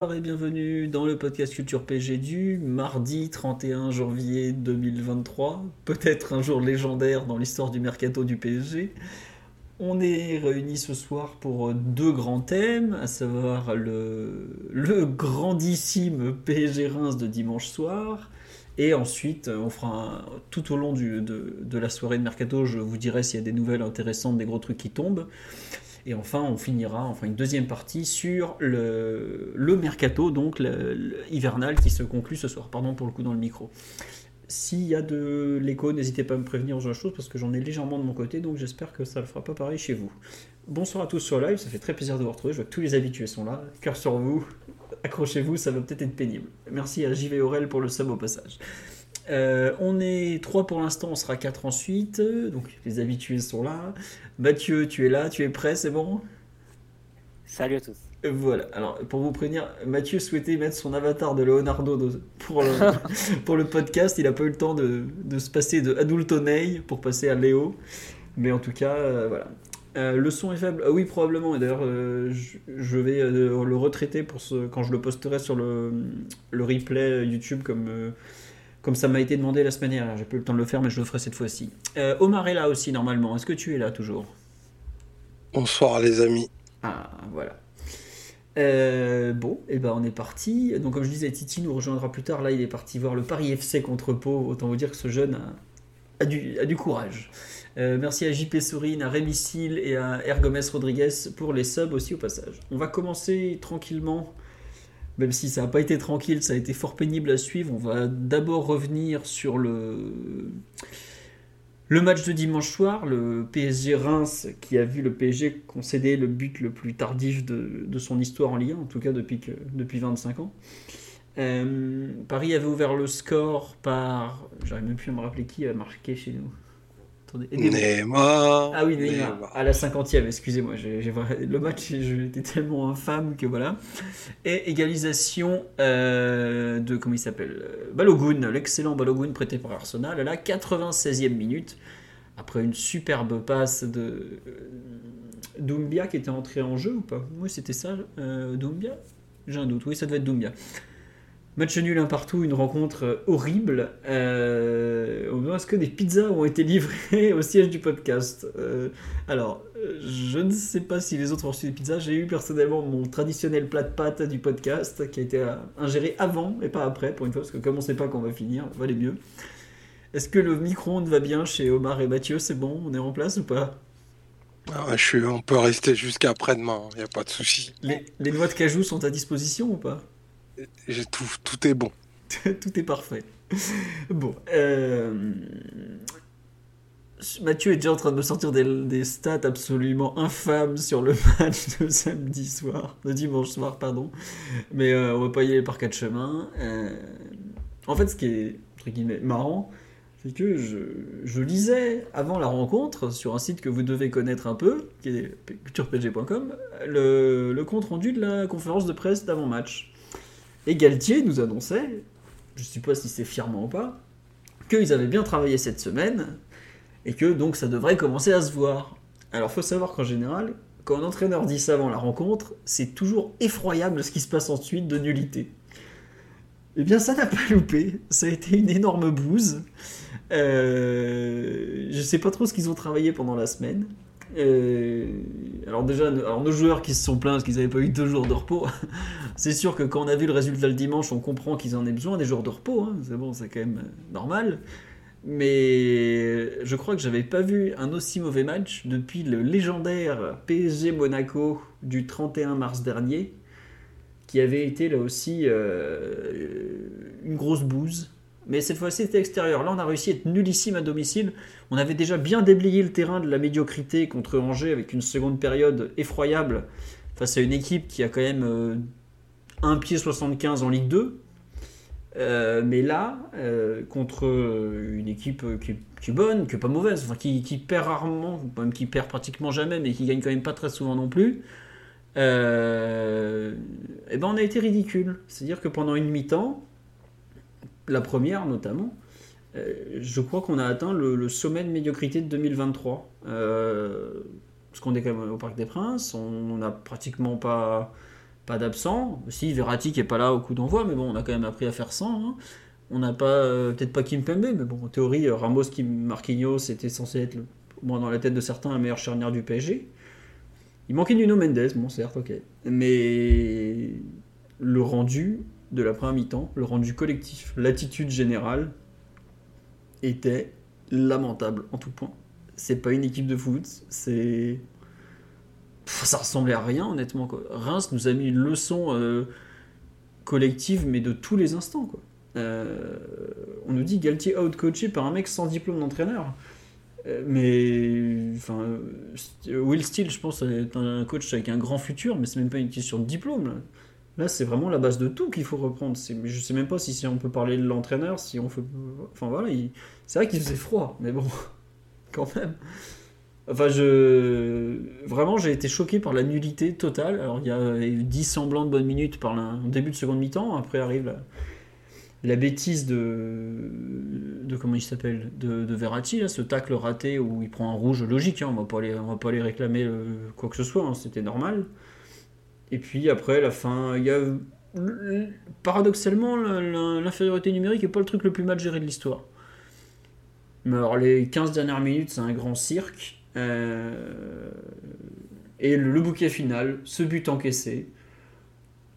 Bonjour et bienvenue dans le podcast Culture PG du mardi 31 janvier 2023, peut-être un jour légendaire dans l'histoire du mercato du PSG. On est réunis ce soir pour deux grands thèmes, à savoir le, grandissime PSG Reims de dimanche soir, et ensuite on fera tout au long de la soirée de mercato, je vous dirai s'il y a des nouvelles intéressantes, des gros trucs qui tombent. Et enfin, on finira, enfin une deuxième partie sur le, mercato, donc le- hivernal qui se conclut ce soir. Pardon pour le coup dans le micro. S'il y a de l'écho, n'hésitez pas à me prévenir aux chose parce que j'en ai légèrement de mon côté, donc j'espère que ça ne le fera pas pareil chez vous. Bonsoir à tous sur live, ça fait très plaisir de vous retrouver. Je vois que tous les habitués sont là. Cœur sur vous, accrochez-vous, ça va peut-être être pénible. Merci à JV Aurel pour le sub au passage. Euh, on est 3 pour l'instant, on sera 4 ensuite. Donc les habitués sont là. Mathieu, tu es là, tu es prêt, c'est bon? Salut à tous. Euh, Voilà, alors pour vous prévenir, Mathieu souhaitait mettre son avatar de Leonardo pour, le, pour le podcast. Il n'a pas eu le temps de, de se passer de Adultonei pour passer à Léo. Mais en tout cas, euh, voilà. Euh, le son est faible Ah Oui, probablement. Et d'ailleurs, euh, je, je vais euh, le retraiter pour ce, quand je le posterai sur le, le replay YouTube comme, euh, comme ça m'a été demandé la semaine dernière. J'ai pas eu le temps de le faire, mais je le ferai cette fois-ci. Euh, Omar est là aussi, normalement. Est-ce que tu es là toujours? Bonsoir les amis. Ah, voilà. Euh, bon, et ben on est parti. Donc comme je disais, Titi nous rejoindra plus tard. Là, il est parti voir le Paris FC contre Pau. Autant vous dire que ce jeune a, a du, a du courage. Euh, merci à JP Sourine, à Rémi Sil et à Ergomes Rodriguez pour les subs aussi au passage. On va commencer tranquillement, même si ça n'a pas été tranquille, ça a été fort pénible à suivre. On va d'abord revenir sur le, le match de dimanche soir, le PSG Reims, qui a vu le PSG concéder le but le plus tardif de, de son histoire en Ligue 1, en tout cas depuis, que, depuis 25 ans. Euh, Paris avait ouvert le score par. J'arrive même plus à me rappeler qui a marqué chez nous. Attendez. Neymar. Ah oui, Neymar, Neymar. à la 50e, excusez-moi. le match, j'étais tellement infâme que voilà. Et égalisation euh, de, comment il s'appelle euh, Balogun, l'excellent Balogun prêté par Arsenal à la 96e minute. Après une superbe passe de euh, Doumbia qui était entré en jeu ou pas? Oui, c'était ça, euh, Doumbia? J'ai un doute, oui, ça devait être Doumbia. Match nul un partout, une rencontre euh, horrible. Euh, au moins, Est-ce que des pizzas ont été livrées au siège du podcast Euh, Alors, je ne sais pas si les autres ont reçu des pizzas. J'ai eu personnellement mon traditionnel plat de pâtes du podcast qui a été ingéré avant et pas après, pour une fois, parce que comme on ne sait pas quand on va finir, on va aller mieux. Est-ce que le micro-ondes va bien chez Omar et Mathieu? C'est bon On est en place ou pas? Ah, je suis, on peut rester jusqu'à après-demain, il n'y a pas de souci. les, les noix de cajou sont à disposition ou pas? Tout, est bon. Tout est parfait. Bon. euh, Mathieu est déjà en train de me sortir des, stats absolument infâmes sur le match de samedi soir, de dimanche soir, pardon. Mais euh, on va pas y aller par quatre chemins. Euh, en fait, ce qui est entre guillemets marrant, c'est que je, lisais avant la rencontre sur un site que vous devez connaître un peu, qui est culturepg.com, le, le compte rendu de la conférence de presse d'avant-match. Et Galtier nous annonçait, je ne sais pas si c'est fièrement ou pas, qu'ils avaient bien travaillé cette semaine et que donc ça devrait commencer à se voir. Alors faut savoir qu'en général, quand un entraîneur dit ça avant la rencontre, c'est toujours effroyable ce qui se passe ensuite de nullité. Eh bien ça n'a pas loupé, ça a été une énorme bouse. Euh, je sais pas trop ce qu'ils ont travaillé pendant la semaine. Alors déjà, nos joueurs qui se sont plaints parce qu'ils n'avaient pas eu deux jours de repos, c'est sûr que quand on a vu le résultat le dimanche, on comprend qu'ils en aient besoin des jours de repos. hein. C'est bon, c'est quand même euh, normal. Mais je crois que j'avais pas vu un aussi mauvais match depuis le légendaire PSG Monaco du 31 mars dernier, qui avait été là aussi euh, une grosse bouse. Mais cette fois-ci, c'était extérieur. Là, on a réussi à être nullissime à domicile. On avait déjà bien déblayé le terrain de la médiocrité contre Angers avec une seconde période effroyable face à une équipe qui a quand même euh, un pied 75 en Ligue 2. Euh, mais là, euh, contre une équipe qui, est bonne, qui est pas mauvaise, enfin, qui, qui perd rarement, même qui perd pratiquement jamais, mais qui gagne quand même pas très souvent non plus, euh, et ben on a été ridicule. C'est-à-dire que pendant une mi-temps, la première notamment, euh, je crois qu'on a atteint le, sommet de médiocrité de 2023. Euh, parce qu'on est quand même au Parc des Princes, on n'a pratiquement pas, pas d'absents. Si, Verratti qui pas là au coup d'envoi, mais bon, on a quand même appris à faire sans. hein. On n'a pas, euh, peut-être pas Kim Pembe, mais bon, en théorie, Ramos, Kim Marquinhos, c'était censé être, le- moins dans la tête de certains, un meilleur charnière du PSG. Il manquait Nuno Mendes, bon, certes, ok. Mais le rendu de la première mi-temps, le rendu collectif, l'attitude générale était lamentable en tout point. C'est pas une équipe de foot, c'est. Ça ressemblait à rien, honnêtement. Reims nous a mis une leçon euh, collective, mais de tous les instants. Quoi. Euh, on nous dit Galtier out-coaché par un mec sans diplôme d'entraîneur. Euh, mais Will Steele, je pense, est un coach avec un grand futur, mais c'est même pas une question de diplôme. Là, c'est vraiment la base de tout qu'il faut reprendre. Je sais même pas si, on peut parler de l'entraîneur, si on fait. Enfin voilà, il- c'est vrai qu'il faisait froid, mais bon, quand même. Enfin, je. Vraiment, j'ai été choqué par la nullité totale. Il y a eu 10 semblants de bonnes minutes par la... en début de seconde mi-temps. Après arrive la, bêtise de. de comment il s'appelle de, Verratti, ce tacle raté où il prend un rouge logique. hein. on on va pas aller réclamer euh, quoi que ce soit, hein, c'était normal. Et puis après, la fin, il y a. Paradoxalement, l'infériorité numérique n'est pas le truc le plus mal géré de l'histoire. Mais alors, les 15 dernières minutes, c'est un grand cirque. Euh, Et le, bouquet final, ce but encaissé,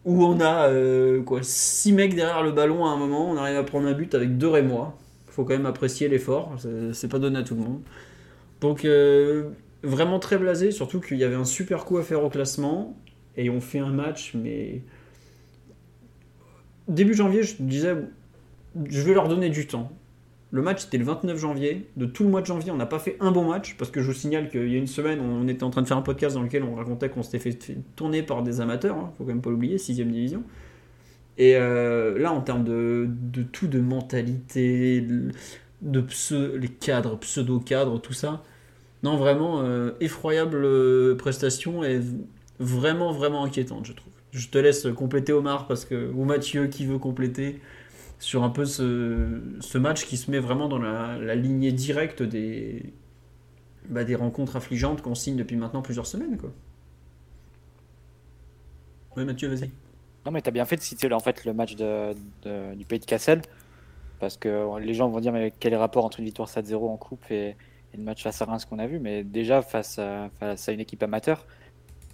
où on a euh, quoi, 6 mecs derrière le ballon à un moment, on arrive à prendre un but avec deux Rémois. Faut quand même apprécier l'effort, c'est- c'est pas donné à tout le monde. Donc, euh, vraiment très blasé, surtout qu'il y avait un super coup à faire au classement, et on fait un match, mais. Début janvier, je disais, je vais leur donner du temps. Le match était le 29 janvier. De tout le mois de janvier, on n'a pas fait un bon match parce que je vous signale qu'il y a une semaine, on était en train de faire un podcast dans lequel on racontait qu'on s'était fait, tourner par des amateurs. Hein, faut quand même pas l'oublier, 6 division. Et euh, là, en termes de, de tout, de mentalité, de pseu- les cadres, pseudo-cadres, tout ça. Non, vraiment, euh, effroyable euh, prestation et vraiment, vraiment inquiétante, je trouve. Je te laisse compléter Omar parce que, ou Mathieu qui veut compléter sur un peu ce, ce match qui se met vraiment dans la, lignée directe des, bah, des rencontres affligeantes qu'on signe depuis maintenant plusieurs semaines. Quoi. Oui, Mathieu, vas-y. Non, mais t'as bien fait de citer en fait, le match de, du Pays de Cassel. Parce que les gens vont dire, mais quel est le rapport entre une victoire 7-0 en coupe et, le match face à Reims qu'on a vu? Mais déjà, face face à une équipe amateur,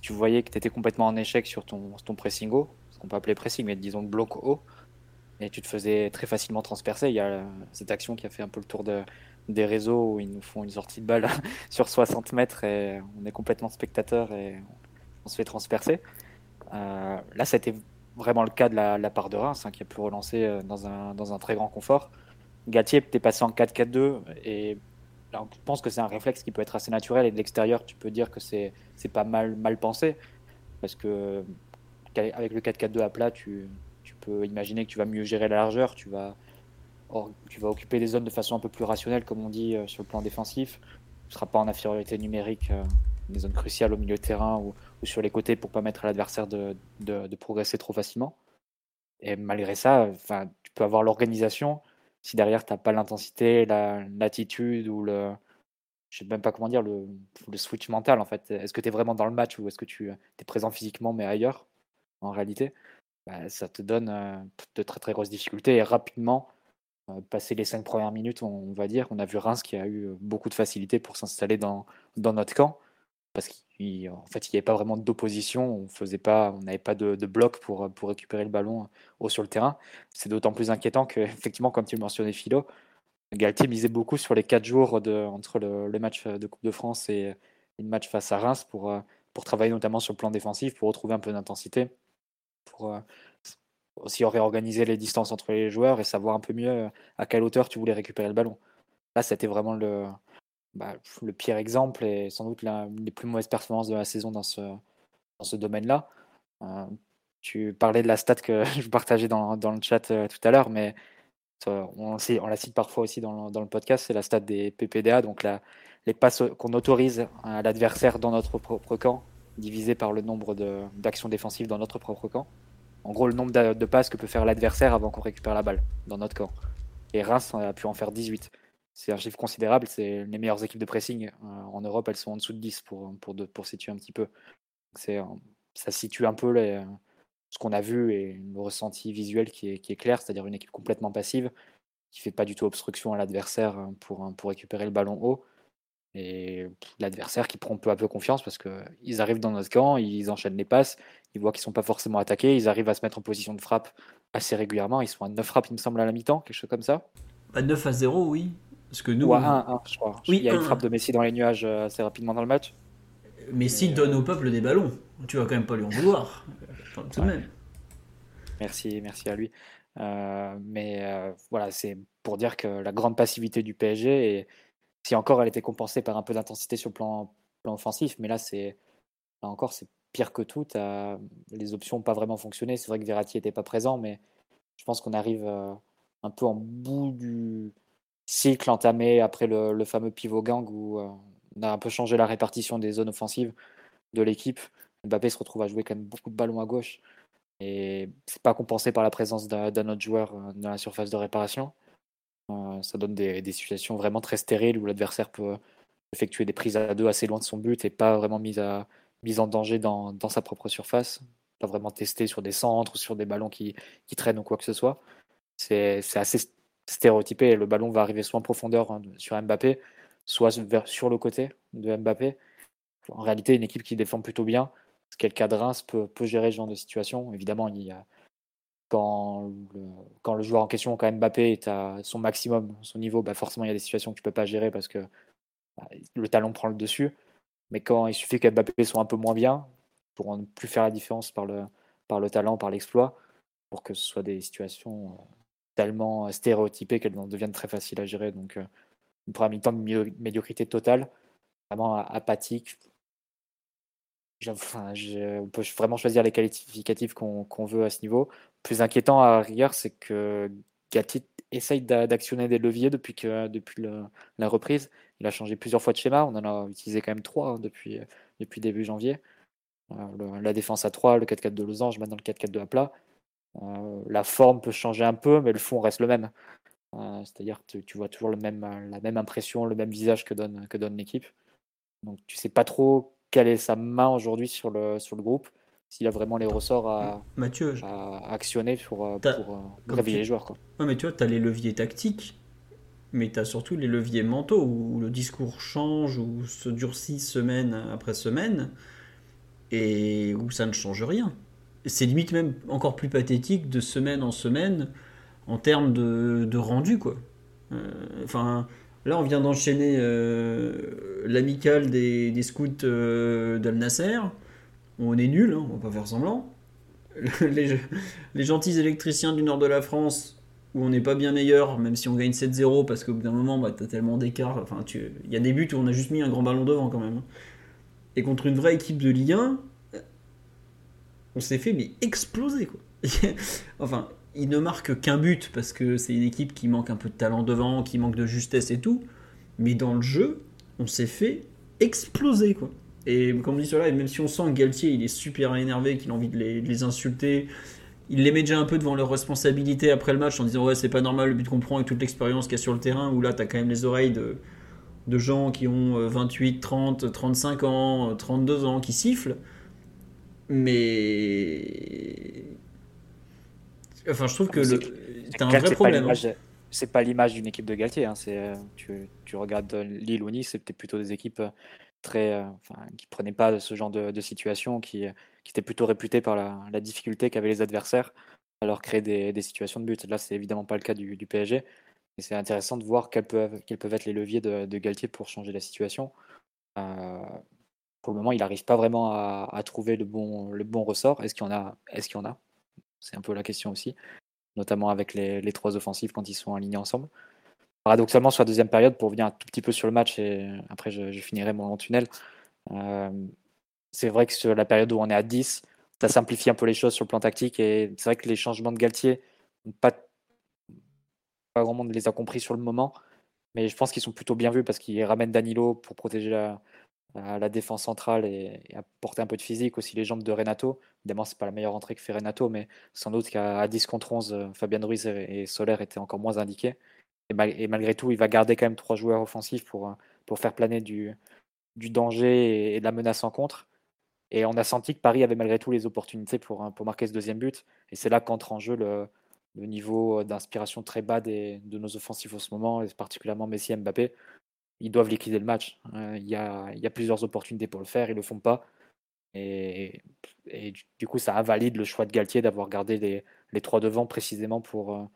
tu voyais que tu étais complètement en échec sur ton, ton pressing haut, ce qu'on peut appeler pressing, mais disons bloc haut. Et tu te faisais très facilement transpercer. Il y a euh, cette action qui a fait un peu le tour de, des réseaux où ils nous font une sortie de balle sur 60 mètres et on est complètement spectateur et on se fait transpercer. Euh, là, c'était vraiment le cas de la, la part de Reims, hein, qui a pu relancer euh, dans un, dans un très grand confort. Galtier était passé en 4-4-2 et là, je pense que c'est un réflexe qui peut être assez naturel et de l'extérieur, tu peux dire que c'est pas mal, mal pensé parce que avec le 4-4-2 à plat, tu, tu peux imaginer que tu vas mieux gérer la largeur, tu vas, tu vas occuper des zones de façon un peu plus rationnelle, comme on dit euh, sur le plan défensif. Tu ne seras pas en infériorité numérique, euh, des zones cruciales au milieu de terrain ou, sur les côtés pour pas mettre à l'adversaire de, de, de progresser trop facilement. Et malgré ça, tu peux avoir l'organisation. Si derrière, tu n'as pas l'intensité, la- l'attitude ou le. Je sais même pas comment dire, le, le switch mental en fait. Est-ce que tu es vraiment dans le match ou est-ce que tu es présent physiquement mais ailleurs en réalité? Bah, Ça te donne euh, de très très grosses difficultés et rapidement, euh, passer les cinq premières minutes, on, va dire, on a vu Reims qui a eu beaucoup de facilité pour s'installer dans, dans notre camp parce qu'en fait, il n'y avait pas vraiment d'opposition, on faisait pas, on n'avait pas de, bloc pour, récupérer le ballon euh, haut sur le terrain. C'est d'autant plus inquiétant que, effectivement, comme tu le mentionnais, Philo, Galtier misait beaucoup sur les quatre jours entre le, match de Coupe de France et le match face à Reims pour, euh, pour travailler notamment sur le plan défensif, pour retrouver un peu d'intensité, pour euh, aussi réorganiser les distances entre les joueurs et savoir un peu mieux euh, à quelle hauteur tu voulais récupérer le ballon. Là, c'était vraiment le, bah, le pire exemple et sans doute l'une des plus mauvaises performances de la saison dans ce, dans ce domaine-là. tu parlais de la stat que je partageais dans, dans le chat tout à l'heure, mais on, la cite parfois aussi dans, dans le podcast, c'est la stat des PPDA, donc la, les passes qu'on autorise à l'adversaire dans notre propre camp, divisé par le nombre d'actions défensives dans notre propre camp. En gros, le nombre de, passes que peut faire l'adversaire avant qu'on récupère la balle dans notre camp. Et Reims a pu en faire 18. C'est un chiffre considérable. C'est les meilleures équipes de pressing euh, en Europe, elles sont en dessous de 10 pour, pour, situer un petit peu. C'est, ça situe un peu ce qu'on a vu et le ressenti visuel qui est, clair, c'est-à-dire une équipe complètement passive qui fait pas du tout obstruction à l'adversaire hein, pour, hein, pour récupérer le ballon haut. Et l'adversaire qui prend peu à peu confiance parce qu'ils arrivent dans notre camp, ils enchaînent les passes, ils voient qu'ils ne sont pas forcément attaqués, ils arrivent à se mettre en position de frappe assez régulièrement. Ils sont à 9 frappes, il me semble, à la mi-temps, quelque chose comme ça. À 9 à 0, oui. Parce que nous, Ou à 1, je crois. Oui, il y a une frappe de Messi dans les nuages euh, assez rapidement dans le match. Messi donne au peuple des ballons. Tu vas quand même pas lui en vouloir. tout de même. Merci, merci à lui. Euh, mais euh, voilà, c'est pour dire que la grande passivité du PSG est si encore elle était compensée par un peu d'intensité sur le plan, plan offensif, mais là, c'est là encore, c'est pire que tout. Les options n'ont pas vraiment fonctionné. C'est vrai que Verratti n'était pas présent, mais je pense qu'on arrive un peu en bout du cycle entamé après le, fameux pivot gang où euh, on a un peu changé la répartition des zones offensives de l'équipe. Mbappé se retrouve à jouer quand même beaucoup de ballons à gauche et c'est pas compensé par la présence d'un autre joueur euh, dans la surface de réparation. Euh, ça donne des, situations vraiment très stériles où l'adversaire peut effectuer des prises à deux assez loin de son but et pas vraiment mise, en danger dans, dans, sa propre surface. Pas vraiment testé sur des centres ou sur des ballons qui, qui traînent ou quoi que ce soit. C'est assez stéréotypé. Le ballon va arriver soit en profondeur hein, sur Mbappé, soit sur le côté de Mbappé. En réalité, une équipe qui défend plutôt bien, ce qu'est le cas de Reims, peut, peut gérer ce genre de situation. Évidemment, il y a quand le, quand le joueur en question, quand Mbappé, est à son maximum, son niveau, bah forcément il y a des situations que tu peux pas gérer parce que bah, le talent prend le dessus. Mais quand il suffit qu'Mbappé soit un peu moins bien, pour ne plus faire la différence par le, par le talent, par l'exploit, pour que ce soit des situations euh, tellement stéréotypées qu'elles deviennent très faciles à gérer. Donc, euh, une première mi-temps de médiocrité totale, vraiment apathique, Enfin, on peut vraiment choisir les qualificatifs qu'on veut à ce niveau. Plus inquiétant à rigueur, c'est que Gatti essaye d'actionner des leviers depuis, que, depuis la reprise. Il a changé plusieurs fois de schéma. On en a utilisé quand même trois hein, depuis, début janvier. Euh, la défense à 3, le 4-4 de losange, maintenant le 4-4 de plat. Euh, la forme peut changer un peu, mais le fond reste le même. Euh, c'est-à-dire que tu, vois toujours le même, la même impression, le même visage que donne, que donne l'équipe. Donc tu sais pas trop quelle est sa main aujourd'hui sur le, sur le groupe, s'il a vraiment les ressorts à, Mathieu, à actionner pour, euh, pour euh, réveiller les joueurs. Quoi. mais tu vois, tu as les leviers tactiques, mais tu as surtout les leviers mentaux, où le discours change, ou se durcit semaine après semaine, et où ça ne change rien. C'est limite même encore plus pathétique de semaine en semaine en termes de, rendu, quoi. Euh, enfin, Là, on vient d'enchaîner euh, l'amicale des, scouts euh, d'Al Nasser. On est nul, hein, on va pas faire semblant. les, gentils électriciens du nord de la France, où on n'est pas bien meilleur, même si on gagne 7-0, parce qu'au bout d'un moment, bah, tu as tellement d'écart. Enfin, il y a des buts où on a juste mis un grand ballon devant quand même. Hein. Et contre une vraie équipe de Ligue 1, on s'est fait mais exploser quoi. enfin, il ne marque qu'un but parce que c'est une équipe qui manque un peu de talent devant, qui manque de justesse et tout. Mais dans le jeu, on s'est fait exploser quoi. Et comme on dit cela, et même si on sent que Galtier il est super énervé, qu'il a envie de les, insulter, il les met déjà un peu devant leurs responsabilités après le match en disant ouais c'est pas normal le but qu'on prend avec toute l'expérience qu'il y a sur le terrain où là t'as quand même les oreilles de, de gens qui ont 28, 30, 35 ans, 32 ans qui sifflent. Mais Enfin, je trouve que c'est un vrai problème. Hein. C'est pas l'image d'une équipe de Galtier. Hein. Euh, tu, tu, regardes Lille ou Nice, c'était plutôt des équipes euh, très, euh, enfin, qui prenaient pas ce genre de, situation, qui, qui étaient plutôt réputées par la, difficulté qu'avaient les adversaires à leur créer des, situations de but. Là, c'est évidemment pas le cas du, PSG. Et c'est intéressant de voir quels peuvent, quels peuvent être les leviers de, Galtier pour changer la situation. Pour le moment, il n'arrive pas vraiment à, trouver le bon, le bon ressort. Est-ce qu'il y en a Est-ce qu'il en a? C'est un peu la question aussi, notamment avec les, trois offensives quand ils sont alignés ensemble. Paradoxalement, sur la deuxième période, pour revenir un tout petit peu sur le match, et après je, finirai mon long tunnel, euh, c'est vrai que sur la période où on est à 10, ça simplifie un peu les choses sur le plan tactique. Et c'est vrai que les changements de Galtier, pas, pas grand monde les a compris sur le moment. Mais je pense qu'ils sont plutôt bien vus parce qu'ils ramènent Danilo pour protéger la, la défense centrale et, apporter un peu de physique. Aussi les jambes de Renato. Évidemment, c'est pas la meilleure entrée que fait Renato, mais sans doute qu'à 10 contre 11, euh, Fabien Ruiz et, Soler étaient encore moins indiqués. Et, malgré tout, il va garder quand même trois joueurs offensifs pour, pour faire planer du, danger et, de la menace en contre. Et on a senti que Paris avait malgré tout les opportunités pour, pour marquer ce deuxième but. Et c'est là qu'entre en jeu le, le niveau d'inspiration très bas des, de nos offensifs en ce moment, et particulièrement Messi et Mbappé. Ils doivent liquider le match. Hein. il, y a, plusieurs opportunités pour le faire, ils ne le font pas. Et, du coup, ça invalide le choix de Galtier d'avoir gardé les, trois devants précisément pour,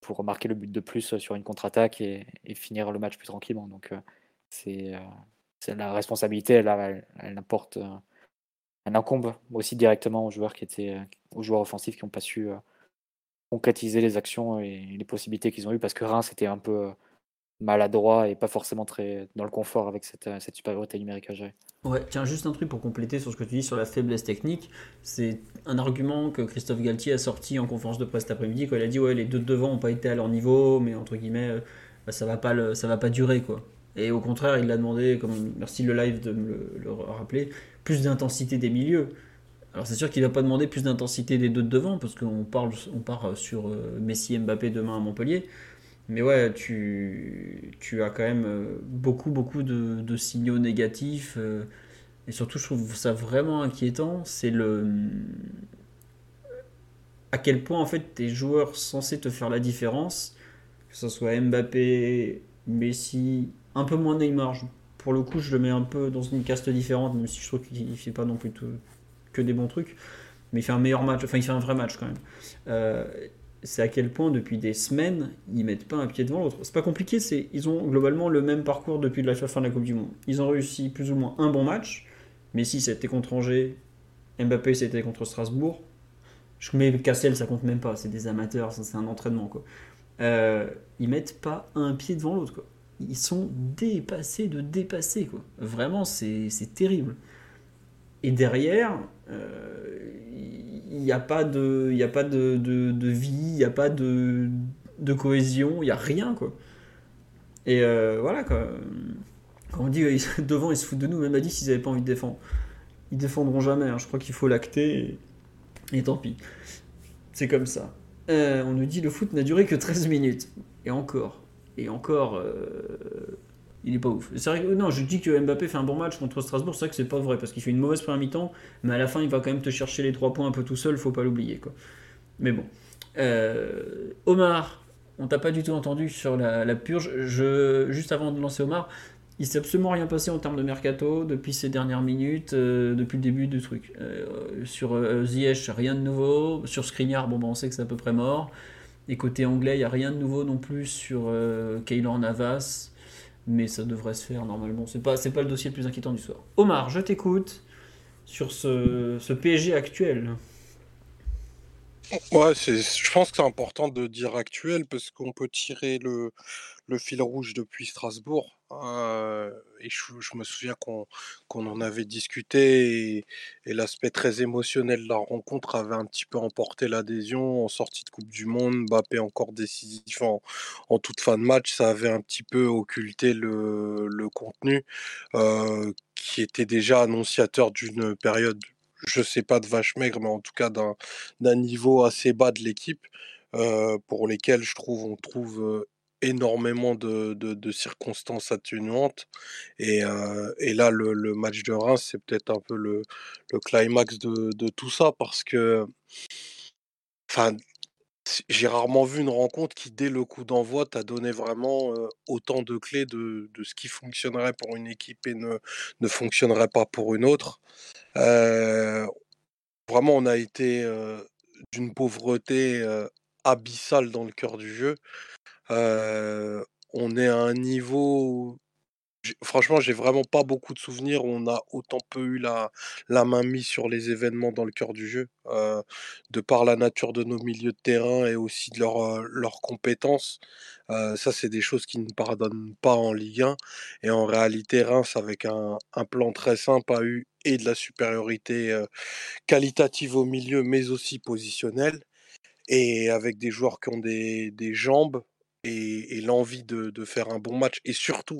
pour marquer le but de plus sur une contre-attaque et, finir le match plus tranquillement. Donc, c'est la responsabilité, elle, elle, elle, elle incombe aussi directement aux joueurs qui étaient, aux joueurs offensifs qui n'ont pas su concrétiser les actions et les possibilités qu'ils ont eues parce que Reims était un peu euh, maladroit et pas forcément très dans le confort avec cette, euh, cette supériorité numérique à gérer. Ouais, tiens, juste un truc pour compléter sur ce que tu dis sur la faiblesse technique. C'est un argument que Christophe Galtier a sorti en conférence de presse cet après-midi quand il a dit Ouais, les deux devant n'ont pas été à leur niveau, mais entre guillemets, euh, bah, ça va pas le, ça va pas durer quoi. Et au contraire, il a demandé, comme merci le live de me le rappeler, plus d'intensité des milieux. Alors c'est sûr qu'il va pas demander plus d'intensité des deux de devant, parce qu'on on part sur euh, Messi et Mbappé demain à Montpellier. Mais ouais, tu, tu as quand même euh, beaucoup, beaucoup de, signaux négatifs. Euh, et surtout, je trouve ça vraiment inquiétant. C'est le. À quel point, en fait, tes joueurs censés te faire la différence, que ce soit Mbappé, Messi, un peu moins Neymar. Pour le coup, je le mets un peu dans une caste différente, même si je trouve qu'il ne fait pas non plus que des bons trucs, mais il fait un meilleur match, enfin il fait un vrai match quand même. Euh, c'est à quel point depuis des semaines ils mettent pas un pied devant l'autre. C'est pas compliqué, c'est ils ont globalement le même parcours depuis la fin de la Coupe du Monde. Ils ont réussi plus ou moins un bon match. Messi c'était contre Angers, Mbappé c'était contre Strasbourg. Je mets Cassel, ça compte même pas, c'est des amateurs, c'est un entraînement quoi. Euh, ils mettent pas un pied devant l'autre quoi. Ils sont dépassés de dépasser quoi. Vraiment c'est terrible. Et derrière, il n'y a pas de, y a pas de, de, vie, il n'y a pas de, de cohésion, il n'y a rien, quoi. Et euh, voilà. Quand on dit devant, ils se foutent de nous, même à dit s'ils n'avaient pas envie de défendre. Ils défendront jamais, hein. je crois qu'il faut l'acter, et... tant pis. C'est comme ça. Euh, on nous dit le foot n'a duré que 13 minutes. Et encore. Et encore. Euh, il est pas ouf. Non, je dis que Mbappé fait un bon match contre Strasbourg, c'est vrai que c'est pas vrai parce qu'il fait une mauvaise première mi-temps, mais à la fin il va quand même te chercher les trois points un peu tout seul, faut pas l'oublier. Mais bon. Euh, Omar, on t'a pas du tout entendu sur la, purge. Juste avant de lancer Omar, il s'est absolument rien passé en termes de mercato depuis ces dernières minutes, euh, depuis le début du truc. Euh, sur Ziyech, rien de nouveau. Sur Skriniar, bon, bah, on sait que c'est à peu près mort. Et côté anglais, il n'y a rien de nouveau non plus sur Keylor Navas mais ça devrait se faire normalement. C'est pas, pas le dossier le plus inquiétant du soir. Omar, je t'écoute sur ce, ce PSG actuel. Ouais, je pense que c'est important de dire actuel parce qu'on peut tirer le, le fil rouge depuis Strasbourg. Euh, et je, me souviens qu'on qu'on en avait discuté et, l'aspect très émotionnel de la rencontre avait un petit peu emporté l'adhésion en sortie de Coupe du Monde. Mbappé encore décisif en, en, toute fin de match, ça avait un petit peu occulté le, le contenu euh, qui était déjà annonciateur d'une période, je sais pas de vache maigre, mais en tout cas d'un niveau assez bas de l'équipe. Euh, pour lesquels je trouve on trouve énormément de, circonstances atténuantes. Et, euh, là, le, match de Reims, c'est peut-être un peu le, climax de, tout ça parce que j'ai rarement vu une rencontre qui, dès le coup d'envoi, t'a donné vraiment euh, autant de clés de, ce qui fonctionnerait pour une équipe et ne, ne fonctionnerait pas pour une autre. Euh, vraiment, on a été d'une pauvreté abyssale dans le cœur du jeu on est à un niveau franchement, j'ai vraiment pas beaucoup de souvenirs où on a autant peu eu la main mise sur les événements dans le cœur du jeu, de par la nature de nos milieux de terrain et aussi de leurs, heu, leurs compétences. Ça, c'est des choses qui ne pardonnent pas en Ligue 1 et en réalité, Reims, avec un plan très simple, a eu et de la supériorité, qualitative au milieu, mais aussi positionnelle et avec des joueurs qui ont des jambes et l'envie de faire un bon match et surtout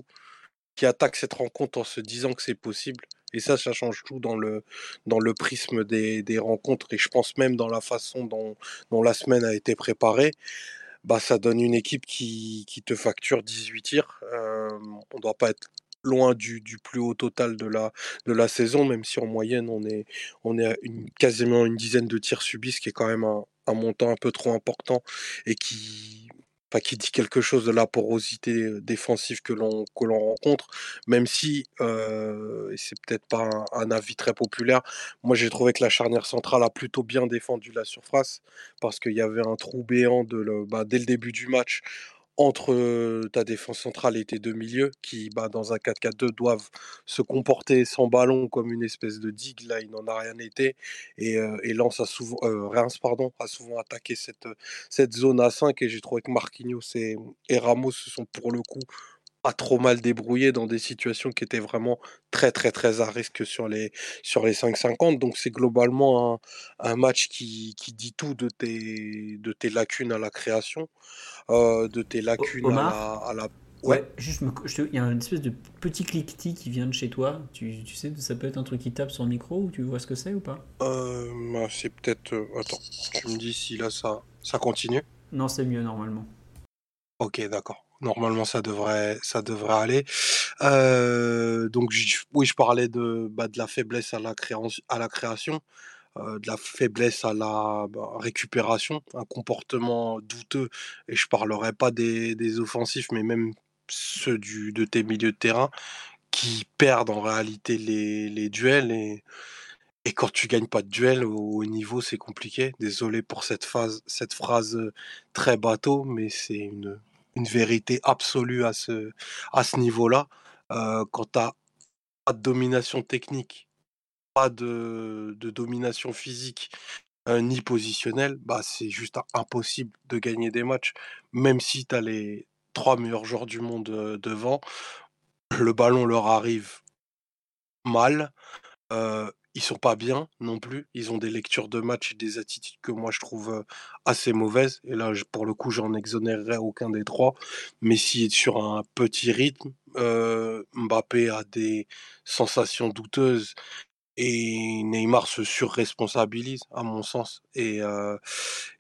qui attaque cette rencontre en se disant que c'est possible. Et ça, ça change tout dans le, dans le prisme des, rencontres et je pense même dans la façon dont, la semaine a été préparée. Bah, ça donne une équipe qui, qui te facture 18 tirs. Euh, on ne doit pas être loin du, du, plus haut total de la, de la saison, même si en moyenne on est, on est à une, quasiment une dizaine de tirs subis, ce qui est quand même un montant un peu trop important et qui, qui dit quelque chose de la porosité défensive que l'on rencontre, même si euh, c'est peut-être pas un, avis très populaire. Moi, j'ai trouvé que la charnière centrale a plutôt bien défendu la surface parce qu'il y avait un trou béant bah, dès le début du match entre ta défense centrale et tes deux milieux qui, bah, dans un 4-4-2, doivent se comporter sans ballon comme une espèce de digue. Là, il n'en a rien été. Et, et a souvent, Reims pardon, a souvent attaqué cette, cette zone à 5 et j'ai trouvé que Marquinhos et, et Ramos se sont pour le coup pas trop mal débrouillé dans des situations qui étaient vraiment très très très à risque sur les sur les 5-50. Donc c'est globalement un, un match qui, qui, dit tout de tes, de tes lacunes à la création, euh, de tes lacunes à la, à la, Ouais, juste, il y a une espèce de petit cliquetis qui vient de chez toi. Tu, tu, sais, ça peut être un truc qui tape sur le micro ou tu vois ce que c'est ou pas? Euh, bah, C'est peut-être. Euh, attends, tu me dis si là ça, ça continue Non, c'est mieux normalement. Ok, d'accord. Normalement, ça devrait, ça devrait aller. Euh, donc, oui, je parlais de, bah, de la faiblesse à la, création, euh, de la faiblesse à la bah, récupération, un comportement douteux. Et je parlerai pas des, offensifs, mais même ceux du, de tes milieux de terrain qui perdent en réalité les, les duels. Et, quand tu gagnes pas de duel au niveau, c'est compliqué. Désolé pour cette, phase, cette phrase très bateau, mais c'est une, une vérité absolue à ce, niveau-là. Quand tu n'as pas de domination technique, pas de, domination physique, euh, ni positionnelle, bah, c'est juste impossible de gagner des matchs. Même si tu as les trois meilleurs joueurs du monde devant, le ballon leur arrive mal. Ils sont pas bien non plus. Ils ont des lectures de match et des attitudes que moi je trouve assez mauvaises. Et là, pour le coup, j'en exonérerai aucun des trois. Messi est sur un petit rythme. Mbappé a des sensations douteuses. Et Neymar se surresponsabilise, à mon sens, et,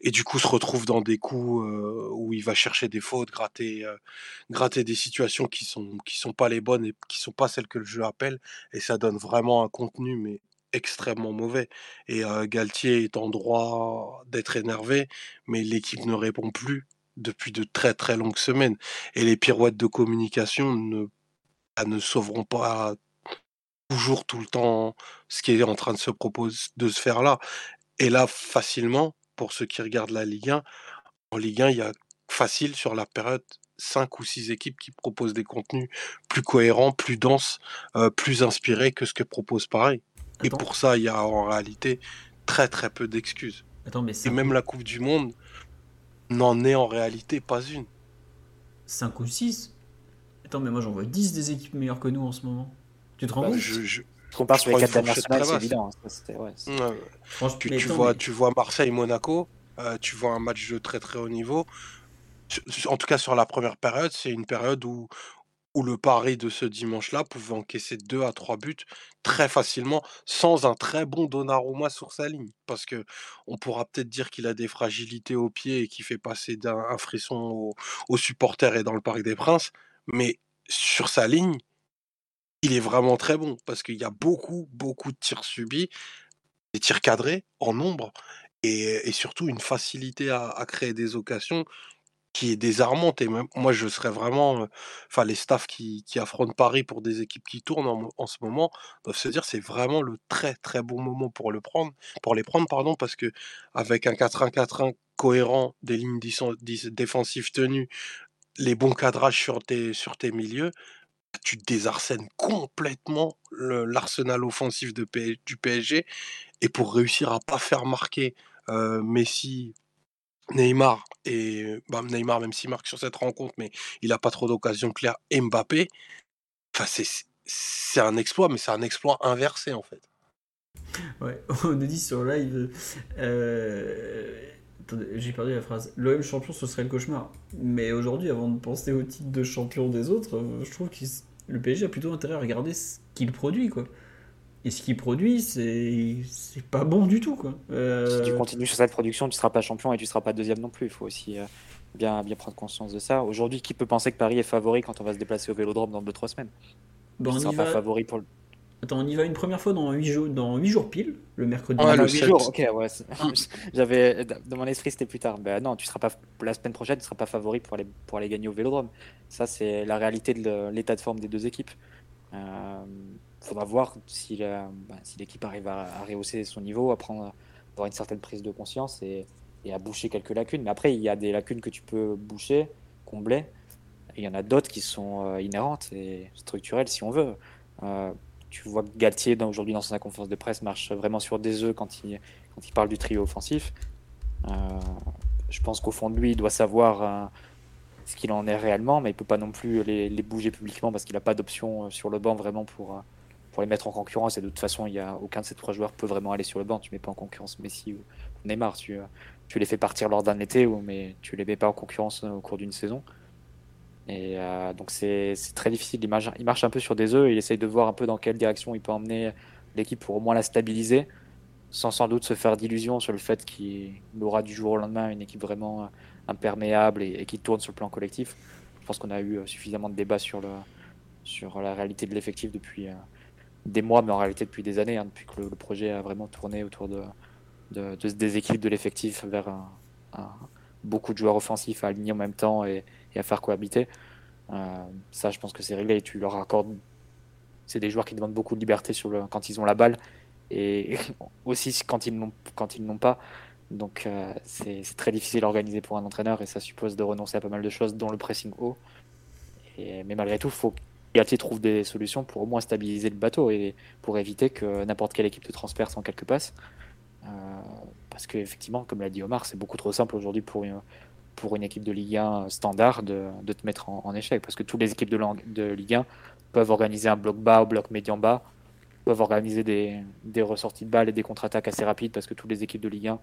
et du coup se retrouve dans des coups où il va chercher des fautes, gratter, gratter des situations qui sont qui sont pas les bonnes et qui sont pas celles que le jeu appelle, et ça donne vraiment un contenu mais extrêmement mauvais. Et Galtier est en droit d'être énervé, mais l'équipe ne répond plus depuis de très très longues semaines. Et les pirouettes de communication ne, bah, ne sauveront pas toujours tout le temps ce qui est en train de se proposer de se faire là. Et là, facilement, pour ceux qui regardent la Ligue 1, en Ligue 1, il y a facile sur la période 5 ou 6 équipes qui proposent des contenus plus cohérents, plus denses, plus inspirés que ce que propose Paris. Et pour ça, il y a en réalité très très peu d'excuses. Et même la Coupe du Monde n'en est en réalité pas une. 5 ou 6 Attends, mais moi j'en vois 10 des équipes meilleures que nous en ce moment. Tu te rends bah, compte? je, je, compare sur les 4 dernières semaines, c'est évident. Hein, tu, vois, tu vois Marseille-Monaco, euh, tu vois un match de très très haut niveau. En tout cas, sur la première période, c'est une période où, où le pari de ce dimanche-là pouvait encaisser 2 à 3 buts très facilement sans un très bon Donnarumma sur sa ligne. Parce que on pourra peut-être dire qu'il a des fragilités au pied et qui fait passer d'un frisson aux, supporters et dans le Parc des Princes, mais sur sa ligne, il est vraiment très bon parce qu'il y a beaucoup, beaucoup de tirs subis, des tirs cadrés en nombre et, surtout une facilité à créer des occasions qui est désarmante. Et moi, je serais vraiment. Enfin, les staffs qui, affrontent Paris pour des équipes qui tournent en, ce moment doivent se dire c'est vraiment le très très bon moment pour le prendre, pour les prendre, pardon, parce que avec un 4-1-4-1 cohérent, des lignes défensives tenues, les bons cadrages sur tes, sur tes milieux, tu désarsènes complètement l'arsenal offensif du PSG. Et pour réussir à pas faire marquer Messi, Neymar, et bah, Neymar, même s'il marque sur cette rencontre, mais il n'a pas trop d'occasions claires, Mbappé, c'est un exploit, mais c'est un exploit inversé en fait. Ouais, on nous dit sur live. Euh, j'ai perdu la phrase. L'OM champion, ce serait le cauchemar. Mais aujourd'hui, avant de penser au titre de champion des autres, euh, je trouve que le PSG a plutôt intérêt à regarder ce qu'il produit, quoi. Et ce qu'il produit, c'est pas bon du tout, quoi. Euh, si tu continues sur cette production, tu seras pas champion et tu seras pas deuxième non plus. Il faut aussi bien, bien prendre conscience de ça. Aujourd'hui, qui peut penser que Paris est favori quand on va se déplacer au Vélodrome dans 2-3 semaines? Bon, on pas favori pour le... Attends, on y va une première fois dans 8 jours, dans 8 jours pile, le mercredi. Ah, le 8 jours, ok, ouais. J'avais, dans mon esprit, c'était plus tard. Ben non, tu seras pas, la semaine prochaine, tu seras pas favori pour aller, pour aller gagner au Vélodrome. Ça, c'est la réalité de l'état de forme des deux équipes. Euh, faudra voir si, si l'équipe arrive à, rehausser son niveau, à prendre, avoir une certaine prise de conscience et, à boucher quelques lacunes. Mais après, il y a des lacunes que tu peux boucher, combler. Il y en a d'autres qui sont euh, inhérentes et structurelles, si on veut. Euh, tu vois que Galtier, aujourd'hui dans sa conférence de presse, marche vraiment sur des œufs quand il, parle du trio offensif. Euh, je pense qu'au fond de lui, il doit savoir ce qu'il en est réellement, mais il peut pas non plus les, bouger publiquement parce qu'il n'a pas d'option sur le banc vraiment pour, pour les mettre en concurrence. Et de toute façon, il y a aucun de ces trois joueurs peut vraiment aller sur le banc. Tu mets pas en concurrence Messi ou Neymar. Tu, tu les fais partir lors d'un été, mais tu les mets pas en concurrence au cours d'une saison. Et euh, donc c'est très difficile. Il marche, il marche un peu sur des œufs. Il essaye de voir un peu dans quelle direction il peut emmener l'équipe pour au moins la stabiliser, sans sans doute se faire d'illusions sur le fait qu'il aura du jour au lendemain une équipe vraiment imperméable et, qui tourne sur le plan collectif. Je pense qu'on a eu suffisamment de débats sur, le, sur la réalité de l'effectif depuis euh, des mois, mais en réalité depuis des années, hein, depuis que le, projet a vraiment tourné autour de, de, de des équipes de l'effectif vers beaucoup de joueurs offensifs à aligner en même temps et, et à faire cohabiter. Euh, ça, je pense que c'est réglé. Tu leur accordes. C'est des joueurs qui demandent beaucoup de liberté sur quand ils ont la balle et aussi quand ils n'ont pas. Donc euh, c'est très difficile à organiser pour un entraîneur et ça suppose de renoncer à pas mal de choses, dont le pressing haut. Et, mais malgré tout, faut Galtier trouve des solutions pour au moins stabiliser le bateau et pour éviter que n'importe quelle équipe te transperce en quelques passes. Euh, parce qu'effectivement, comme l'a dit Omar, c'est beaucoup trop simple aujourd'hui pour, pour une équipe de Ligue 1 standard de, de te mettre en, échec. Parce que toutes les équipes de, Ligue 1 peuvent organiser un bloc bas ou bloc médian bas, peuvent organiser des, des ressorties de balles et des contre-attaques assez rapides parce que toutes les équipes de Ligue 1,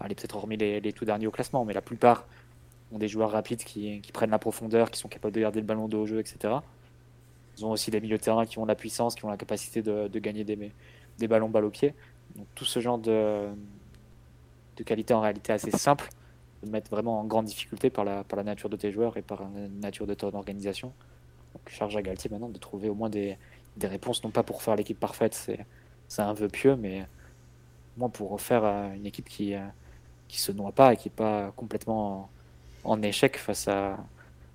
allez peut-être hormis les, les, tout derniers au classement, mais la plupart ont des joueurs rapides qui, qui, prennent la profondeur, qui sont capables de garder le ballon de haut jeu, etc. Ils ont aussi des milieux de terrain qui ont la puissance, qui ont la capacité de, de gagner des, ballons balle au pied. Donc tout ce genre de, de qualité en réalité assez simple mettre vraiment en grande difficulté par la, nature de tes joueurs et par la nature de ton organisation. Donc charge à Galtier maintenant de trouver au moins des, réponses, non pas pour faire l'équipe parfaite, c'est, c'est un vœu pieux, mais au moins pour refaire euh, une équipe qui, euh, qui se noie pas et qui n'est pas complètement en, échec face à,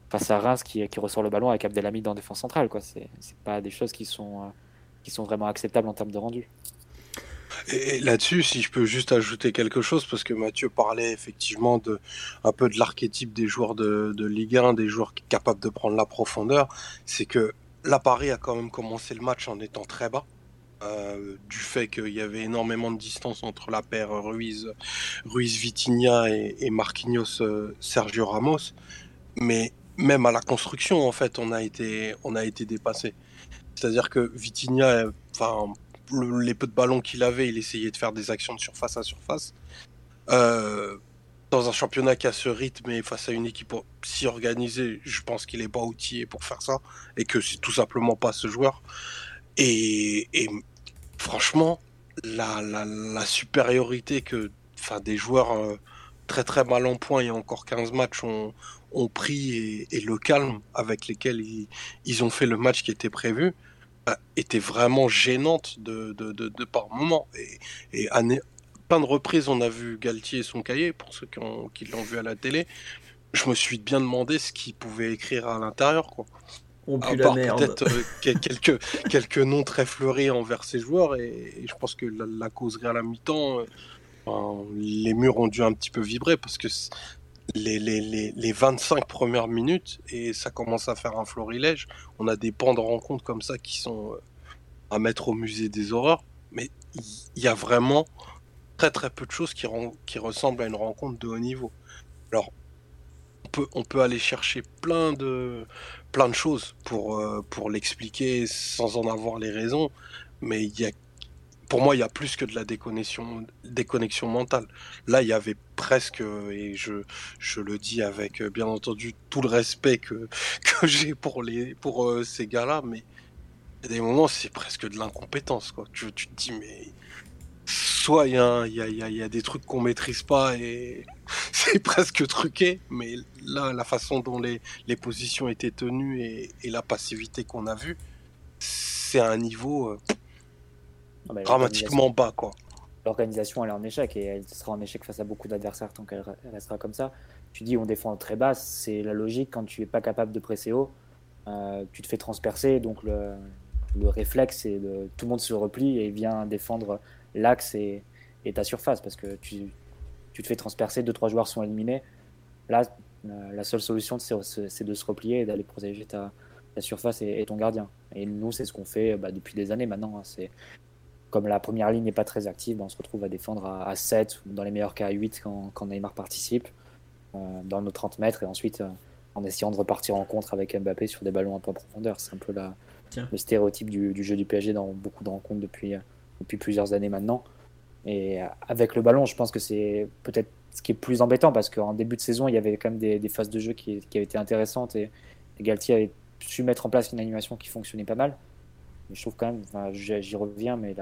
face à Reims qui, qui ressort le ballon avec Abdelhamid en défense centrale. C'est, c'est pas des choses qui sont, euh, qui sont vraiment acceptables en termes de rendu. Et là-dessus, si je peux juste ajouter quelque chose, parce que Mathieu parlait effectivement de un peu de l'archétype des joueurs de, de, Ligue 1, des joueurs capables de prendre la profondeur, c'est que la Paris a quand même commencé le match en étant très bas. Euh, du fait qu'il y avait énormément de distance entre la paire Ruiz, Ruiz Vitinha et, et Marquinhos euh, Sergio Ramos, mais même à la construction en fait on a été on a été dépassé. C'est-à-dire que Vitinha, enfin les peu de ballons qu'il avait, il essayait de faire des actions de surface à surface. Euh, dans un championnat qui a ce rythme et face à une équipe si organisée, je pense qu'il n'est pas outillé pour faire ça et que c'est tout simplement pas ce joueur. Et, franchement, la, supériorité que des joueurs euh, très très mal en point il y a encore 15 matchs ont, pris et, le calme avec lesquels ils, ont fait le match qui était prévu, était vraiment gênante de, de, de, par moment. Et, et à plein de reprises, on a vu Galtier et son cahier, pour ceux qui, ont, qui l'ont vu à la télé. Je me suis bien demandé ce qu'il pouvait écrire à l'intérieur. quoi. On la merde. Peut-être euh, quelques, quelques noms très fleuris envers ses joueurs. Et, je pense que la, causerie à la mi-temps, les murs ont dû un petit peu vibrer parce que les, les, les, les 25 premières minutes et ça commence à faire un florilège. On a des pans de rencontres comme ça qui sont euh, à mettre au musée des horreurs, mais il y, a vraiment très très peu de choses qui, qui ressemblent à une rencontre de haut niveau. Alors, on peut, on peut aller chercher plein de, plein de choses pour, euh, pour l'expliquer sans en avoir les raisons, mais il y a pour moi, il y a plus que de la déconnexion, déconnexion mentale. Là, il y avait presque, et je, je le dis avec bien entendu tout le respect que, que j'ai pour, les, pour euh, ces gars-là, mais il y a des moments, c'est presque de l'incompétence. Tu, tu, te dis, mais soit il y, a, y, a, y a des trucs qu'on maîtrise pas et c'est presque truqué, mais là, la façon dont les, les positions étaient tenues et, la passivité qu'on a vue, c'est un niveau. Euh, dramatiquement bas. quoi. L'organisation, elle est en échec et elle sera en échec face à beaucoup d'adversaires tant qu'elle restera comme ça. Tu dis on défend très bas, c'est la logique quand tu es pas capable de presser haut, euh, tu te fais transpercer, donc le, le réflexe c'est tout le monde se replie et vient défendre l'axe et, et, ta surface parce que tu, tu, te fais transpercer, deux trois joueurs sont éliminés. Là, la seule solution c'est de se replier et d'aller protéger ta, ta surface et, et, ton gardien. Et nous, c'est ce qu'on fait bah, depuis des années maintenant. Hein. C'est comme la première ligne n'est pas très active, ben, on se retrouve à défendre à, 7 ou dans les meilleurs cas à 8 quand, quand Neymar participe euh, dans nos 30 mètres et ensuite euh, en essayant de repartir en contre avec Mbappé sur des ballons un peu en profondeur. C'est un peu la, le stéréotype du, jeu du PSG dans beaucoup de rencontres depuis, depuis plusieurs années maintenant. Et avec le ballon, je pense que c'est peut-être ce qui est plus embêtant parce qu'en début de saison, il y avait quand même des, phases de jeu qui, qui, avaient été intéressantes et, et Galtier avait su mettre en place une animation qui fonctionnait pas mal je trouve quand même, j'y reviens, mais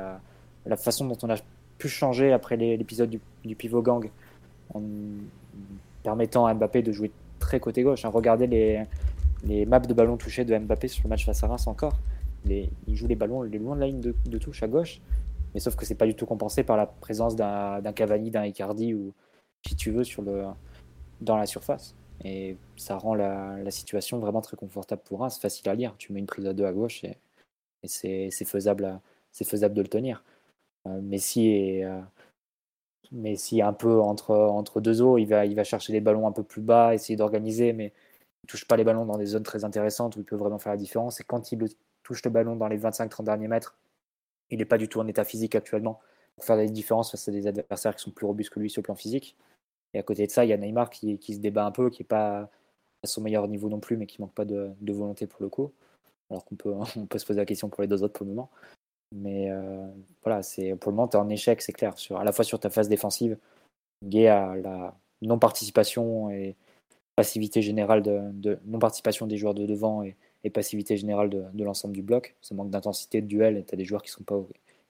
la, façon dont on a pu changer après l'épisode du, pivot gang en permettant à Mbappé de jouer très côté gauche. Hein. Regardez les, maps de ballons touchés de Mbappé sur le match face à Reims encore. il joue les ballons les loin de la ligne de, touche à gauche, mais sauf que c'est pas du tout compensé par la présence d'un Cavani, d'un Icardi ou si tu veux sur le, dans la surface. Et ça rend la, la situation vraiment très confortable pour Reims, facile à lire. Tu mets une prise à deux à gauche et c'est faisable, faisable de le tenir. Euh, Messi est, euh, Messi un peu entre, entre deux eaux, il va, il va chercher les ballons un peu plus bas, essayer d'organiser, mais il touche pas les ballons dans des zones très intéressantes où il peut vraiment faire la différence. Et quand il touche le ballon dans les 25-30 derniers mètres, il n'est pas du tout en état physique actuellement pour faire des différences face à des adversaires qui sont plus robustes que lui sur le plan physique. Et à côté de ça, il y a Neymar qui, qui se débat un peu, qui n'est pas à son meilleur niveau non plus, mais qui manque pas de, de volonté pour le coup alors qu'on peut, on peut se poser la question pour les deux autres pour le moment. Mais euh, voilà, c'est pour le moment, tu es en échec, c'est clair, sur, à la fois sur ta phase défensive, liée à la non-participation et passivité générale de, non-participation des joueurs de devant et, passivité générale de, l'ensemble du bloc. Ça manque d'intensité de duel tu as des joueurs qui ne sont pas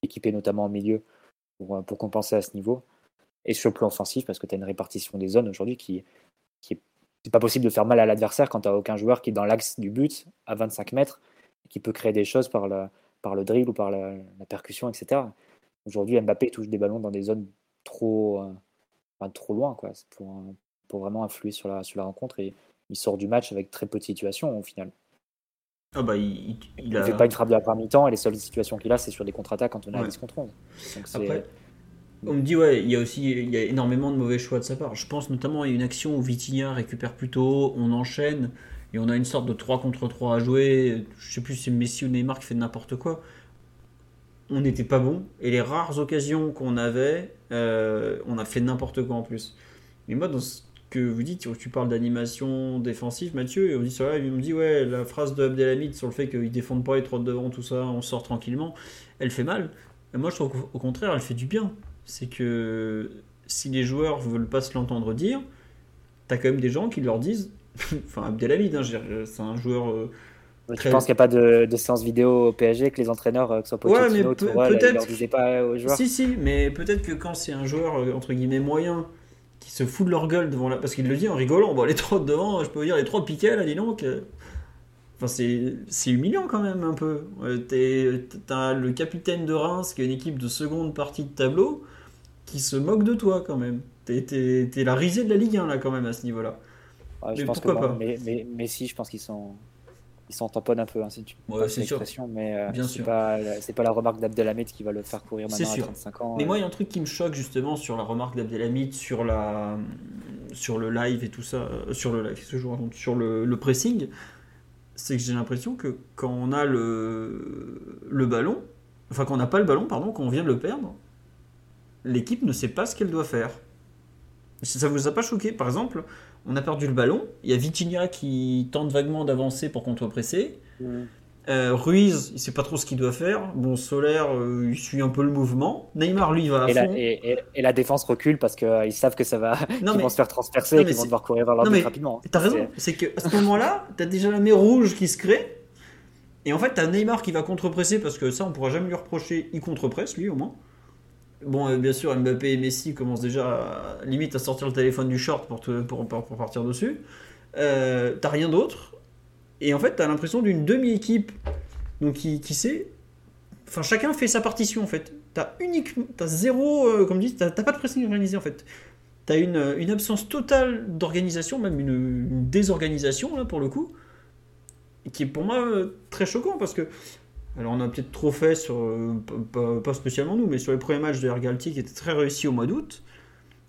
équipés, notamment en milieu, pour, pour, compenser à ce niveau. Et sur le plan offensif, parce que tu as une répartition des zones aujourd'hui qui, qui est c'est pas possible de faire mal à l'adversaire quand tu n'as aucun joueur qui est dans l'axe du but à 25 mètres et qui peut créer des choses par le, par le dribble ou par la, percussion, etc. Aujourd'hui, Mbappé touche des ballons dans des zones trop, euh, trop loin quoi, pour, pour vraiment influer sur la, sur la rencontre et il sort du match avec très peu de situations au final. Ah bah, il, il, fait pas une frappe de la première mi-temps et les seules situations qu'il a, c'est sur des contre-attaques quand on a ouais. 10 contre 11. Après, on me dit, ouais, il y a aussi il y a énormément de mauvais choix de sa part. Je pense notamment à une action où Vitinha récupère plus tôt, on enchaîne, et on a une sorte de 3 contre 3 à jouer. Je sais plus si c'est Messi ou Neymar qui fait n'importe quoi. On n'était pas bon, et les rares occasions qu'on avait, euh, on a fait n'importe quoi en plus. Mais moi, dans ce que vous dites, tu parles d'animation défensive, Mathieu, et on dit ça, il me dit, ouais, la phrase de Abdelhamid sur le fait qu'ils défendent pas les trois de devant, tout ça, on sort tranquillement, elle fait mal. Et moi, je trouve qu'au contraire, elle fait du bien c'est que si les joueurs veulent pas se l'entendre dire, t'as quand même des gens qui leur disent, enfin Abdelhamid, hein, c'est un joueur. Euh, tu penses qu'il n'y a pas de, séance vidéo au PSG que les entraîneurs, euh, que ce soit Pochettino, ouais, peut-être. disaient pas aux joueurs Si, si, mais peut-être que quand c'est un joueur euh, entre guillemets moyen qui se fout de leur gueule devant la, parce qu'il le dit en rigolant, bon les trois devant, je peux vous dire les trois piquets là, dis donc. Enfin, c'est humiliant quand même un peu. T'as le capitaine de Reims qui est une équipe de seconde partie de tableau qui se moque de toi quand même. T'es es, la risée de la Ligue 1 là quand même à ce niveau-là. mais pourquoi pas mais, mais, si, je pense qu'ils sont ils s'en tamponnent un peu, hein, si tu ouais, c'est sûr. mais euh, c'est pas, pas la remarque d'Abdelhamid qui va le faire courir maintenant à 35 ans. Mais moi, il y a un truc qui me choque justement sur la remarque d'Abdelhamid, sur la, sur le live et tout ça, euh, sur le live, ce jour, sur le, le pressing, c'est que j'ai l'impression que quand on a le, le ballon, enfin quand on n'a pas le ballon, pardon, quand on vient de le perdre, l'équipe ne sait pas ce qu'elle doit faire. Ça vous a pas choqué? Par exemple, on a perdu le ballon, il y a Vitinha qui tente vaguement d'avancer pour contre-presser. Euh, Ruiz, il sait pas trop ce qu'il doit faire. Bon, Solaire, euh, il suit un peu le mouvement. Neymar, lui, va à Et la, fond. et, et- et la défense recule parce qu'ils savent que ça va, Non, mais- vont se faire transpercer Non, et qu'ils vont devoir courir vers leur but rapidement. T'as raison, c'est que à ce moment-là, t'as déjà la mer rouge qui se crée. Et en fait, t'as Neymar qui va contre-presser parce que ça, on pourra jamais lui reprocher. Il contre-presse, lui, au moins. Bon, euh, bien sûr, Mbappé et Messi commencent déjà à- limite à sortir le téléphone du short pour, pour, pour- partir dessus. Euh, t'as rien d'autre. Et en fait, t'as l'impression d'une demi-équipe donc qui, qui sait. Enfin, chacun fait sa partition en fait. T'as uniquement, t'as zéro, euh, comme dit, t'as t'as pas de pressing organisé en fait. T'as une, une absence totale d'organisation, même une, désorganisation là pour le coup, qui est pour moi très choquant parce que. Alors on a peut-être trop fait sur, euh, pas, spécialement nous, mais sur les premiers matchs de Ergalti qui étaient très réussis au mois d'août,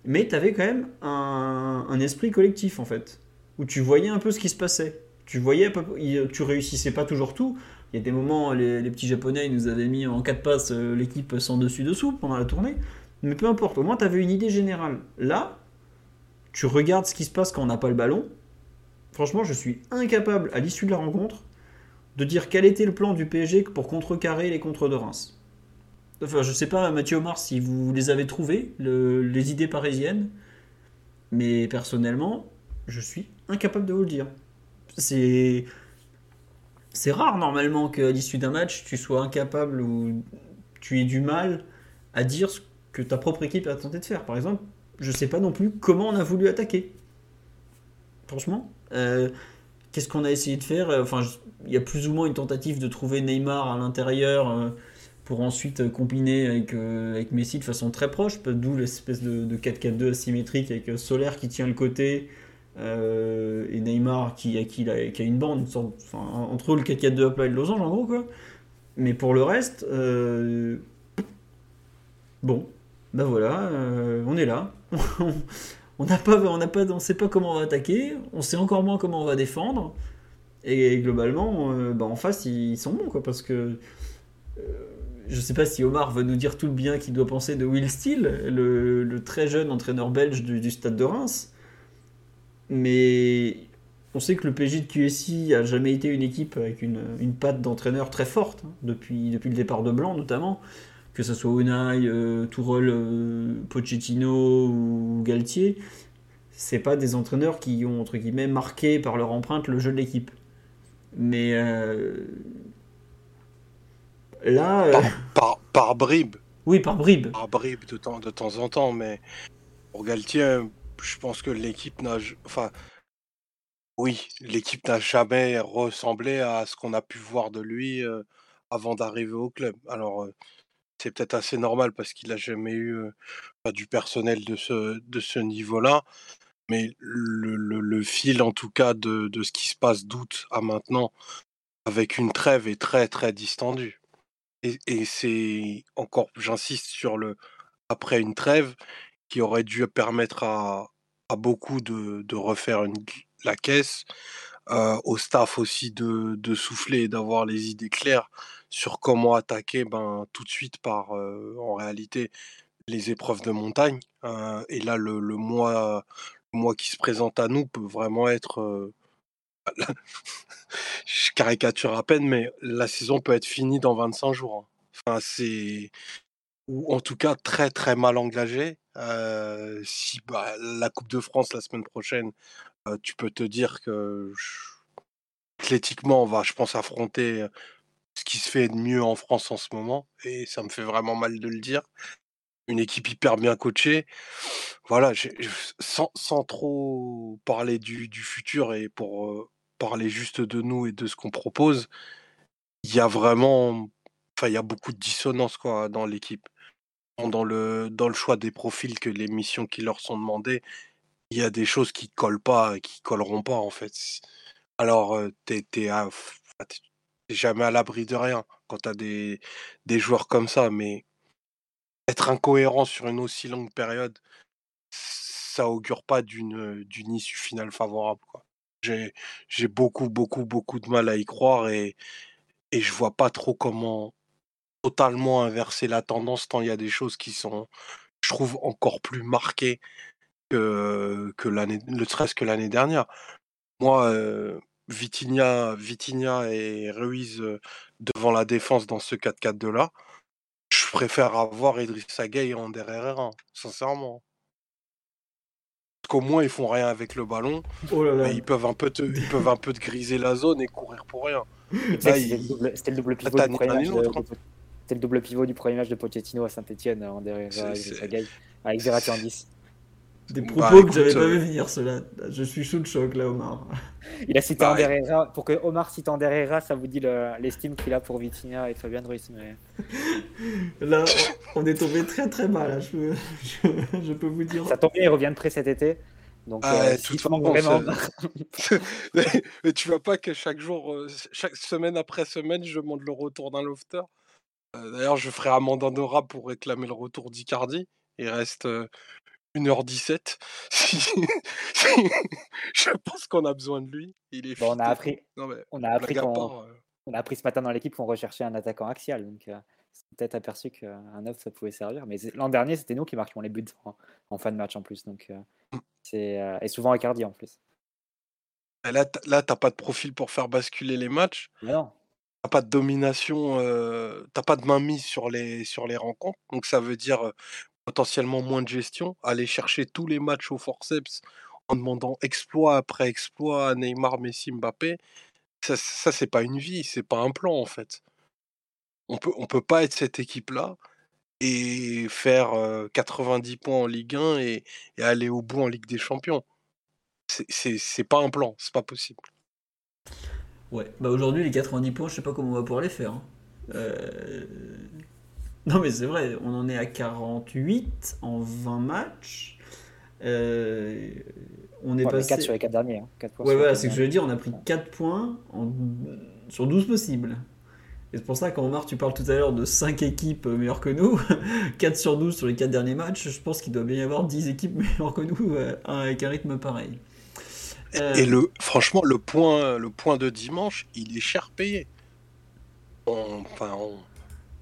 mais t'avais quand même un, esprit collectif en fait, où tu voyais un peu ce qui se passait. Tu voyais, tu réussissais pas toujours tout. Il y a des moments, les, les petits japonais ils nous avaient mis en 4 passes euh, l'équipe sans dessus dessous pendant la tournée, mais peu importe, au moins tu avais une idée générale. Là, tu regardes ce qui se passe quand on n'a pas le ballon. Franchement, je suis incapable, à l'issue de la rencontre, de dire quel était le plan du PSG pour contrecarrer les contres de Reims. Enfin, je sais pas, Mathieu Omar, si vous les avez trouvés, le- les idées parisiennes, mais personnellement, je suis incapable de vous le dire. C'est. C'est rare normalement qu'à l'issue d'un match, tu sois incapable ou tu aies du mal à dire ce que ta propre équipe a tenté de faire. Par exemple, je sais pas non plus comment on a voulu attaquer. Franchement, euh, qu'est-ce qu'on a essayé de faire Enfin, je- il y a plus ou moins une tentative de trouver Neymar à l'intérieur euh, pour ensuite euh, combiner avec, euh, avec Messi de façon très proche, d'où l'espèce de, de 4-4-2 asymétrique avec euh, Solaire qui tient le côté euh, et Neymar qui, a, qui a une bande, enfin, entre le 4-4-2 à plat et le losange en gros quoi. Mais pour le reste, euh, bon, ben voilà, euh, on est là. on n'a pas, on n'a pas, on sait pas comment on va attaquer, on sait encore moins comment on va défendre. Et globalement, euh, bah, en face, ils sont bons quoi, parce que euh, je sais pas si Omar va nous dire tout le bien qu'il doit penser de Will Steele, le, très jeune entraîneur belge du, stade de Reims. Mais on sait que le PJ de QSI a jamais été une équipe avec une, patte d'entraîneur très forte, hein, depuis le départ de Blanc notamment, que ce soit Unai, euh, Tourelle, euh, Pochettino ou Galtier. C'est pas des entraîneurs qui ont, entre guillemets, marqué par leur empreinte le jeu de l'équipe. Mais euh, là, euh, Par, par bribes, oui, par bribes. par bribes de temps, de temps en temps, mais pour Galtier, je pense que l'équipe n'a, enfin, oui, l'équipe n'a jamais ressemblé à ce qu'on a pu voir de lui avant d'arriver au club. Alors, c'est peut-être assez normal parce qu'il a jamais eu pas du personnel de ce, de ce niveau-là. Mais le, le- fil, en tout cas, de, de ce qui se passe d'août à maintenant, avec une trêve, est très, très distendu. Et, et c'est encore, j'insiste sur le après une trêve, qui aurait dû permettre à, à beaucoup de, de refaire une, la caisse, au staff aussi de, de souffler et d'avoir les idées claires sur comment attaquer ben, tout de suite par, en réalité, les épreuves de montagne. Euh, et là, le, le mois, mois qui se présente à nous peut vraiment être... euh, je caricature à peine, mais la saison peut être finie dans 25 jours. hein. Enfin, c'est... Ou en tout cas très très mal engagé. Si bah, la Coupe de France la semaine prochaine, tu peux te dire que athlétiquement, on va, je pense, affronter ce qui se fait de mieux en France en ce moment. Et ça me fait vraiment mal de le dire. Une équipe hyper bien coachée. Voilà, sans, sans trop parler du, du futur et pour euh, parler juste de nous et de ce qu'on propose, il y a vraiment, enfin, il y a beaucoup de dissonance quoi dans l'équipe, dans le dans le choix des profils que les missions qui leur sont demandées. Il y a des choses qui collent pas, et qui colleront pas en fait. Alors, euh, t'es, t'es à- jamais à l'abri de rien quand t'as des des joueurs comme ça, mais être incohérent sur une aussi longue période, ça augure pas d'une d'une issue finale favorable. J'ai j'ai beaucoup, beaucoup, beaucoup de mal à y croire et, et je vois pas trop comment totalement inverser la tendance tant il y a des choses qui sont, je trouve, encore plus marquées que, que l'année, le stress que l'année dernière. Moi, euh, Vitinha, et Ruiz devant la défense dans ce 4-4-2 là, je préfère avoir Idrissa Gueye en derrière sincèrement. Parce qu'au moins ils font rien avec le ballon, oh mais ils peuvent un peu te, ils peuvent un peu te griser la zone et courir pour rien. C'était le double pivot du premier match. De... C'était le double pivot du premier match de Pochettino à Saint-Etienne en derrière Idrissa Gueye avec Verratti en 10. Des bah, propos que j'avais pas vu venir, cela. Je suis sous le choc, là, Omar. Il a cité bah, Pour que Omar cite Anderera, ça vous dit l'estime qu'il a pour Vitinha et Fabien Ruiz. Mais... là, on est tombé très très mal, hein, je, peux, vous dire. Ça tombe bien, il revient de près cet été. Donc, ah, euh, tout vraiment. mais tu vois pas que chaque jour, euh, chaque semaine après semaine, je demande le retour d'un lofter. Euh, d'ailleurs, je ferai Amanda Nora pour réclamer le retour d'Icardi. Il reste 1h17. je pense qu'on a besoin de lui. Il est bon, on a appris, on, a appris euh on a appris ce matin dans l'équipe qu'on recherchait un attaquant axial. Donc, euh, peut-être aperçu qu'un 9 ça pouvait servir. Mais l'an dernier, c'était nous qui marquions les buts en, fin de match en plus. Donc, euh, mmh. c'est et souvent Icardi en plus. Là, là t'as pas de profil pour faire basculer les matchs. Non. T'as pas de domination, t'as pas de main mise sur les, sur les rencontres. Donc ça veut dire potentiellement moins de gestion, aller chercher tous les matchs au forceps en demandant exploit après exploit à Neymar, Messi, Mbappé, ça, ça c'est pas une vie, c'est pas un plan en fait. On peut, on peut pas être cette équipe-là et faire 90 points en Ligue 1 et, aller au bout en Ligue des Champions. C'est pas un plan, c'est pas possible. Ouais, bah aujourd'hui les 90 points, je sais pas comment on va pouvoir les faire. Hein. Euh, non, mais c'est vrai, on en est à 48 en 20 matchs. Euh, on est passé... 4 sur les 4 derniers. Hein. ouais, ouais, c'est ce que je veux dire, on a pris 4 points sur 12 possibles. Et c'est pour ça, quand Omar, tu parles tout à l'heure de 5 équipes meilleures que nous, 4 sur 12 sur les 4 derniers matchs, je pense qu'il doit bien y avoir 10 équipes meilleures que nous euh, avec un rythme pareil. Et euh, le, franchement, le point, le point de dimanche, il est cher payé. enfin, on,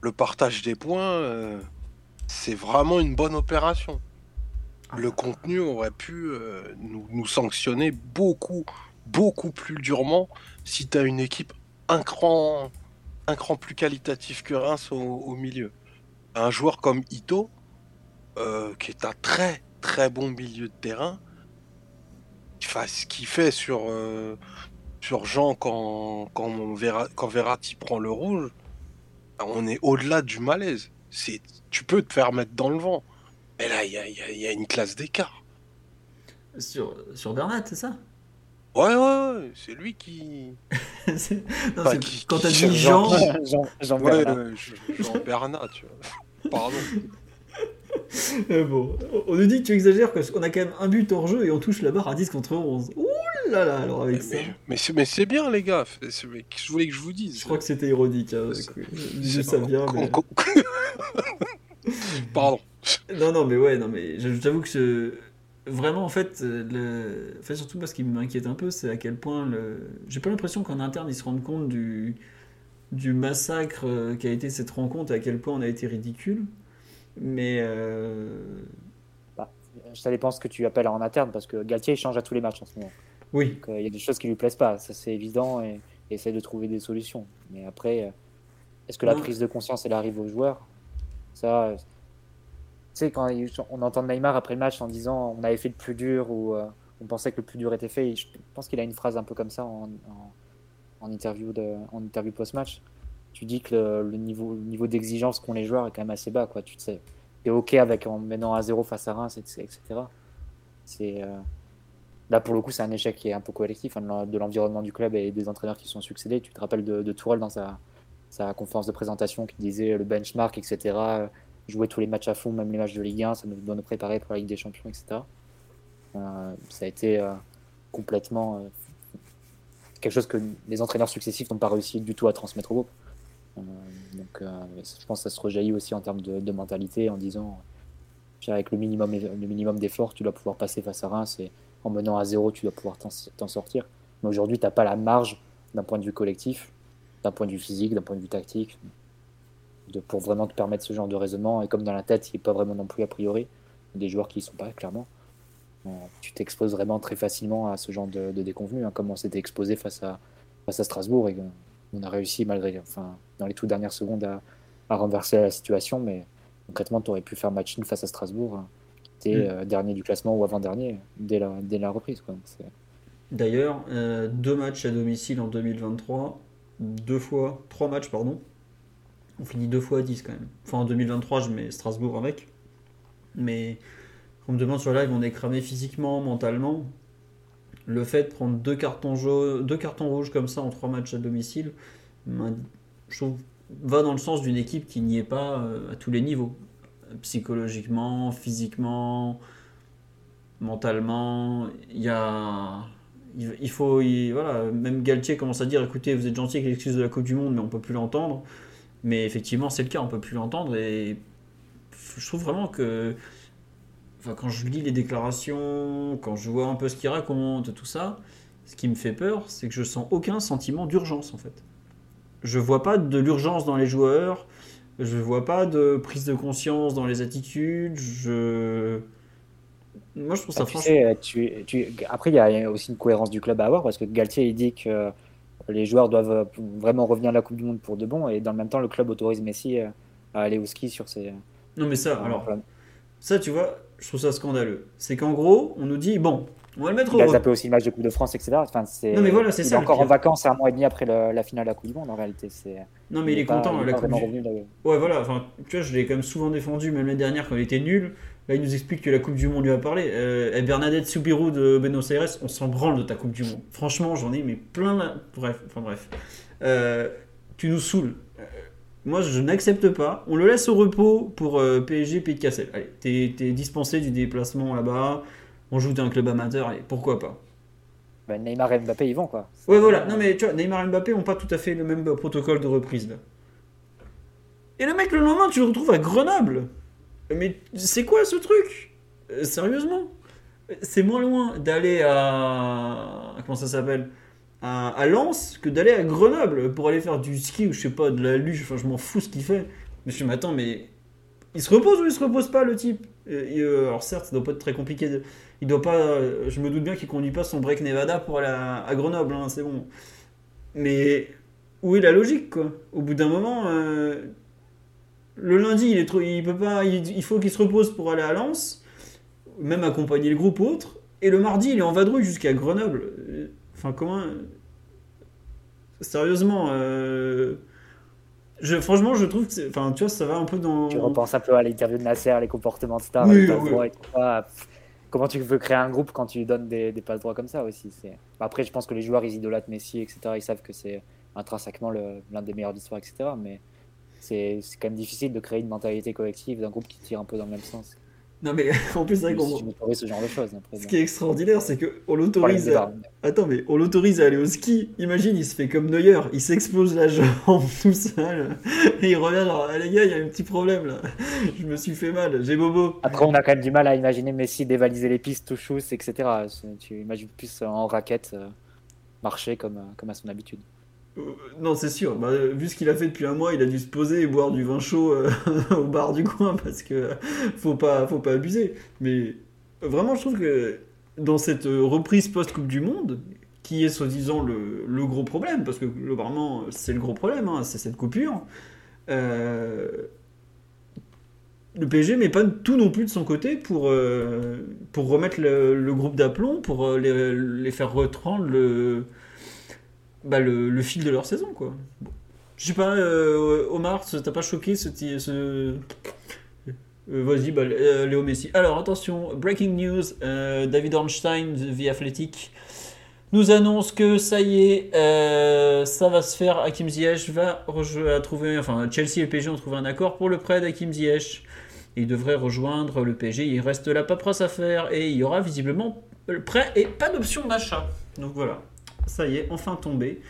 le partage des points, euh, c'est vraiment une bonne opération. Ah. Le contenu aurait pu euh, nous, sanctionner beaucoup, beaucoup plus durement si tu as une équipe un cran, un cran plus qualitatif que Reims au, milieu. Un joueur comme Ito, euh, qui est un très très bon milieu de terrain, ce qu'il fait sur, sur Jean quand, quand, quand Verratti prend le rouge, on est au-delà du malaise. C'est, tu peux te faire mettre dans le vent. Mais là, il y a, une classe d'écart. Sur, sur Bernat, c'est ça? Ouais, ouais, ouais, c'est lui qui. non, qui quand t'as dit Jean. Jean, Jean, Bernat. Jean Bernat, tu vois. Pardon. Euh, bon, on nous dit que tu exagères parce qu'on a quand même un but hors jeu et on touche la barre à 10 contre 11. Ouh là là, alors avec mais, ça. Mais, c'est bien, les gars. Je voulais que je vous dise. Je crois que c'était ironique. Hein, ça vient. Mais... Pardon. Non, non, mais ouais, non, mais j'avoue que ce... vraiment, en fait, le... enfin, surtout moi, ce qui m'inquiète un peu, c'est à quel point le. J'ai pas l'impression qu'en interne ils se rendent compte du du massacre euh, qui a été cette rencontre, à quel point on a été ridicule. Mais. Euh... Bah, ça dépend ce que tu appelles en interne, parce que Galtier il change à tous les matchs en ce moment. Oui. Il y a des choses qui lui plaisent pas, ça c'est évident, et, il essaie de trouver des solutions. Mais après, euh, est-ce que la prise de conscience elle arrive aux joueurs? Ça. Tu sais, quand on entend Neymar après le match en disant on avait fait le plus dur ou euh, on pensait que le plus dur était fait, je pense qu'il a une phrase un peu comme ça en, en, interview, de, en interview post-match tu dis que le, niveau, niveau d'exigence qu'ont les joueurs est quand même assez bas. Quoi. Tu sais, es OK avec en menant à zéro face à Reims, etc. C'est, euh, là, pour le coup, c'est un échec qui est un peu collectif hein, de l'environnement du club et des entraîneurs qui sont succédés. Tu te rappelles de, de Tourelle dans sa, conférence de présentation qui disait le benchmark, etc. Jouer tous les matchs à fond, même les matchs de Ligue 1, ça doit nous préparer pour la Ligue des Champions, etc. Euh, ça a été euh, complètement quelque chose que les entraîneurs successifs n'ont pas réussi du tout à transmettre au groupe. Euh, donc, euh, je pense que ça se rejaillit aussi en termes de, mentalité en disant avec le minimum, le d'efforts, tu dois pouvoir passer face à Reims en menant à zéro, tu dois pouvoir t'en sortir. Mais aujourd'hui, tu n'as pas la marge d'un point de vue collectif, d'un point de vue physique, d'un point de vue tactique, de, pour vraiment te permettre ce genre de raisonnement. Et comme dans la tête, il n'est pas vraiment non plus a priori, des joueurs qui ne sont pas, clairement, euh, tu t'exposes vraiment très facilement à ce genre de, de déconvenus, hein, comme on s'était exposé face à, Strasbourg. Et on a réussi, malgré, enfin, dans les toutes dernières secondes, à, renverser la situation. Mais concrètement, tu aurais pu faire match face à Strasbourg. Hein, mm. euh, dernier du classement ou avant-dernier dès la, dès la reprise. D'ailleurs, euh, deux matchs à domicile en 2023, deux fois, trois matchs, pardon. On finit deux fois à 10 quand même. Enfin, en 2023, je mets Strasbourg avec. Mais on me demande sur live, on est cramé physiquement, mentalement. Le fait de prendre deux cartons, deux cartons rouges comme ça en trois matchs à domicile, je trouve, va dans le sens d'une équipe qui n'y est pas euh, à tous les niveaux. Psychologiquement, physiquement, mentalement. Il y a il faut, voilà, même Galtier commence à dire écoutez, vous êtes gentil avec l'excuse de la Coupe du Monde, mais on peut plus l'entendre. Mais effectivement, c'est le cas, on peut plus l'entendre. Et je trouve vraiment que, quand je lis les déclarations, quand je vois un peu ce qu'il raconte, tout ça, ce qui me fait peur, c'est que je sens aucun sentiment d'urgence en fait. Je vois pas de l'urgence dans les joueurs, je vois pas de prise de conscience dans les attitudes, je moi, je trouve ça franchement. Après, il y a aussi une cohérence du club à avoir parce que Galtier il dit que les joueurs doivent vraiment revenir à la Coupe du Monde pour de bon et dans le même temps, le club autorise Messi à aller au ski sur ses. Non, mais ça, alors, ça, tu vois, je trouve ça scandaleux. C'est qu'en gros, on nous dit bon, on va le mettre au. Il a zappé aussi le match de Coupe de France, etc. Enfin, c'est... Non, mais voilà, c'est il ça. est encore en vacances un mois et demi après la finale de la Coupe du Monde, en réalité. C'est... Non, mais il, est content. la coupe du... Ouais, voilà. Enfin, tu vois, je l'ai quand même souvent défendu, même l'année dernière quand il était nul. Là, il nous explique que la Coupe du Monde lui a parlé. Euh, Bernadette Soubirou de Buenos Aires, on s'en branle de ta Coupe du Monde. Franchement, j'en ai mais plein. Bref, enfin bref. Euh, tu nous saoules. Euh, moi, je n'accepte pas. On le laisse au repos pour PSG, Pays de Cassel. Allez, t'es, es dispensé du déplacement là-bas. On joue dans un club amateur. Allez, pourquoi pas bah, Neymar et Mbappé, ils vont quoi. Ouais, voilà. Non, mais tu vois, Neymar et Mbappé n'ont pas tout à fait le même protocole de reprise là. Et le mec, le lendemain, tu le retrouves à Grenoble. Mais c'est quoi ce truc? Euh, Sérieusement? C'est moins loin d'aller à. Comment ça s'appelle? À, à, Lens que d'aller à Grenoble pour aller faire du ski ou je sais pas, de la luge. Enfin, je m'en fous ce qu'il fait. Mais je me attends, mais. Il se repose ou il se repose pas le type? Euh, Alors certes, ça doit pas être très compliqué. Il doit pas. Je me doute bien qu'il conduit pas son break Nevada pour aller à, Grenoble, hein, c'est bon. Mais où est la logique quoi? Au bout d'un moment, euh, le lundi, il, est trop, il, peut pas, il, faut qu'il se repose pour aller à Lens, même accompagner le groupe ou autre. Et le mardi, il est en vadrouille jusqu'à Grenoble. Enfin, comment. Sérieusement, euh, je, franchement, je trouve que enfin, tu vois, ça va un peu dans. Tu repenses un peu à l'interview de Nasser, les comportements de star, les et tout ça. Comment tu veux créer un groupe quand tu donnes des, passes droits comme ça aussi Après, je pense que les joueurs, ils idolâtrent Messi, etc. Ils savent que c'est intrinsèquement l'un des meilleurs d'histoire, etc. Mais c'est quand même difficile de créer une mentalité collective d'un groupe qui tire un peu dans le même sens. Non mais en plus c'est vrai qu'on ce genre de choses. ce qui est extraordinaire, c'est qu'on l'autorise. À... Attends mais on l'autorise à aller au ski. Imagine, il se fait comme Neuer, il s'explose la jambe tout seul et il revient genre ah, les gars, il y a un petit problème là. Je me suis fait mal, j'ai bobo. Après on a quand même du mal à imaginer Messi dévaliser les pistes, tout chousse, etc. Tu imagines plus en raquette euh, marcher comme, euh, comme à son habitude. Euh, non, c'est sûr. Bah, vu ce qu'il a fait depuis un mois, il a dû se poser et boire du vin chaud euh, au bar du coin parce que faut pas, faut pas abuser. Mais vraiment, je trouve que dans cette reprise post-Coupe du Monde, qui est soi-disant le, gros problème, parce que globalement, c'est le gros problème, hein, c'est cette coupure. Euh, le PSG met pas tout non plus de son côté pour, pour remettre le, groupe d'aplomb, pour les, les, faire reprendre le, bah, le, fil de leur saison, quoi. Je sais pas, euh, Omar, t'as pas choqué ce. ce... Euh, vas-y, bah, euh, Léo Messi. Alors attention, breaking news David Ornstein, The Athletic, nous annonce que ça y est, ça va se faire. Hakim Ziyech va trouver. Enfin, Chelsea et le PSG ont trouvé un accord pour le prêt d'Hakim Ziyech. Il devrait rejoindre le PSG. Il reste la paperasse à faire et il y aura visiblement le prêt et pas d'option d'achat. Donc voilà ça y est, enfin tombé.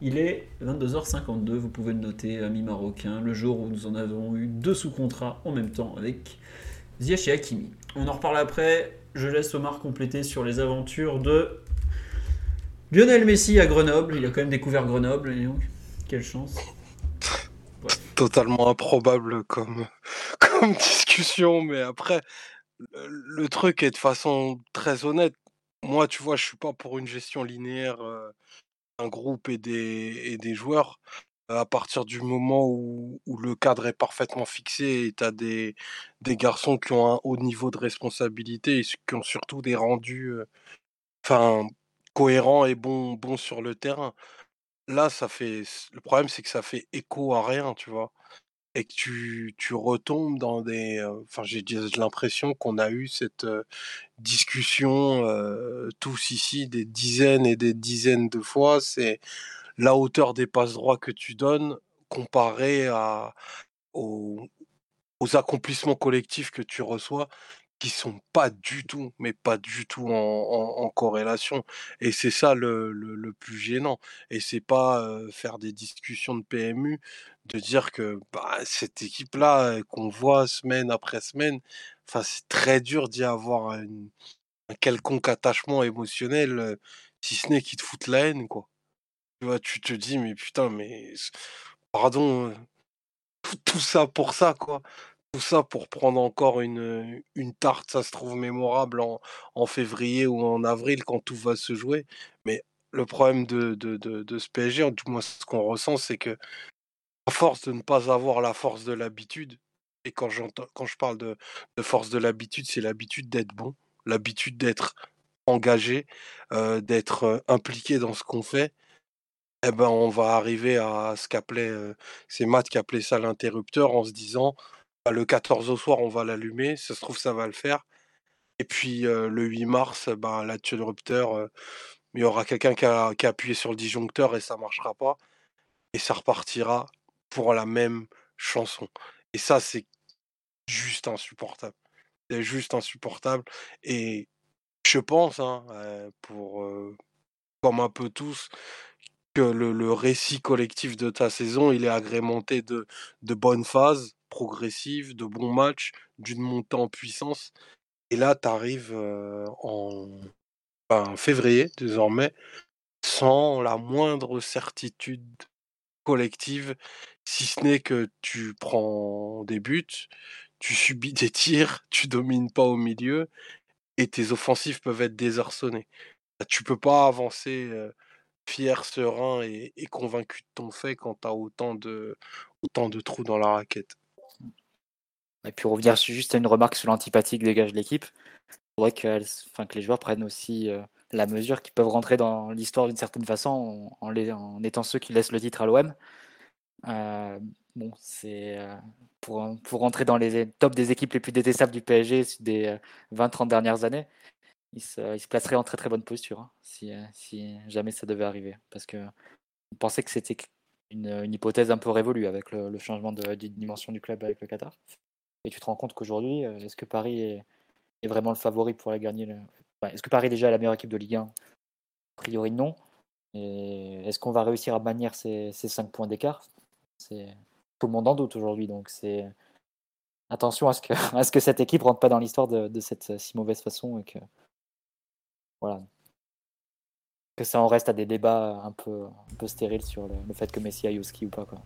Il est 22h52, vous pouvez le noter, ami marocain, le jour où nous en avons eu deux sous contrats en même temps avec Ziyech et Hakimi. On en reparle après. Je laisse Omar compléter sur les aventures de Lionel Messi à Grenoble. Il a quand même découvert Grenoble. Et donc, quelle chance. Totalement improbable comme, discussion, mais après, le truc est de façon très honnête. Moi, tu vois, je suis pas pour une gestion linéaire d'un groupe et des, joueurs. À partir du moment où, le cadre est parfaitement fixé et tu as des, garçons qui ont un haut niveau de responsabilité et qui ont surtout des rendus cohérents et bons, bons sur le terrain. Là, ça fait. Le problème, c'est que ça fait écho à rien, tu vois? Et que tu, tu retombes dans des. euh, Enfin, j'ai l'impression qu'on a eu cette euh, discussion euh, tous ici des dizaines et des dizaines de fois. C'est la hauteur des passes droits que tu donnes comparée aux, aux accomplissements collectifs que tu reçois qui sont pas du tout, mais pas du tout en, corrélation. Et c'est ça le, le- plus gênant. Et c'est pas faire des discussions de PMU, de dire que bah, cette équipe-là qu'on voit semaine après semaine, c'est très dur d'y avoir un quelconque attachement émotionnel, si ce n'est qu'ils te foutent la haine, quoi. Tu vois, tu te dis, mais putain, mais pardon, tout ça pour ça, quoi. Tout ça pour prendre encore une, une tarte, ça se trouve mémorable en, en février ou en avril quand tout va se jouer. Mais le problème de, de, de, de ce PSG, du moins ce qu'on ressent, c'est que à force de ne pas avoir la force de l'habitude, et quand quand je parle de, de force de l'habitude, c'est l'habitude d'être bon, l'habitude d'être engagé, d'être impliqué dans ce qu'on fait, eh ben on va arriver à ce qu'appelait, euh, c'est Matt qui appelait ça l'interrupteur en se disant le 14 au soir on va l'allumer, ça se trouve ça va le faire. Et puis le 8 mars, bah, l'interrupteur, euh, il y aura quelqu'un qui a, appuyé sur le disjoncteur et ça marchera pas. Et ça repartira pour la même chanson. Et ça, c'est juste insupportable. C'est juste insupportable. Et je pense, hein, pour comme un peu tous, que le, récit collectif de ta saison, il est agrémenté de bonnes phases progressives, de bons matchs, d'une montée en puissance. Et là, tu arrives en ben, février, désormais, sans la moindre certitude collective, si ce n'est que tu prends des buts, tu subis des tirs, tu domines pas au milieu, et tes offensives peuvent être désarçonnées. Tu peux pas avancer fier, serein et, et convaincu de ton fait quand tu as autant de, autant de trous dans la raquette. Et puis revenir juste à une remarque sur l'antipathie que dégage l'équipe. Il faudrait que, enfin, que les joueurs prennent aussi euh, la mesure qu'ils peuvent rentrer dans l'histoire d'une certaine façon en, en les- en étant ceux qui laissent le titre à l'OM. Euh, bon, c'est euh, pour, pour rentrer dans les tops des équipes les plus détestables du PSG des euh, 20-30 dernières années. Il se, placerait en très très bonne posture hein, si, si jamais ça devait arriver. Parce que on pensait que c'était une, une hypothèse un peu révolue avec le, le changement de, de dimension du club avec le Qatar. Et tu te rends compte qu'aujourd'hui, euh, est-ce que Paris est, vraiment le favori pour aller gagner le... Est-ce que Paris est déjà la meilleure équipe de Ligue 1 A priori, non. Est-ce qu'on va réussir à manier ces, ces 5 points d'écart? Tout le monde en doute aujourd'hui. Donc c'est attention à ce, que, cette équipe rentre pas dans l'histoire de, cette si mauvaise façon et que voilà que ça en reste à des débats un peu, stériles sur le, le fait que Messi aille au ski ou pas. Quoi.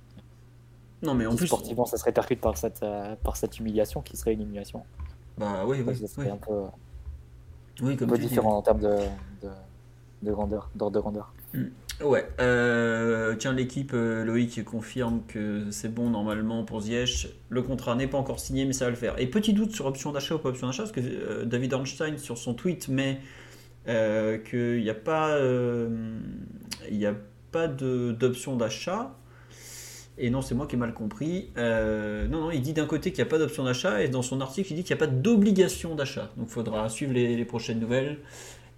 Non, mais en plus. sportivement, ça se répercute par cette, euh, par cette humiliation qui serait une humiliation. Bah oui, oui. ça serait oui. un peu, Oui, un comme peu tu dis, différent en termes de, de, de grandeur, d'ordre de grandeur. Ouais, euh, tiens, l'équipe, euh, Loïc confirme que c'est bon normalement pour Ziyech. Le contrat n'est pas encore signé, mais ça va le faire. Et petit doute sur option d'achat ou pas option d'achat, parce que euh, David Ornstein, sur son tweet, met euh, qu'il n'y a pas, euh, il y a pas de- d'option d'achat. Et non, c'est moi qui ai mal compris. Euh, non, non, il dit d'un côté qu'il n'y a pas d'option d'achat, et dans son article, il dit qu'il n'y a pas d'obligation d'achat. Donc il faudra suivre les, prochaines nouvelles.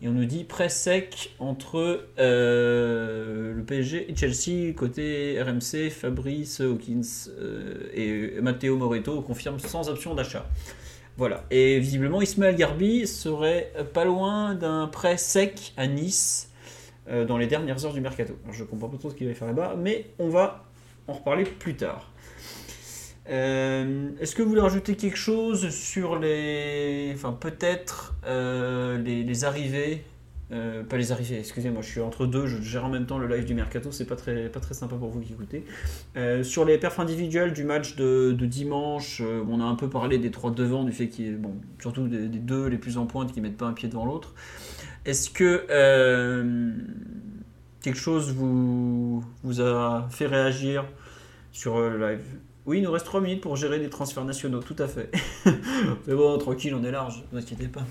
Et on nous dit prêt sec entre euh, le PSG et Chelsea, côté RMC, Fabrice Hawkins euh, et Matteo Moreto confirment sans option d'achat. Voilà. Et visiblement, Ismaël Garbi serait pas loin d'un prêt sec à Nice dans les dernières heures du mercato. Alors, je comprends pas trop ce qu'il va faire là-bas, mais on va en reparler plus tard. Euh, Est-ce que vous voulez rajouter quelque chose sur les. Enfin, peut-être euh, les, arrivées euh, pas les arrivées, excusez-moi, je suis entre deux, je gère en même temps le live du mercato, c'est pas très, pas très sympa pour vous qui écoutez. Sur les perfs individuels du match de, dimanche, on a un peu parlé des trois devants, du fait qu'il y bon, surtout des, des deux les plus en pointe qui mettent pas un pied devant l'autre. Est-ce que quelque chose vous, vous a fait réagir sur euh, le live? Oui, il nous reste 3 minutes pour gérer les transferts nationaux, tout à fait. Mais bon, tranquille, on est large, ne vous inquiétez pas.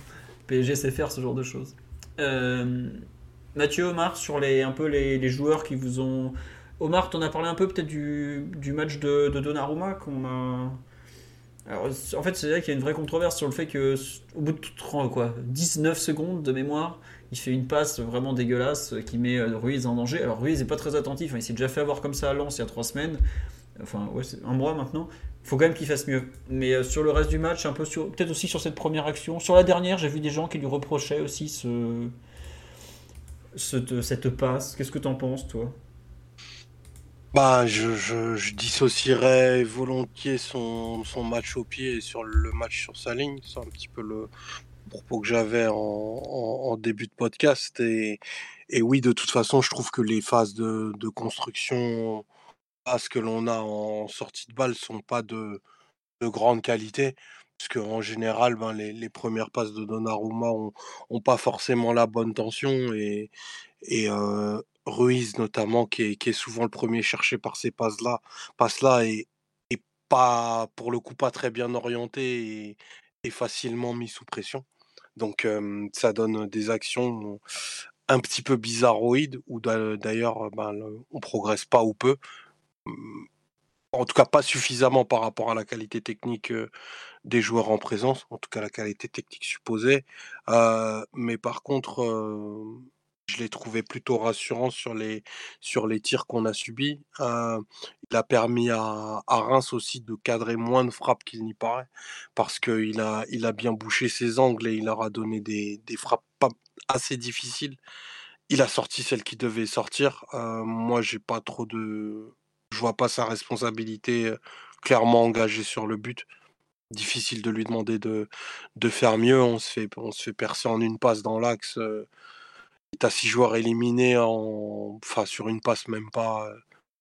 PSG sait faire ce genre de choses. Euh, Mathieu, Omar, sur les, un peu les, joueurs qui vous ont. Omar, t'en as parlé un peu peut-être du, du match de, de Donnarumma qu'on a. En fait, c'est vrai qu'il y a une vraie controverse sur le fait que, au bout de 30, quoi, 19 secondes de mémoire, il fait une passe vraiment dégueulasse qui met euh, Ruiz en danger. Alors, Ruiz n'est pas très attentif, hein, il s'est déjà fait avoir comme ça à Lens il y a 3 semaines, enfin, ouais, un mois maintenant. Il faut quand même qu'il fasse mieux. Mais euh, sur le reste du match, un peu sur, peut-être aussi sur cette première action. Sur la dernière, j'ai vu des gens qui lui reprochaient aussi ce, cette, passe. Qu'est-ce que t'en penses, toi? Bah, je, dissocierais volontiers son, match au pied sur le match sur sa ligne. C'est un petit peu le propos que j'avais en, début de podcast. Et, et oui, de toute façon, je trouve que les phases de, de construction, ce que l'on a en sortie de balle, sont pas de, de grande qualité. Parce qu'en général, ben, les, les premières passes de Donnarumma ont, pas forcément la bonne tension. Et, et euh, Ruiz, notamment, qui est, qui est souvent le premier cherché par ces passes-là, passes-là est pas, pour le coup, pas très bien orienté et, et facilement mis sous pression. Donc, ça donne des actions un petit peu bizarroïdes, où d'a- d'ailleurs, ben, on progresse pas ou peu. Hum, En tout cas, pas suffisamment par rapport à la qualité technique des joueurs en présence, en tout cas la qualité technique supposée. Mais par contre, je l'ai trouvé plutôt rassurant sur les, sur les tirs qu'on a subis. Euh, il a permis à, à Reims aussi de cadrer moins de frappes qu'il n'y paraît, parce qu'il a, il a bien bouché ses angles et il leur a donné des, des frappes pas assez difficiles. Il a sorti celle qui devait sortir. Euh, moi, j'ai pas trop de, je vois pas sa responsabilité euh, clairement engagée sur le but. Difficile de lui demander de, de faire mieux. On se fait, on se fait percer en une passe dans l'axe. T'as six joueurs éliminés en, enfin, sur une passe même pas,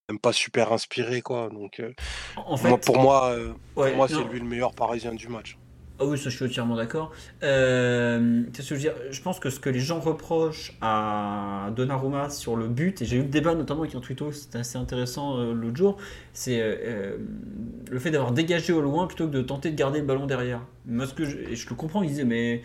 même pas super inspirée, quoi. Donc, euh, En moi, fait, pour moi, euh, pour moi, c'est lui le meilleur parisien du match. Ah oui, ça je suis entièrement d'accord. Euh, que je veux dire? Je pense que ce que les gens reprochent à Donnarumma sur le but, et j'ai eu le débat notamment avec un tweeto, c'était assez intéressant euh, l'autre jour, c'est euh, le fait d'avoir dégagé au loin plutôt que de tenter de garder le ballon derrière. Moi, ce que je, et je le comprends, il disait, mais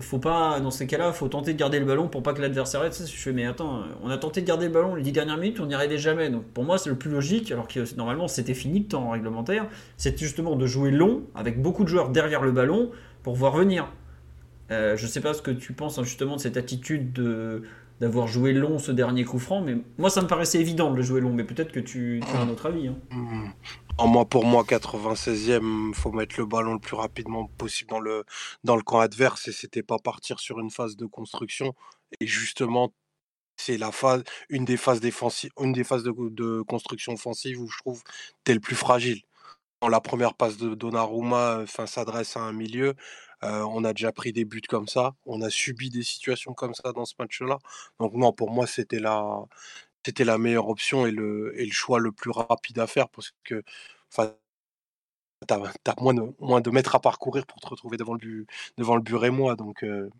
faut pas, dans ces cas-là, faut tenter de garder le ballon pour pas que l'adversaire aide. Je fais, mais attends, on a tenté de garder le ballon les 10 dernières minutes, on n'y arrivait jamais. Donc pour moi, c'est le plus logique, alors que normalement c'était fini le temps réglementaire, c'est justement de jouer long avec beaucoup de joueurs derrière le ballon pour voir venir. Euh, je sais pas ce que tu penses hein, justement de cette attitude de d'avoir joué long ce dernier coup franc, mais moi ça me paraissait évident de le jouer long, mais peut-être que tu, as un autre avis. hein. Hmm. En moi, pour moi, 96e, faut mettre le ballon le plus rapidement possible dans le, dans le camp adverse et c'était pas partir sur une phase de construction. Et justement, c'est la phase, une des phases défensives, une des phases de, construction offensive où je trouve t'es le plus fragile. La première passe de Donnarumma, enfin, s'adresse à un milieu, on a déjà pris des buts comme ça, on a subi des situations comme ça dans ce match-là. Donc non, pour moi, c'était la, c'était la meilleure option et le, et choix le plus rapide à faire parce que t'as, t'as moins, de, mètres à parcourir pour te retrouver devant le but, devant le but rémois. Donc euh,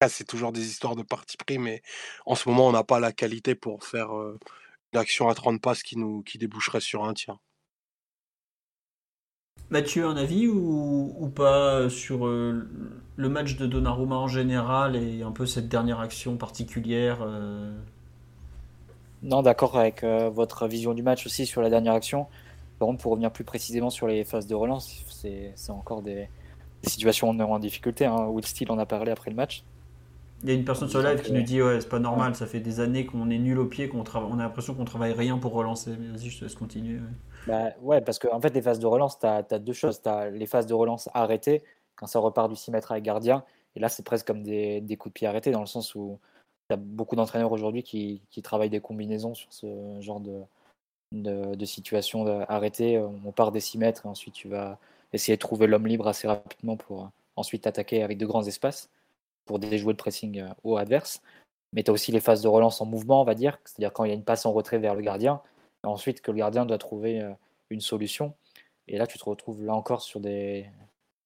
là, c'est toujours des histoires de parti pris, mais en ce moment, on n'a pas la qualité pour faire une action à 30 passes qui, nous, qui déboucherait sur un tir. Mathieu, un avis ou, ou pas sur euh, le match de Donnarumma en général et un peu cette dernière action particulière euh, Non, d'accord avec euh, votre vision du match aussi sur la dernière action. Par contre, pour revenir plus précisément sur les phases de relance, c'est encore des, des situations où on est en difficulté. Hein. Will Steele en a parlé après le match. Il y a une personne sur le live qui nous dit ouais c'est pas normal, ça fait des années qu'on est nul au pied, qu'on on a l'impression qu'on travaille rien pour relancer. Mais vas-y, je te laisse continuer. ouais. Bah, ouais, parce que en fait, les phases de relance, tu as, deux choses. Tu as les phases de relance arrêtées, quand ça repart du 6 mètres avec gardien. Et là, c'est presque comme des, coups de pied arrêtés, dans le sens où tu as beaucoup d'entraîneurs aujourd'hui qui, travaillent des combinaisons sur ce genre de, de situations arrêtées. On part des 6 mètres et ensuite tu vas essayer de trouver l'homme libre assez rapidement pour ensuite attaquer avec de grands espaces pour déjouer le pressing au adverse. Mais tu as aussi les phases de relance en mouvement, on va dire, c'est-à-dire quand il y a une passe en retrait vers le gardien, ensuite que le gardien doit trouver une solution. Et là, tu te retrouves là encore sur des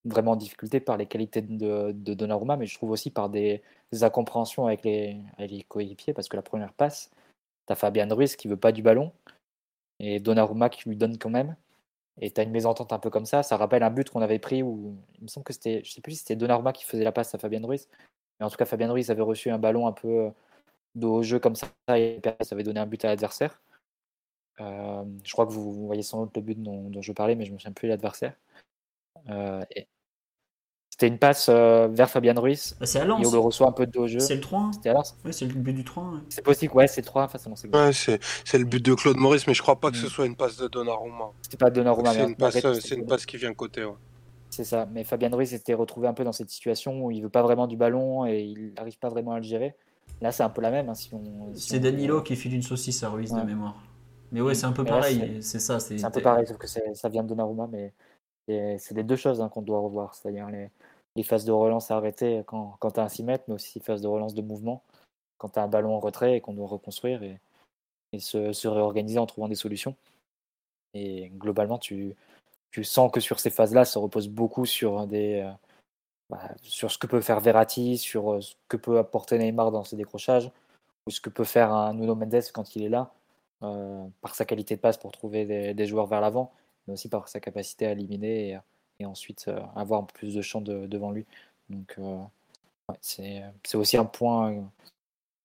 vraiment difficultés par les qualités de, de Donnarumma, mais je trouve aussi par des, incompréhensions avec les, les coéquipiers, parce que la première passe, tu as Fabian Ruiz qui veut pas du ballon, et Donnarumma qui lui donne quand même. Et tu as une mésentente un peu comme ça. Ça rappelle un but qu'on avait pris où il me semble que c'était, je sais plus si c'était Donnarumma qui faisait la passe à Fabian Ruiz, mais en tout cas, Fabian Ruiz avait reçu un ballon un peu de haut jeu comme ça, et ça avait donné un but à l'adversaire. Euh, je crois que vous, voyez sans doute le but dont, je parlais, mais je ne me souviens plus de l'adversaire. Euh, c'était une passe euh, vers Fabian Ruiz. Bah, c'est à Lens. Et on le reçoit un peu de haut jeu. C'est le 3 C'était à Lens. C'est le but du 3. C'est possible, ouais, c'est le 3. Enfin, ouais, c'est le but de Claude Maurice, mais je crois pas que ce mm. soit une passe de Donnarumma. C'était pas Donnarumma. C'est une, passe, une passe qui vient côté. Ouais. C'est ça, mais Fabian Ruiz s'était retrouvé un peu dans cette situation où il veut pas vraiment du ballon et il n'arrive pas vraiment à le gérer. Là, c'est un peu la même. Hein, si c'est Danilo qui file une saucisse à Ruiz de mémoire. Mais ouais, c'est un peu pareil, c'est ça. C'est un peu pareil, sauf que ça vient de Donnarumma, mais c'est les deux choses hein, qu'on doit revoir. C'est-à-dire les, les, phases de relance à arrêter quand, quand tu as un 6 mètres, mais aussi les phases de relance de mouvement quand tu as un ballon en retrait et qu'on doit reconstruire et, et se, se, réorganiser en trouvant des solutions. Et globalement, tu, tu sens que sur ces phases-là, ça repose beaucoup sur, des, euh, bah, sur ce que peut faire Verratti, sur euh, ce que peut apporter Neymar dans ses décrochages, ou ce que peut faire un Nuno Mendes quand il est là. Euh, par sa qualité de passe pour trouver des, joueurs vers l'avant, mais aussi par sa capacité à éliminer et, ensuite euh, avoir un plus de champ devant lui. Donc euh, c'est aussi un point,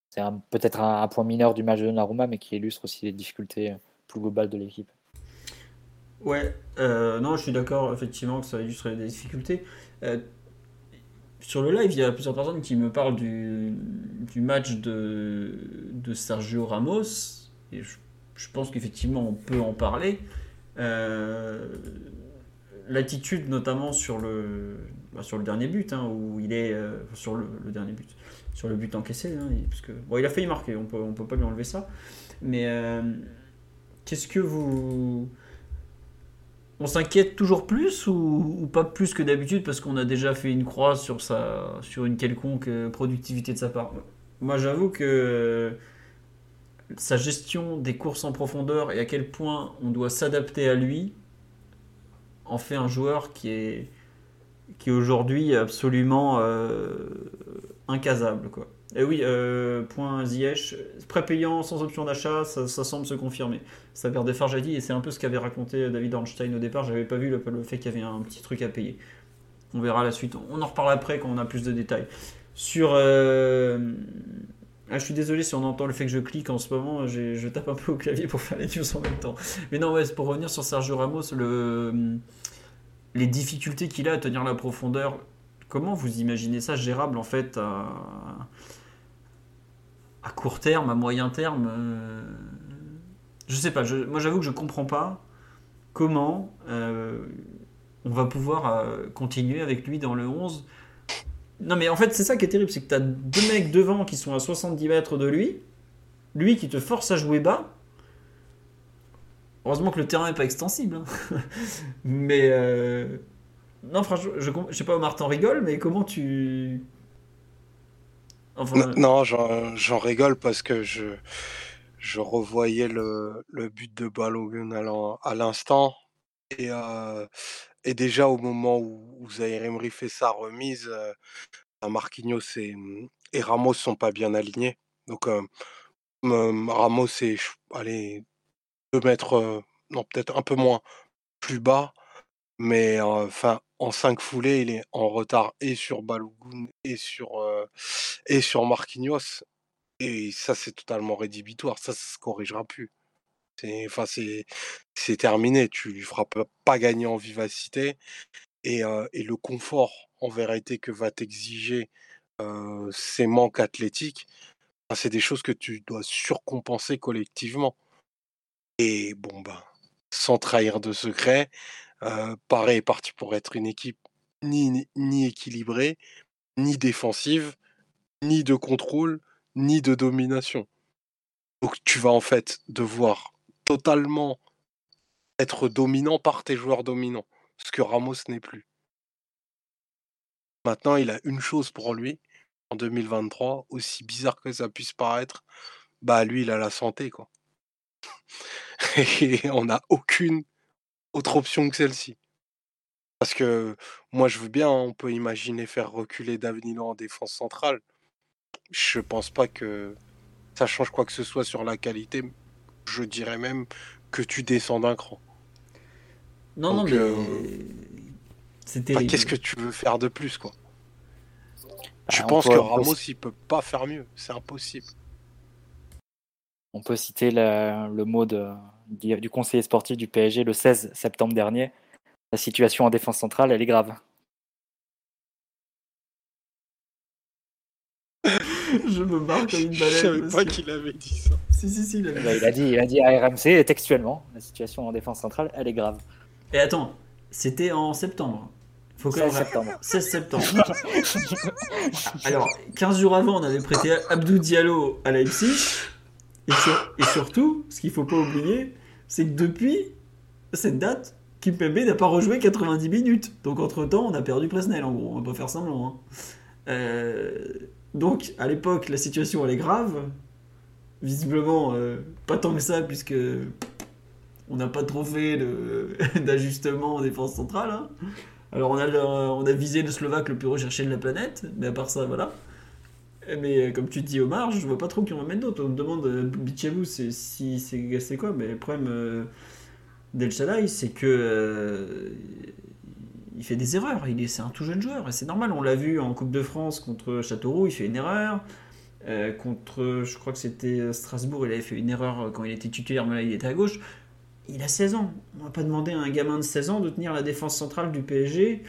c'est peut-être un, point mineur du match de Naruma, mais qui illustre aussi les difficultés plus globales de l'équipe. Ouais, non, je suis d'accord effectivement que ça illustre les difficultés. sur le live, il y a plusieurs personnes qui me parlent du, du match de, de Sergio Ramos. Et je je pense qu'effectivement on peut en parler. Euh, l'attitude notamment sur le, bah, sur le dernier but, hein, où il est euh, sur le, dernier but, sur le but encaissé, hein, parce que bon, il a failli marquer, on peut, on peut pas lui enlever ça. Mais euh, qu'est-ce que vous, on s'inquiète toujours plus ou, pas plus que d'habitude parce qu'on a déjà fait une croix sur sa, sur une quelconque productivité de sa part? Moi, j'avoue que sa gestion des courses en profondeur et à quel point on doit s'adapter à lui en fait un joueur qui est, aujourd'hui absolument euh, incasable. Quoi. Et oui, euh, point Ziyech, prépayant sans option d'achat, ça, semble se confirmer. Ça perd des j'ai dit, et c'est un peu ce qu'avait raconté David Ornstein au départ. J'avais pas vu le, le fait qu'il y avait un petit truc à payer. On verra la suite. On en reparle après quand on a plus de détails. Sur. Euh, ah, je suis désolé si on entend le fait que je clique en ce moment, je tape un peu au clavier pour faire les news en même temps. Mais non, ouais, pour revenir sur Sergio Ramos, le, les difficultés qu'il a à tenir la profondeur, comment vous imaginez ça gérable en fait à, à court terme, à moyen terme euh, Je sais pas, moi j'avoue que je comprends pas comment euh, on va pouvoir euh, continuer avec lui dans le 11 non, mais en fait, c'est ça qui est terrible, c'est que tu as deux mecs devant qui sont à 70 mètres de lui, lui qui te force à jouer bas. Heureusement que le terrain n'est pas extensible. Hein. mais. Euh, non, franchement, je, sais pas, Martin rigole, mais comment tu. Non, j'en rigole parce que je, je revoyais le, le but de Balogun à l'instant. Et, euh, et déjà au moment où, où Zaire Emery fait sa remise, euh, Marquinhos et, mmh, et Ramos sont pas bien alignés. Donc Ramos est allez, 2 mètres, non peut-être un peu moins plus bas, mais en 5 foulées, il est en retard et sur Balogun et sur, et sur Marquinhos. Et ça, c'est totalement rédhibitoire. Ça, ça se corrigera plus. C'est, enfin, c'est, terminé. Tu lui feras pas gagner en vivacité. Et, le confort, en vérité, que va t'exiger ces manques athlétiques, ben, c'est des choses que tu dois surcompenser collectivement. Et bon, ben, sans trahir de secret, pareil est parti pour être une équipe ni, ni équilibrée, ni défensive, ni de contrôle, ni de domination. Donc tu vas en fait devoir totalement être dominant par tes joueurs dominants, ce que Ramos n'est plus. Maintenant, il a une chose pour lui en 2023, aussi bizarre que ça puisse paraître, bah lui, il a la santé, quoi. Et on n'a aucune autre option que celle-ci. Parce que moi, je veux bien, on peut imaginer faire reculer Davinilo en défense centrale. Je pense pas que ça change quoi que ce soit sur la qualité. Je dirais même que tu descends d'un cran. Non, non, mais. euh, C'est Enfin, terrible. Qu'est-ce que tu veux faire de plus, quoi? Je Bah, pense peut- que peut- Ramos, il peut pas faire mieux? C'est impossible. On peut citer la- le mot de- du conseiller sportif du PSG le 16 septembre dernier. La situation en défense centrale, elle est grave. Je me barre comme une Je baleine. savais parce pas que- qu'il avait dit ça. Si, si, si, il avait Bah, il, a dit, il a dit à RMC textuellement, la situation en défense centrale, elle est grave. Et attends, c'était en septembre. Faut quand 16 même- septembre. 16 septembre. Alors, 15 jours avant, on avait prêté Abdou Diallo à Leipzig. Et, sur- et surtout, ce qu'il faut pas oublier, c'est que depuis cette date, Kimpembe n'a pas rejoué 90 minutes. Donc, entre-temps, on a perdu Presnel, en gros. On va pas faire semblant. hein. Euh, donc, à l'époque, la situation, elle est grave. Visiblement, euh, pas tant que ça, puisque on n'a pas trop fait d'ajustement en défense centrale. hein. Alors on a, on a visé le Slovaque le plus recherché de la planète, mais à part ça, voilà. Mais euh, comme tu dis Omar, je vois pas trop qui en mettre d'autres. On me demande, euh, Bichabou, c'est si, c'est quoi Mais le problème d'El Shaddai, c'est que il fait des erreurs. Il est, c'est un tout jeune joueur, et c'est normal. On l'a vu en Coupe de France contre Châteauroux, il fait une erreur. Euh, contre, je crois que c'était Strasbourg, il avait fait une erreur quand il était titulaire, mais là il était à gauche. Il a 16 ans. On va pas demander à un gamin de 16 ans de tenir la défense centrale du PSG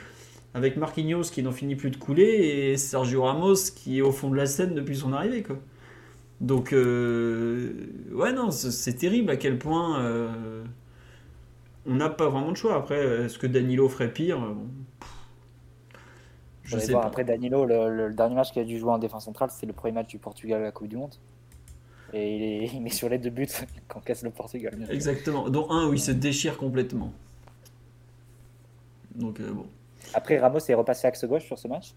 avec Marquinhos qui n'en finit plus de couler et Sergio Ramos qui est au fond de la scène depuis son arrivée. Donc, euh, ouais, non, c'est terrible à quel point euh, on n'a pas vraiment de choix. Après, est-ce que Danilo ferait pire pff, Je sais voir. pas. Après Danilo, le, le- le dernier match qu'il a dû jouer en défense centrale, c'était le premier match du Portugal à la Coupe du Monde. Et il est, il met sur les deux buts qu'encaisse le Portugal. Exactement. Dont un où il se déchire complètement. Donc, euh, bon. Après, Ramos est repassé axe gauche sur ce match.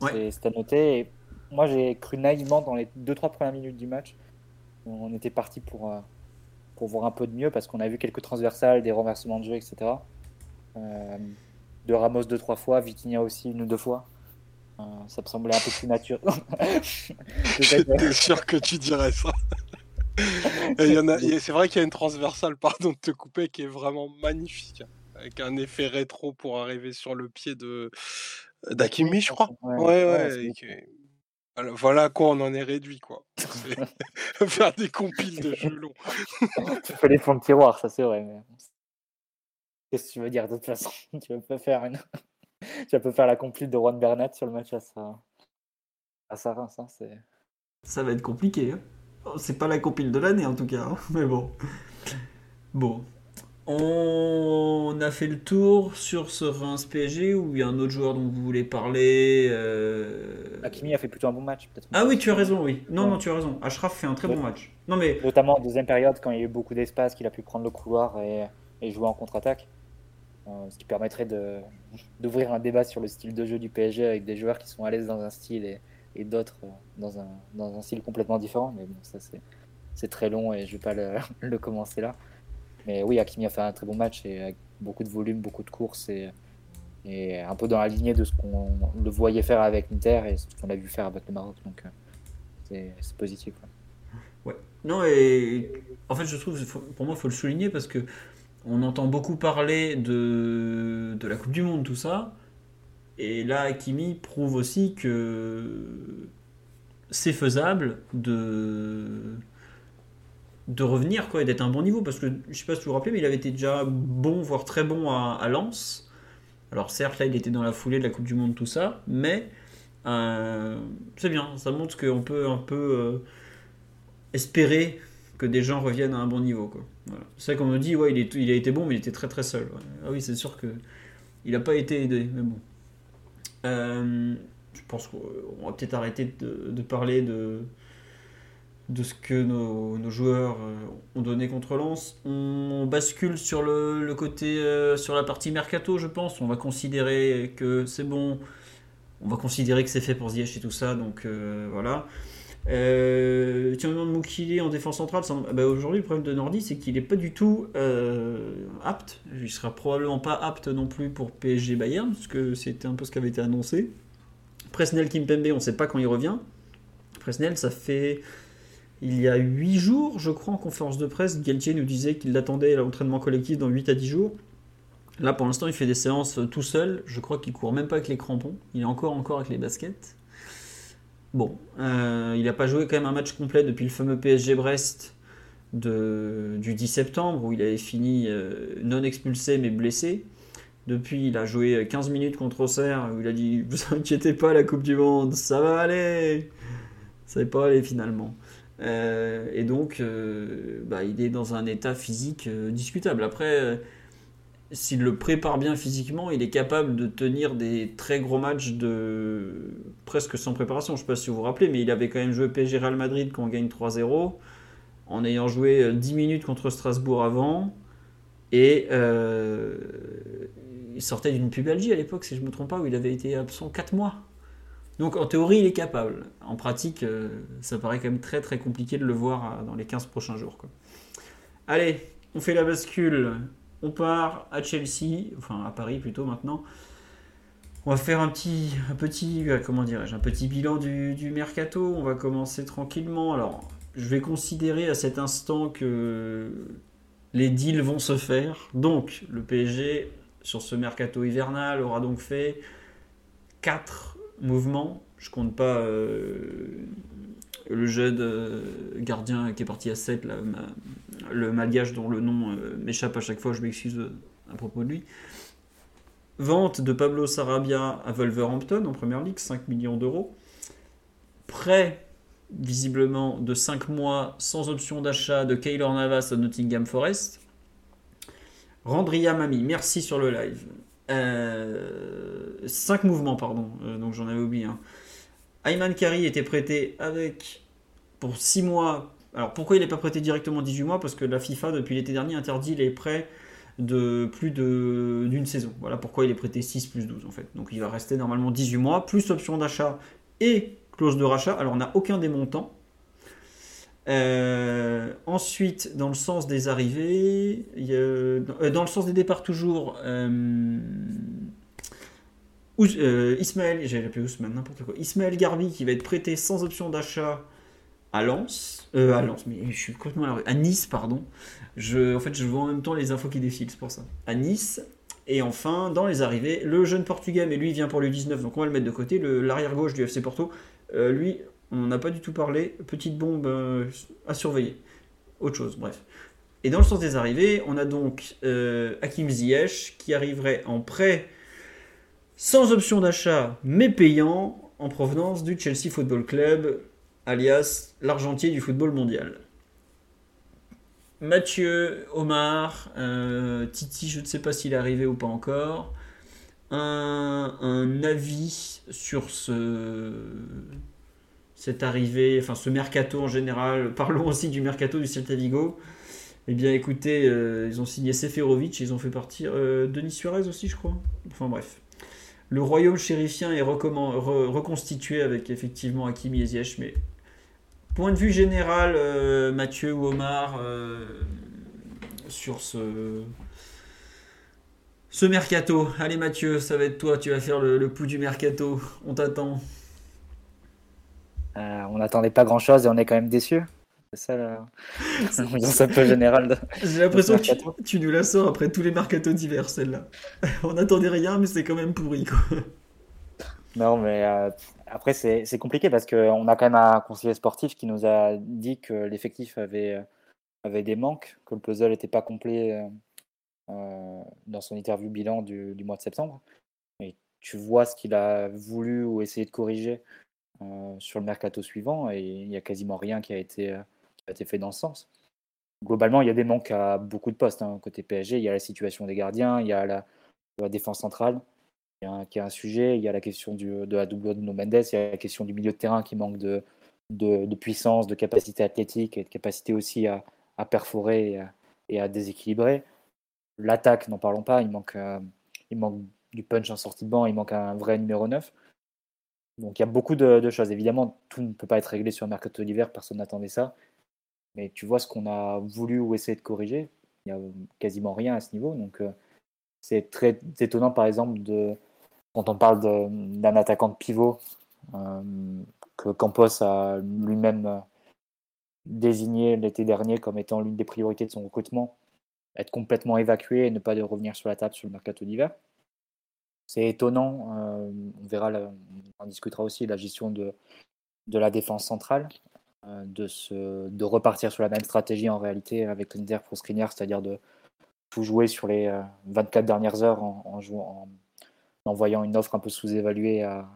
Ouais. C'est- noté. Et moi, j'ai cru naïvement dans les 2-3 premières minutes du match. On était parti pour, euh, pour voir un peu de mieux parce qu'on a vu quelques transversales, des renversements de jeu, etc. Euh, de Ramos deux, trois fois, Vitinha aussi une ou deux fois. Euh, ça me semblait un peu plus naturel. J'étais sûr que tu dirais ça. C'est vrai qu'il y a une transversale, pardon de te couper, qui est vraiment magnifique. Avec un effet rétro pour arriver sur le pied de d'Akimi, je crois. Ouais, Ouais, ouais, ouais. Que- Voilà, à quoi on en est réduit, quoi. Faire des compiles de jeux longs. tu fais les fonds de tiroir, ça c'est vrai. mais Qu'est-ce que tu veux dire de toute façon? Tu vas pas faire une. tu vas pas faire la complete de Juan Bernat sur le match à sa, à sa Reims. hein, c'est... Ça va être compliqué. hein. Oh, C'est pas la compile de l'année en tout cas, hein, mais bon. Bon. On a fait le tour sur ce Reims PSG ou il y a un autre joueur dont vous voulez parler euh, Hakimi a fait plutôt un bon match. Ah oui, tu as raison, oui. Non, Ouais. non, tu as raison. Ashraf fait un très Ouais. bon match. Non, mais Notamment en deuxième période, quand il y a eu beaucoup d'espace, qu'il a pu prendre le couloir et, et jouer en contre-attaque. Euh, ce qui permettrait de, d'ouvrir un débat sur le style de jeu du PSG avec des joueurs qui sont à l'aise dans un style et, et d'autres euh, dans un, dans un style complètement différent. Mais bon, ça c'est, très long et je vais pas le, le commencer là. Mais oui, Hakimi a fait un très bon match et avec beaucoup de volume, beaucoup de courses et, un peu dans la lignée de ce qu'on le voyait faire avec l'Inter et ce qu'on a vu faire avec le Maroc. Donc euh, c'est, positif. ouais. Non, et en fait, je trouve, pour moi, il faut le souligner parce que on entend beaucoup parler de, de la Coupe du Monde, tout ça. Et là, Hakimi prouve aussi que c'est faisable de, de revenir quoi, et d'être un bon niveau. Parce que je sais pas si vous vous rappelez, mais il avait été déjà bon, voire très bon à, Lens. Alors, certes, là, il était dans la foulée de la Coupe du Monde, tout ça. Mais euh, c'est bien, ça montre qu'on peut un peu. euh, espérer que des gens reviennent à un bon niveau. Quoi. C'est vrai qu'on me dit, ouais, il, est, il a été bon, mais il était très très seul. Ah oui, c'est sûr que il n'a pas été aidé, mais bon. Euh, je pense qu'on va peut-être arrêter de parler de, de ce que nos, joueurs euh, ont donné contre Lens. On bascule sur le, côté, euh, sur la partie mercato, je pense. On va considérer que c'est bon. On va considérer que c'est fait pour Ziyech et tout ça. Donc euh, voilà. Euh, me demandes Moukili en défense centrale. Bah, aujourd'hui, le problème de Nordi, c'est qu'il n'est pas du tout apte. Il sera probablement pas apte non plus pour PSG Bayern, parce que c'était un peu ce qui avait été annoncé. Presnel Kimpembe, on ne sait pas quand il revient. Presnel, ça fait il y a 8 jours, je crois, en conférence de presse, Galtier nous disait qu'il l'attendait à l'entraînement collectif dans 8 à 10 jours. Là, pour l'instant, il fait des séances tout seul. Je crois qu'il court même pas avec les crampons. Il est encore encore avec les baskets. Bon, euh, il n'a pas joué quand même un match complet depuis le fameux PSG Brest du 10 septembre où il avait fini euh, non expulsé mais blessé. Depuis, il a joué 15 minutes contre Auxerre où il a dit Vous inquiétez pas, la Coupe du Monde, ça va aller Ça n'est pas aller finalement. Euh, et donc, euh, bah, il est dans un état physique euh, discutable. Après, s'il le prépare bien physiquement, il est capable de tenir des très gros matchs de presque sans préparation. Je ne sais pas si vous vous rappelez, mais il avait quand même joué PSG Real Madrid quand on gagne 3-0, en ayant joué 10 minutes contre Strasbourg avant. Et il sortait d'une pubalgie à l'époque, si je ne me trompe pas, où il avait été absent 4 mois. Donc en théorie, il est capable. En pratique, euh, ça paraît quand même très très compliqué de le voir euh, dans les 15 prochains jours. Allez, on fait la bascule. On part à Chelsea, enfin à Paris plutôt maintenant. On va faire un petit, euh, comment dirais-je, un petit bilan du, du, mercato. On va commencer tranquillement. Alors, je vais considérer à cet instant que les deals vont se faire. Donc, le PSG sur ce mercato hivernal aura donc fait 4 mouvement. Je compte pas euh, le jeune euh, gardien qui est parti à 7, le malgage dont le nom euh, m'échappe à chaque fois, je m'excuse à propos de lui. Vente de Pablo Sarabia à Wolverhampton en première ligue, 5 millions d'euros. Prêt, visiblement, de 5 mois sans option d'achat de Kaylor Navas à Nottingham Forest. Randria Mami, merci sur le live. Euh, cinq mouvements, pardon, euh, donc j'en avais oublié. Ayman Kari était prêté avec pour 6 mois. Alors pourquoi il n'est pas prêté directement 18 mois? Parce que la FIFA, depuis l'été dernier, interdit les prêts de plus d'une saison. Voilà pourquoi il est prêté 6 plus 12 en fait. Donc il va rester normalement 18 mois, plus option d'achat et clause de rachat. Alors on n'a aucun des montants. Euh, ensuite, dans le sens des arrivées, euh, dans le sens des départs toujours, euh, Ismaël, j'ai appelé Ousmane, n'importe quoi, Ismaël Garbi qui va être prêté sans option d'achat à Lens, à Lens, mais je suis complètement à Nice, pardon. En fait, je vois en même temps les infos qui défilent, c'est pour ça. À Nice. Et enfin, dans les arrivées, le jeune portugais, mais lui il vient pour le 19, donc on va le mettre de côté. L'arrière gauche du FC Porto, lui, on n'a pas du tout parlé. Petite bombe euh, à surveiller. Autre chose, bref. Et dans le sens des arrivées, on a donc euh, Hakim Ziyech qui arriverait en prêt sans option d'achat mais payant en provenance du Chelsea Football Club, alias l'argentier du football mondial. Mathieu, Omar, euh, Titi, je ne sais pas s'il est arrivé ou pas encore. Un avis sur ce cette arrivée, enfin ce mercato en général, parlons aussi du mercato du Celta Vigo. Eh bien écoutez, euh, ils ont signé Seferovic, ils ont fait partir euh, Denis Suarez aussi je crois. Enfin bref. Le royaume chérifien est reconstitué avec effectivement Hakimi et mais point de vue général, euh, Mathieu ou Omar, sur ce, ce mercato. Allez Mathieu, ça va être toi, tu vas faire le pouls du mercato, on t'attend. Euh, on n'attendait pas grand chose et on est quand même déçu. C'est ça l'ambiance un peu générale. J'ai l'impression que tu, nous la sors après tous les mercatos divers, celle-là. on n'attendait rien, mais c'est quand même pourri. Quoi. Non, mais euh, après, c'est compliqué parce qu'on a quand même un conseiller sportif qui nous a dit que l'effectif avait, avait des manques, que le puzzle n'était pas complet euh, dans son interview bilan du, du, mois de septembre. Et tu vois ce qu'il a voulu ou essayé de corriger euh, sur le mercato suivant et il n'y a quasiment rien qui a, été, euh, qui a été fait dans ce sens. Globalement, il y a des manques à beaucoup de postes. Hein. Côté PSG, il y a la situation des gardiens, il y a la, défense centrale qui est, un, sujet, il y a la question de la double de No Mendes, il y a la question du milieu de terrain qui manque de, de, puissance, de capacité athlétique et de capacité aussi à, perforer et à, déséquilibrer. L'attaque, n'en parlons pas, il manque, euh, il manque du punch en sortie de banc, il manque un vrai numéro 9. Donc il y a beaucoup de, choses. Évidemment, tout ne peut pas être réglé sur le mercato d'hiver, personne n'attendait ça. Mais tu vois ce qu'on a voulu ou essayé de corriger. Il n'y a quasiment rien à ce niveau. Donc euh, c'est très étonnant, par exemple, de, quand on parle d'un attaquant de pivot, euh, que Campos a lui-même euh, désigné l'été dernier comme étant l'une des priorités de son recrutement, être complètement évacué et ne pas revenir sur la table sur le mercato d'hiver. C'est étonnant, euh, on verra, on discutera aussi la gestion de, de la défense centrale, de, se, de repartir sur la même stratégie en réalité avec l'Inter pour Skriniar, c'est-à-dire de tout jouer sur les 24 dernières heures en, en, en envoyant une offre un peu sous-évaluée à,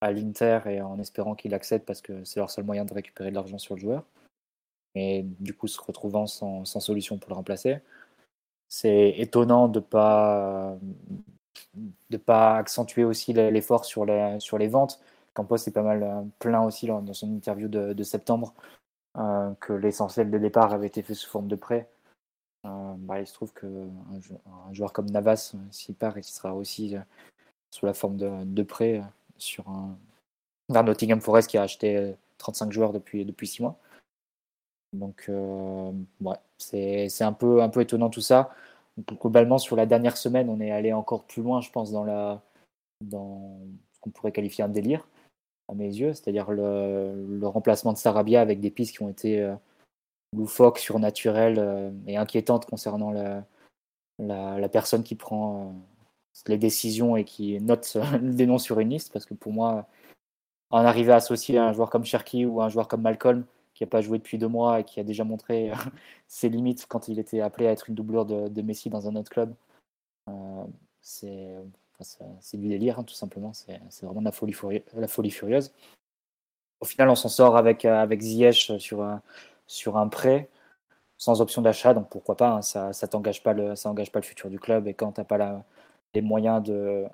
à l'Inter et en espérant qu'il accède parce que c'est leur seul moyen de récupérer de l'argent sur le joueur. Et du coup, se retrouvant sans, solution pour le remplacer. C'est étonnant de ne pas, de pas accentuer aussi l'effort sur les, sur les ventes. Campos est pas mal euh, plein aussi dans son interview de, septembre euh, que l'essentiel des départs avait été fait sous forme de prêt. Euh, bah, il se trouve qu'un un joueur comme Navas, s'il part, il sera aussi sous la forme de, de prêt sur un vers Nottingham Forest qui a acheté 35 euh, joueurs depuis, depuis 6 mois. Donc, ouais, c'est un peu, un peu étonnant tout ça. Globalement, sur la dernière semaine, on est allé encore plus loin, je pense, dans, la, dans ce qu'on pourrait qualifier un délire, à mes yeux, c'est-à-dire le, remplacement de Sarabia avec des pistes qui ont été euh, loufoques, surnaturelles et inquiétantes concernant la, la, personne qui prend les décisions et qui note des noms sur une liste, parce que pour moi, en arriver à associer un joueur comme Cherky ou un joueur comme Malcolm, qui n'a pas joué depuis deux mois et qui a déjà montré ses limites quand il était appelé à être une doublure de, Messi dans un autre club, euh, c'est du délire, hein, tout simplement. C'est vraiment la folie, la folie furieuse. Au final, on s'en sort avec, avec Ziyech sur un, sur un prêt sans option d'achat, donc pourquoi pas, hein, ça ne t'engage pas, le, pas le futur du club. Et quand tu n'as pas les moyens de,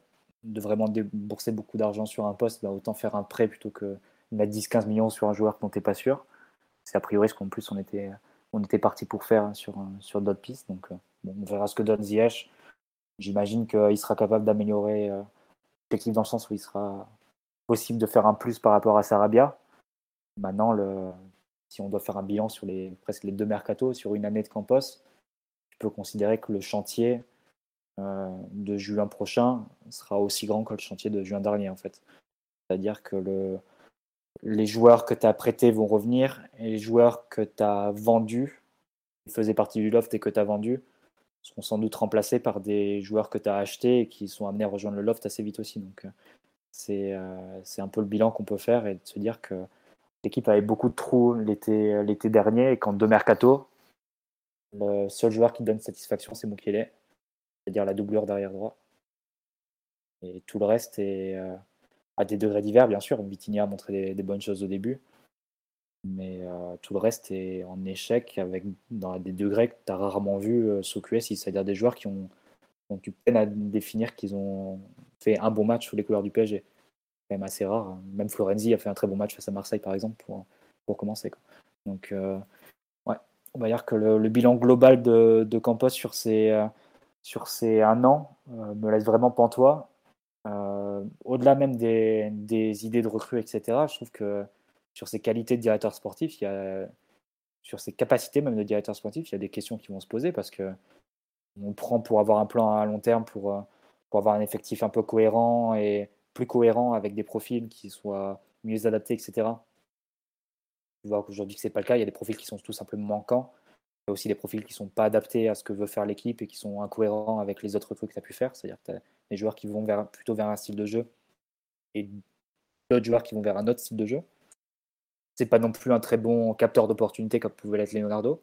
de vraiment débourser beaucoup d'argent sur un poste, bah, autant faire un prêt plutôt que mettre 10-15 millions sur un joueur dont tu n'es pas sûr. C'est a priori ce qu'en plus on était, on était parti pour faire sur, sur d'autres pistes. Donc euh, on verra ce que donne Ziyech. J'imagine qu'il sera capable d'améliorer euh, l'équipe dans le sens où il sera possible de faire un plus par rapport à Sarabia. Maintenant, le, si on doit faire un bilan sur les, presque les deux mercatos, sur une année de Campos, tu peux considérer que le chantier, euh, de juin prochain sera aussi grand que le chantier de juin dernier en fait. C'est-à-dire que le, les joueurs que tu as prêtés vont revenir et les joueurs que tu as vendus, qui faisaient partie du loft et que tu as vendus, seront sans doute remplacés par des joueurs que tu as achetés et qui sont amenés à rejoindre le loft assez vite aussi. Donc euh, c'est euh, c'est un peu le bilan qu'on peut faire et de se dire que l'équipe avait beaucoup de trous l'été dernier et qu'en deux mercato, le seul joueur qui donne satisfaction, c'est Mukele c'est-à-dire la doublure derrière droit. Et tout le reste est euh, à des degrés divers, bien sûr. Vitinia a montré des, bonnes choses au début, mais euh, tout le reste est en échec avec dans des degrés que tu as rarement vu euh, sous QSI, c'est-à-dire des joueurs qui ont, ont eu peine à définir qu'ils ont fait un bon match sous les couleurs du PSG. C'est quand même assez rare. Hein. Même Florenzi a fait un très bon match face à Marseille, par exemple, pour, pour commencer. Donc, ouais, on va dire que le, bilan global de, Campos sur ces sur ces un an euh, me laisse vraiment pantois. Euh, au-delà même des, idées de recrues, etc., je trouve que sur ses qualités de directeur sportif, il y a, sur ses capacités même de directeur sportif, il y a des questions qui vont se poser parce que on prend pour avoir un plan à long terme, pour, euh, pour avoir un effectif un peu cohérent et plus cohérent avec des profils qui soient mieux adaptés, etc. Je vois qu'aujourd'hui que ce n'est pas le cas, il y a des profils qui sont tout simplement manquants a aussi des profils qui ne sont pas adaptés à ce que veut faire l'équipe et qui sont incohérents avec les autres trucs que tu as pu faire. C'est-à-dire que tu des joueurs qui vont plutôt vers un style de jeu et d'autres joueurs qui vont vers un autre style de jeu. C'est pas non plus un très bon capteur d'opportunités comme pouvait l'être Leonardo,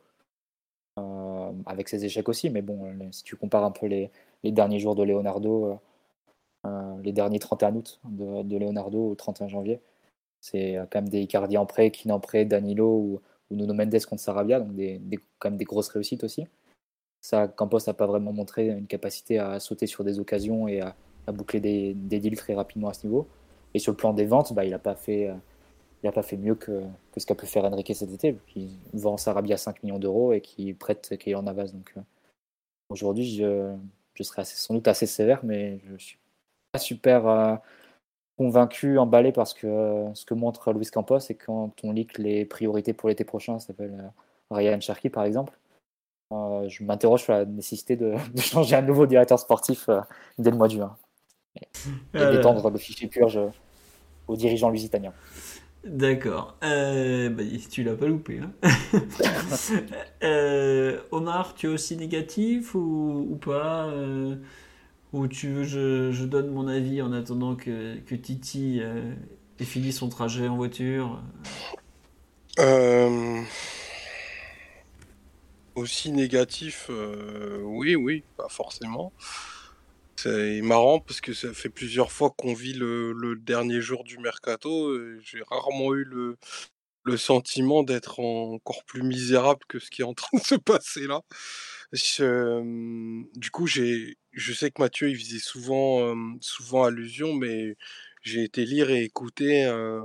euh, avec ses échecs aussi. Mais bon, si tu compares un peu les, derniers jours de Leonardo, euh, euh, les derniers 31 août de, Leonardo au 31 janvier, c'est quand même des Icardi en prêt, Kin en prêt, Danilo ou ou Nuno Mendes contre Sarabia, donc des, quand même des grosses réussites aussi. Ça, Campos n'a pas vraiment montré une capacité à sauter sur des occasions et à, boucler des, deals très rapidement à ce niveau. Et sur le plan des ventes, bah, il n'a pas fait, euh, mieux que, ce qu'a pu faire Enrique cet été. Il vend Sarabia à 5 millions d'euros et qui prête en Navas. Donc aujourd'hui, je, je serais sans doute assez sévère, mais je suis pas super convaincu, emballé parce que ce que montre Luis Campos, c'est quand on lit que les priorités pour l'été prochain s'appellent Ryan Cherky par exemple. Euh, je m'interroge sur la nécessité de, changer un nouveau directeur sportif euh, dès le mois de juin et, euh, d'étendre le fichier purge aux dirigeants lusitaniens. D'accord. Bah, tu l'as pas loupé. Hein. Omar, tu es aussi négatif ou, pas Ou tu veux je, je donne mon avis en attendant que, que Titi ait fini son trajet en voiture? Aussi négatif, euh, oui, oui, pas forcément. C'est marrant parce que ça fait plusieurs fois qu'on vit le, dernier jour du mercato. J'ai rarement eu le, sentiment d'être encore plus misérable que ce qui est en train de se passer là. du coup, j'ai, je sais que Mathieu il faisait souvent, euh, souvent allusion, mais j'ai été lire et écouter euh,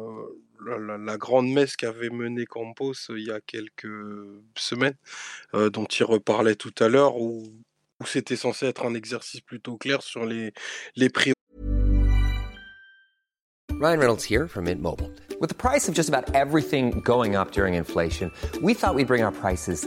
la, grande messe qu'avait menée Campos euh, il y a quelques semaines, euh, dont il reparlait tout à l'heure, où, où c'était censé être un exercice plutôt clair sur les, les prix. Ryan Reynolds here from Mint Mobile. With the price of just about everything going up during inflation, we thought we'd bring our prices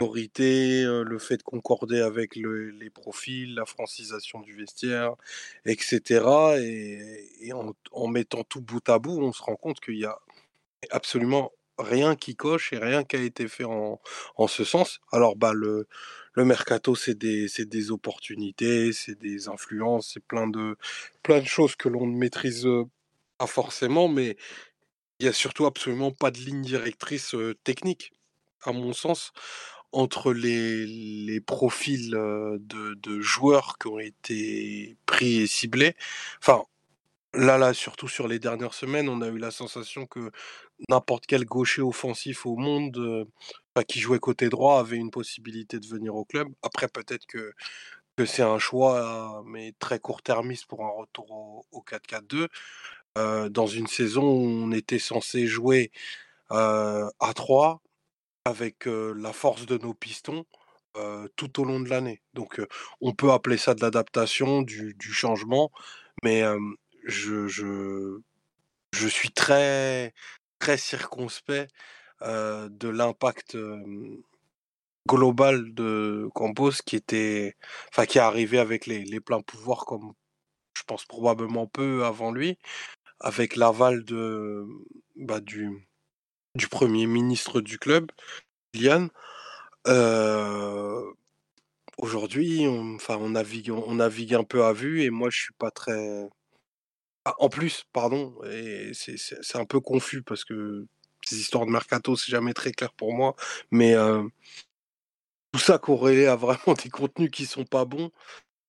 Le fait de concorder avec le, les profils, la francisation du vestiaire, etc. Et, en, mettant tout bout à bout, on se rend compte qu'il y a absolument rien qui coche et rien qui a été fait en, en ce sens. Alors, bah, le, le mercato, c'est des, des opportunités, c'est des influences, c'est plein de, plein de choses que l'on ne maîtrise pas forcément, mais il y a surtout absolument pas de ligne directrice technique, à mon sens, entre les, les profils de, de joueurs qui ont été pris et ciblés. Enfin, Là, là, surtout sur les dernières semaines, on a eu la sensation que n'importe quel gaucher offensif au monde qui jouait côté droit avait une possibilité de venir au club. Après, peut-être que, que c'est un choix, mais très court-termiste pour un retour au, 4-4-2. dans une saison où on était censé jouer à 3 avec la force de nos pistons tout au long de l'année. Donc, on peut appeler ça de l'adaptation, du, changement, mais je, suis très, très circonspect de l'impact global de Campos qui était, enfin, qui est arrivé avec les, les pleins pouvoirs comme je pense probablement peu avant lui, avec l'aval de, bah, du, du premier ministre du club, Liane. Aujourd'hui, on, enfin, on navigue, navigue un peu à vue et moi je suis pas très, ah, en plus, pardon, c'est un peu confus parce que ces histoires de mercato, c'est jamais très clair pour moi, mais tout ça corrélé à vraiment des contenus qui sont pas bons,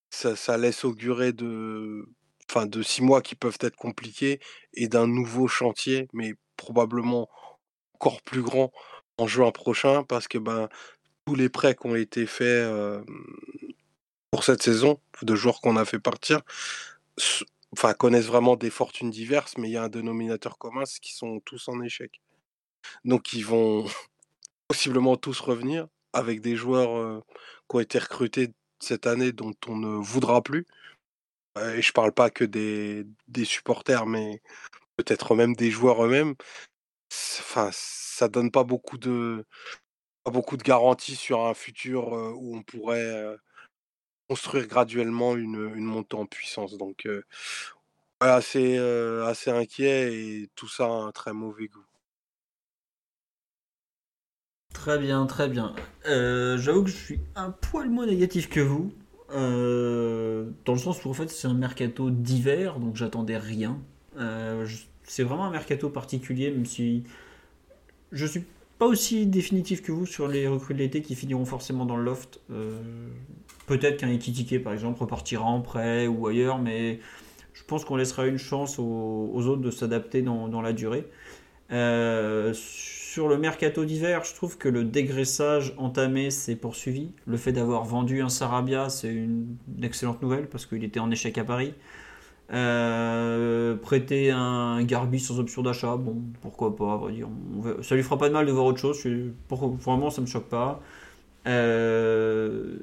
ça, laisse augurer de, enfin, de six mois qui peuvent être compliqués et d'un nouveau chantier, mais probablement encore plus grand en juin prochain parce que ben tous les prêts qui ont été faits pour cette saison, de joueurs qu'on a fait partir, enfin, connaissent vraiment des fortunes diverses, mais il y a un dénominateur commun, c'est qu'ils sont tous en échec. Donc ils vont possiblement tous revenir avec des joueurs qui ont été recrutés cette année dont on ne voudra plus. et je parle pas que des, des supporters, mais peut-être même des joueurs eux-mêmes. Enfin, ça donne pas beaucoup de, beaucoup de garanties sur un futur où on pourrait construire graduellement une, une montée en puissance. Donc, assez, assez inquiet et tout ça a un très mauvais goût. Très bien, très bien. J'avoue que je suis un poil moins négatif que vous. dans le sens où en fait c'est un mercato d'hiver, donc j'attendais rien. Je- c'est vraiment un mercato particulier, même si je suis pas aussi définitif que vous sur les recrues de l'été qui finiront forcément dans le loft. Euh, Peut-être qu'un Ekitike par exemple repartira en prêt ou ailleurs, mais je pense qu'on laissera une chance aux, autres de s'adapter dans, dans la durée. Euh, sur le mercato d'hiver, je trouve que le dégraissage entamé s'est poursuivi. Le fait d'avoir vendu un Sarabia, c'est une excellente nouvelle parce qu'il était en échec à Paris. Euh, prêter un Garbi sans option d'achat, bon, pourquoi pas, dire. Ça lui fera pas de mal de voir autre chose. vraiment, ça me choque pas. Euh,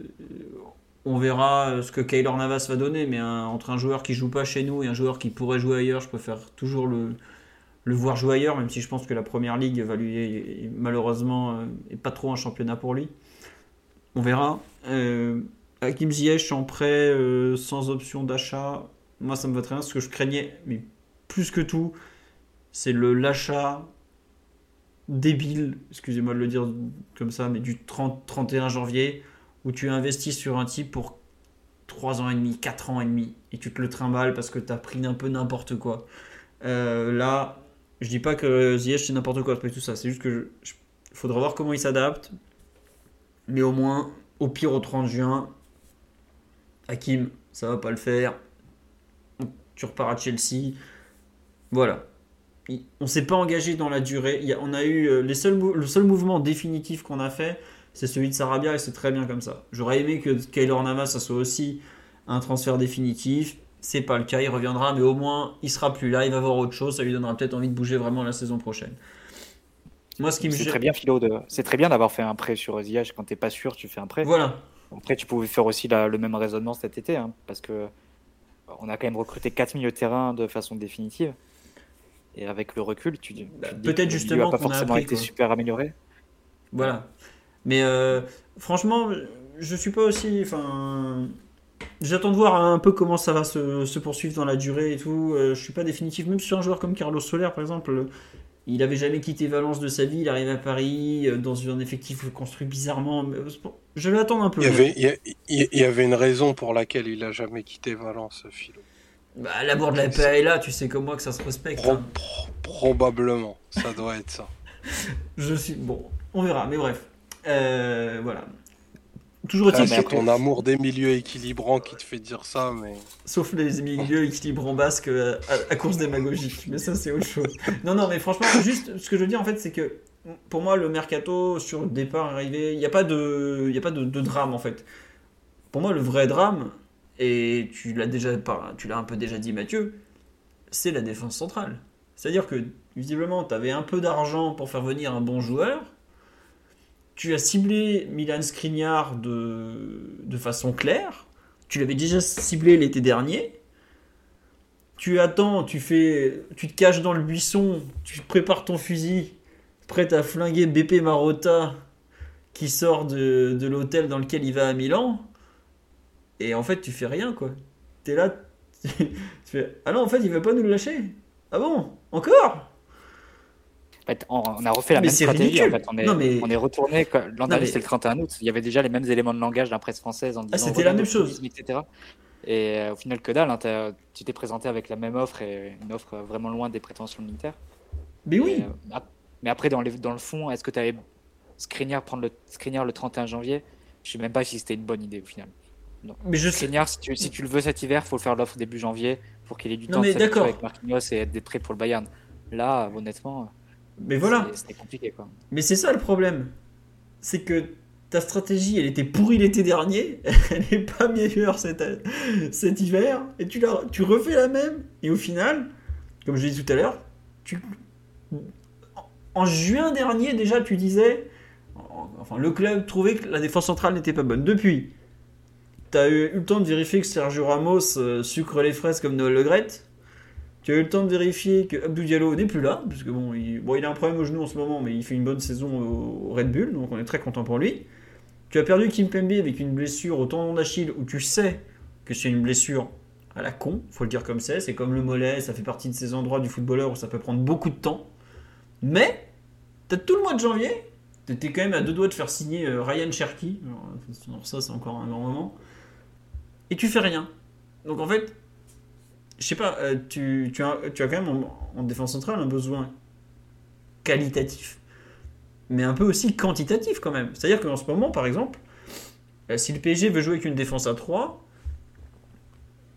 on verra ce que Kaylor Navas va donner, mais entre un joueur qui joue pas chez nous et un joueur qui pourrait jouer ailleurs, je préfère toujours le, voir jouer ailleurs, même si je pense que la première ligue va lui malheureusement euh, est pas trop un championnat pour lui. On verra. Euh, Ziyech en prêt sans option d'achat, moi ça me va très bien. Ce que je craignais, mais plus que tout, c'est le l'achat débile, excusez-moi de le dire comme ça, mais du 30, 31 janvier où tu investis sur un type pour 3 ans et demi, 4 ans et demi et tu te le trimbales parce que tu as pris un peu n'importe quoi. Euh, là, je dis pas que Ziyech c'est n'importe quoi, c'est tout ça. C'est juste que je- faudra voir comment il s'adapte. Mais au moins, au pire au 30 juin, Hakim, ça va pas le faire. Tu repars à Chelsea. Voilà. Il- On s'est pas engagé dans la durée. Il y a- on a eu euh, les seuls, le seul mouvement définitif qu'on a fait, c'est celui de Sarabia et c'est très bien comme ça. J'aurais aimé que Kaylor Navas ça soit aussi un transfert définitif. C'est pas le cas, il reviendra, mais au moins il sera plus là, il va voir autre chose, ça lui donnera peut-être envie de bouger vraiment la saison prochaine. Moi, ce qui me C'est très bien, Philo. De... C'est très bien d'avoir fait un prêt sur Ziyech. Quand t'es pas sûr, tu fais un prêt. Voilà, Après, tu pouvais faire aussi la- le même raisonnement cet été, hein, parce que on a quand même recruté 4 milieux de terrain de façon définitive. Et avec le recul, tu, tu Bah, peut-être justement a pas a forcément appris, été quoi. super amélioré. voilà. Mais euh, franchement, je suis pas aussi. Enfin, j'attends de voir un peu comment ça va se, se poursuivre dans la durée et tout. Euh, je suis pas définitif, même sur un joueur comme Carlos Soler, par exemple. Il avait jamais quitté Valence de sa vie, il arrive à Paris euh, dans un effectif construit bizarrement. Euh, Je vais attendre un peu. Il y, avait, il y une raison pour laquelle il a jamais quitté Valence, Philo. Bah, l'amour de la paix est là, tu sais comme moi que ça se respecte. Pro- hein. pro- probablement, ça doit être ça. Je suis bon, on verra, mais bref. Euh, voilà. Toujours est-il c'est que- ton amour des milieux équilibrants qui te fait dire ça, mais sauf les milieux équilibrants basques euh, à, à course démagogique, mais ça c'est autre chose. Non, non, mais franchement, juste ce que je veux dire en fait, c'est que pour moi, le mercato sur le départ arrivé, il n'y a pas de, il y a pas de, de drame en fait. Pour moi, le vrai drame, et tu l'as déjà, tu l'as un peu déjà dit, Mathieu, c'est la défense centrale. C'est-à-dire que visiblement, tu avais un peu d'argent pour faire venir un bon joueur. Tu as ciblé Milan Skriniar de, façon claire. Tu l'avais déjà ciblé l'été dernier. Tu attends, tu fais, tu te caches dans le buisson, tu prépares ton fusil, prêt à flinguer BP Marotta qui sort de, de l'hôtel dans lequel il va à Milan. Et en fait, tu fais rien quoi. T'es là, tu fais ah non en fait il veut pas nous le lâcher. Ah bon encore? En fait, on, on a refait la Mais même c'est stratégie. ridicule. En fait. on, est, Non, mais- on est retourné. L'an Non, dernier, mais- c'était le 31 août. Il y avait déjà les mêmes éléments de langage de la presse française en disant Ah, c'était la même chose. etc. Et euh, au final, que dalle. hein, tu t'es présenté avec la même offre et une offre vraiment loin des prétentions l'Inter. Mais oui. Et, euh, mais après, dans, les- dans le fond, est-ce que tu avais Skriniar prendre le Skriniar le 31 janvier? Je sais même pas si c'était une bonne idée au final. Mais je. Skriniar, si tu, si tu le veux cet hiver, faut le faire l'offre début janvier pour qu'il ait du Non, temps de avec Marquinhos et être prêt pour le Bayern. Là, honnêtement, Mais voilà. c'était compliqué quoi. Mais c'est ça le problème. C'est que ta stratégie, elle était pourrie l'été dernier, elle n'est pas meilleure cet, cet hiver, et tu, la, tu refais la même, et au final, comme je l'ai dit tout à l'heure, tu... en juin dernier déjà tu disais, enfin le club trouvait que la défense centrale n'était pas bonne. Depuis, tu as eu, eu le temps de vérifier que Sergio Ramos euh, sucre les fraises comme Noël Le Graët. Tu as eu le temps de vérifier que Abdou Diallo n'est plus là, parce que bon il, bon, il a un problème au genou en ce moment, mais il fait une bonne saison au Red Bull, donc on est très content pour lui. Tu as perdu Kim Pembe avec une blessure au tendon d'Achille où tu sais que c'est une blessure à la con, faut le dire comme c'est, c'est comme le mollet, ça fait partie de ces endroits du footballeur où ça peut prendre beaucoup de temps. Mais, t'as tout le mois de janvier, t'étais quand même à deux doigts de faire signer euh, Ryan Cherky, alors, ça c'est encore un grand moment, et tu fais rien. Donc en fait, je sais pas, euh, tu, as, quand même en, en défense centrale un besoin qualitatif, mais un peu aussi quantitatif quand même. C'est-à-dire qu'en ce moment, par exemple, euh, si le PSG veut jouer avec une défense à 3,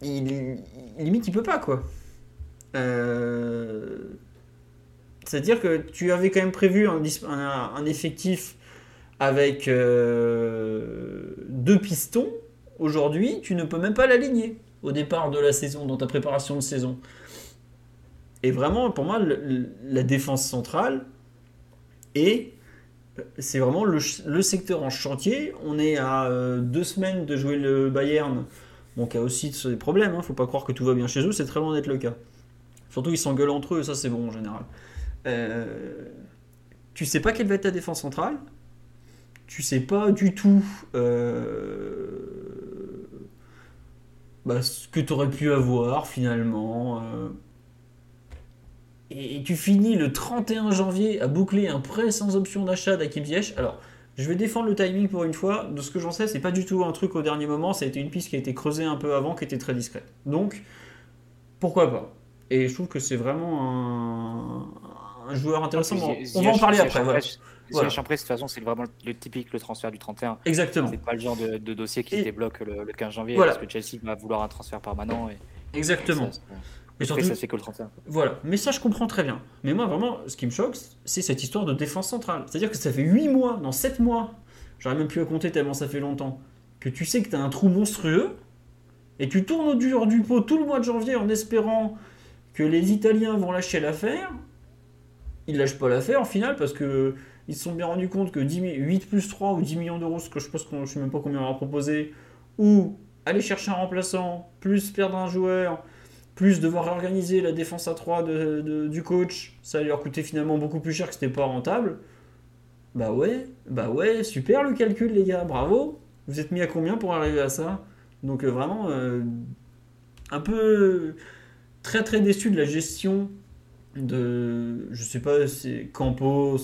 il, limite il peut pas quoi. Euh, C'est-à-dire que tu avais quand même prévu un, effectif avec deux pistons. Aujourd'hui, tu ne peux même pas l'aligner au départ de la saison, dans ta préparation de saison. Et vraiment, pour moi, la défense centrale est c'est vraiment le, secteur en chantier. On est à euh, deux semaines de jouer le Bayern, bon, qui a aussi des problèmes. Hein. Faut pas croire que tout va bien chez eux, c'est très loin d'être le cas. Surtout, ils s'engueulent entre eux, ça c'est bon en général. Euh, tu sais pas quelle va être ta défense centrale. Tu sais pas du tout euh, bah, ce que tu aurais pu avoir finalement. euh. Et, et tu finis le 31 janvier à boucler un prêt sans option d'achat d'Akim Ziyech. Alors, je vais défendre le timing pour une fois. De ce que j'en sais, c'est pas du tout un truc au dernier moment. Ça a été une piste qui a été creusée un peu avant, qui était très discrète. Donc, pourquoi pas Et je trouve que c'est vraiment un, un joueur intéressant. On va en parler après. voilà. Voilà. Ziyech, après, de toute façon, c'est vraiment le typique le transfert du 31. Exactement. C'est pas le genre de, de dossier qui Et- se débloque le, le 15 janvier Voilà. parce que Chelsea va vouloir un transfert permanent. Et, Exactement. et ça, après, surtout- ça c'est que le 31. Voilà, mais ça je comprends très bien. Mais moi vraiment, ce qui me choque, c'est cette histoire de défense centrale. C'est-à-dire que ça fait 8 mois, dans 7 mois, j'aurais même plus à compter tellement ça fait longtemps, que tu sais que tu as un trou monstrueux, et tu tournes au dur du pot tout le mois de janvier en espérant que les Italiens vont lâcher l'affaire. Ils lâchent pas l'affaire en final parce que ils se sont bien rendus compte que 10 mi- 8 plus 3 ou 10 millions d'euros, ce que je pense qu'on je sais même pas combien on leur a proposé, ou aller chercher un remplaçant, plus perdre un joueur, plus devoir réorganiser la défense à 3 de, de- du coach, ça leur coûter finalement beaucoup plus cher que c'était pas rentable. Bah ouais, bah ouais, super le calcul les gars, bravo. Vous êtes mis à combien pour arriver à ça? Donc euh, vraiment euh, un peu très très déçu de la gestion de je sais pas c'est Campos,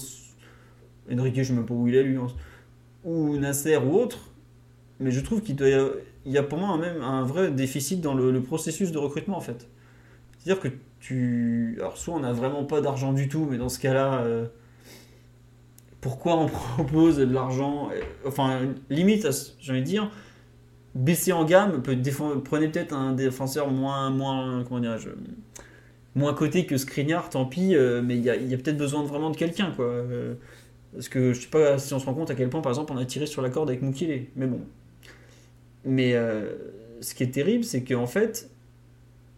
Enrique, je sais même pas où il est lui, ou Nasser ou autre, mais je trouve qu'il y a pour moi un, même un vrai déficit dans le, processus de recrutement en fait. C'est-à-dire que tu. Alors, soit on n'a vraiment pas d'argent du tout, mais dans ce cas-là, euh, pourquoi on propose de l'argent euh, Enfin, limite, j'ai envie de dire, baisser en gamme, peut prenez peut-être un défenseur moins. moins comment dirais-je moins coté que Skriniar, tant pis, euh, mais il y a, peut-être besoin de, vraiment de quelqu'un, quoi. Parce que je sais pas si on se rend compte à quel point, par exemple, on a tiré sur la corde avec Mukele. Mais bon. Mais euh, ce qui est terrible, c'est qu'en fait,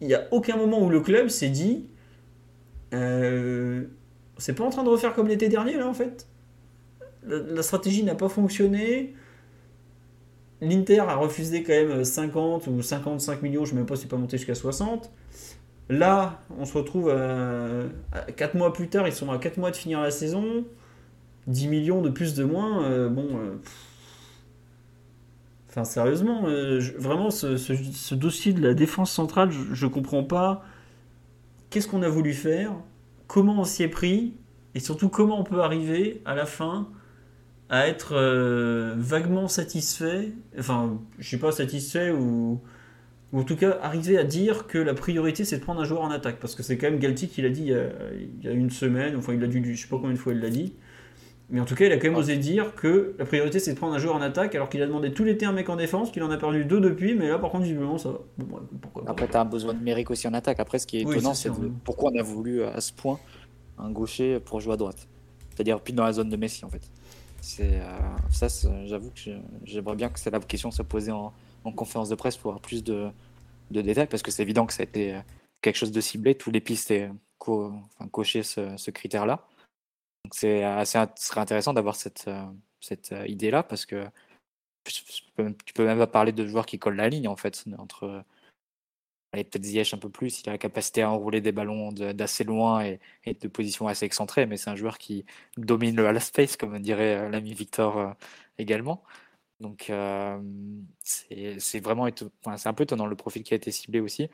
il n'y a aucun moment où le club s'est dit euh, c'est pas en train de refaire comme l'été dernier, là, en fait. La, stratégie n'a pas fonctionné. L'Inter a refusé quand même 50 ou 55 millions, je ne sais même pas si c'est pas monté jusqu'à 60. Là, on se retrouve à, 4 mois plus tard, ils sont à 4 mois de finir la saison. 10 millions de plus de moins, euh, bon. euh. Enfin, sérieusement, euh, vraiment, ce, dossier de la défense centrale, je, je comprends pas. Qu'est-ce qu'on a voulu faire? Comment on s'y est pris? Et surtout, comment on peut arriver à la fin à être vaguement satisfait? Enfin, je sais pas, satisfait ou. En tout cas, arriver à dire que la priorité c'est de prendre un joueur en attaque. Parce que c'est quand même Galti qui l'a dit il y, a, il y a une semaine, enfin il l'a dit, je sais pas combien de fois il l'a dit. Mais en tout cas, il a quand même osé dire que la priorité c'est de prendre un joueur en attaque, alors qu'il a demandé tout l'été un mec en défense, qu'il en a perdu deux depuis, mais là par contre, visiblement ça va. Bon, pourquoi pas. Après, tu as un besoin numérique aussi en attaque. Après, ce qui est Oui, étonnant, c'est de- pourquoi on a voulu à ce point un gaucher pour jouer à droite. C'est-à-dire plus dans la zone de Messi, en fait. C'est euh, ça, j'avoue que j'aimerais bien que c'est la question soit posée en, en conférence de presse pour avoir plus de, de détails, parce que c'est évident que ça a été euh, quelque chose de ciblé. Tous les pistes co- enfin, coché ce, ce critère-là. Donc c'est assez, ce serait intéressant d'avoir cette, euh, cette euh, idée-là, parce que tu peux, même, pas parler de joueurs qui collent la ligne, en fait, entre et peut-être Ziyech un peu plus, il a la capacité à enrouler des ballons d'assez loin et, de positions assez excentrées, mais c'est un joueur qui domine le half space, comme dirait euh, l'ami Victor euh, également. Donc euh, c'est vraiment c'est un peu étonnant le profil qui a été ciblé aussi.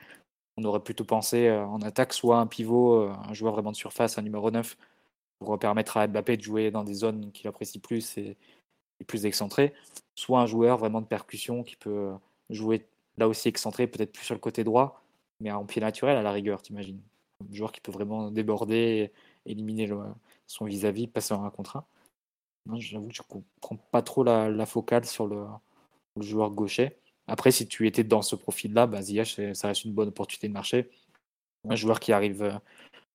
On aurait plutôt pensé en attaque soit un pivot, un joueur vraiment de surface, un numéro 9, pour permettre à Mbappé de jouer dans des zones qu'il apprécie plus et, plus excentrées, soit un joueur vraiment de percussion qui peut jouer là aussi excentré, peut-être plus sur le côté droit, mais en pied naturel à la rigueur, t'imagines. Un joueur qui peut vraiment déborder, éliminer son vis-à-vis, passer en un contre un. J'avoue que je comprends pas trop la, focale sur le, joueur gaucher. Après, si tu étais dans ce profil-là, bah, ça reste une bonne opportunité de marché. Un joueur qui arrive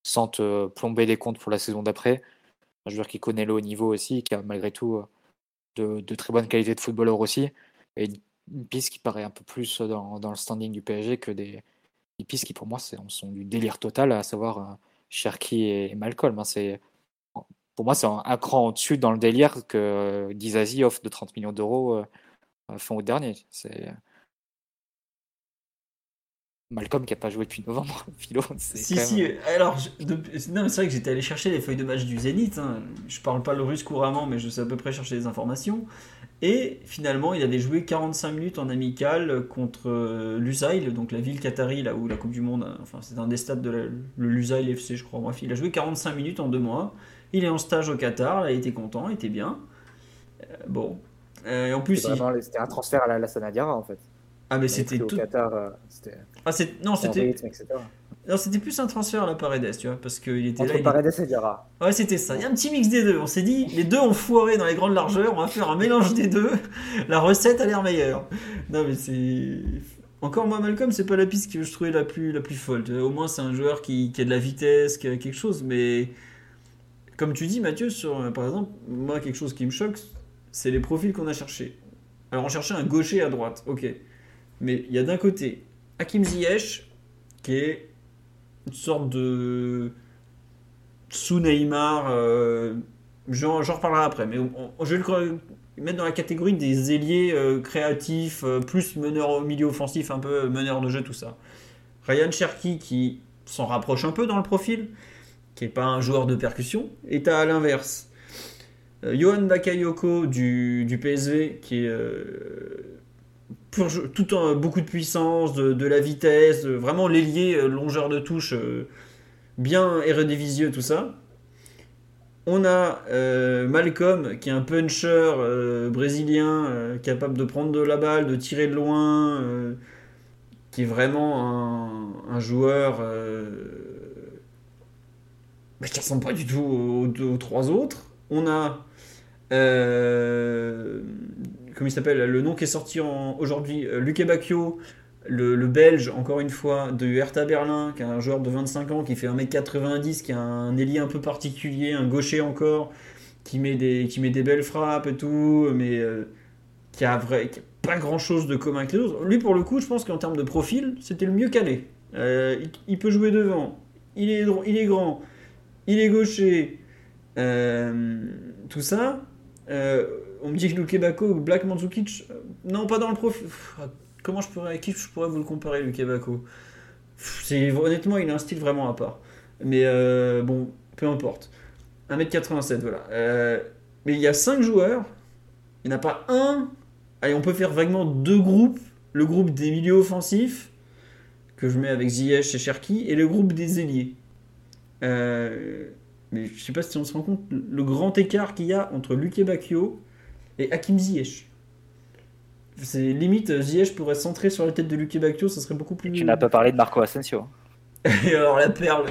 sans te plomber les comptes pour la saison d'après. Un joueur qui connaît le haut niveau aussi, qui a malgré tout euh, de, très bonnes qualités de footballeur aussi. Et une piste qui paraît un peu plus dans, le standing du PSG que des, pistes qui pour moi sont du délire total, à savoir euh, Cherki et Malcolm. Hein. pour moi, c'est un, cran au-dessus dans le délire que Dizazi offre de 30 millions d'euros euh, fin au dernier. C'est Malcolm qui n'a pas joué depuis novembre, Philo. Si, si, alors, c'est vrai que j'étais allé chercher les feuilles de match du Zénith. Hein. Je parle pas le russe couramment, mais je sais à peu près chercher les informations. Et finalement, il avait joué 45 minutes en amical contre euh, Lusail, donc la ville qatari, là où la Coupe du Monde, enfin c'est un des stades de le Lusail FC, je crois. Bref, il a joué 45 minutes en deux mois. Il est en stage au Qatar, là, il était content, il était bien. Euh, bon. Euh, et en plus, c'était un transfert à la, Sanadiara en fait. Ah, mais c'était tout. Qatar, ah, non, c'était. Non, c'était plus un transfert à la Paredes, tu vois, parce qu'il était Entre là. Paredes et Diarra. Ouais, c'était ça. Il y a un petit mix des deux. On s'est dit, les deux ont foiré dans les grandes largeurs, on va faire un mélange des deux. La recette a l'air meilleure. Non, mais c'est. Encore moi, Malcolm, c'est pas la piste que je trouvais la plus, la plus folle. Au moins, c'est un joueur qui, qui, a de la vitesse, qui a quelque chose, mais. Comme tu dis, Mathieu, sur, par exemple, moi, quelque chose qui me choque, c'est les profils qu'on a cherchés. Alors, on cherchait un gaucher à droite, ok. Mais il y a d'un côté Hakim Ziyech, qui est une sorte de sous Neymar. Euh, j'en reparlerai après, mais je vais le mettre dans la catégorie des ailiers euh, créatifs, euh, plus meneur au milieu offensif, un peu meneur de jeu, tout ça. Ryan Cherky qui s'en rapproche un peu dans le profil, qui n'est pas un joueur de percussion, et à l'inverse. Johan Bakayoko du, du, PSV qui est tout en beaucoup de puissance, de, la vitesse, vraiment l'ailier, euh, longeur de touche, euh, bien Eredivisieux, tout ça. On a euh, Malcolm, qui est un puncher brésilien, capable de prendre de la balle, de tirer de loin, qui est vraiment un, joueur bah, qui ressemble pas du tout aux trois autres. On a comment il s'appelle, le nom qui est sorti aujourd'hui, euh, Luke Bacchio, le, Belge, encore une fois, de Hertha Berlin, qui est un joueur de 25 ans, qui fait 1m90, qui a un ailier un peu particulier, un gaucher encore, qui met des, qui met des belles frappes et tout, mais euh, qui, a pas grand chose de commun avec les autres. Lui, pour le coup, je pense qu'en termes de profil, c'était le mieux calé. Euh, il, peut jouer devant, il est, il est grand, il est gaucher, tout ça on me dit que Luke Bako Black Mandzukic, euh, non, pas dans le profil. Comment je pourrais, qui je pourrais vous le comparer, Luke Bako c'est, Honnêtement, il a un style vraiment à part. Mais euh, bon, peu importe. 1m87, voilà. Euh, mais il y a 5 joueurs. Il n'y en a pas un. Allez, on peut faire vaguement deux groupes. Le groupe des milieux offensifs, que je mets avec Ziyech et Cherki, et le groupe des ailiers. mais je sais pas si on se rend compte le grand écart qu'il y a entre Luke Bacchio et Hakim Ziyech. C'est limite, Ziyech pourrait se centrer sur la tête de Luke Bacchio, ça serait beaucoup plus. Tu n'as pas parlé de Marco Asensio. Et alors la perle.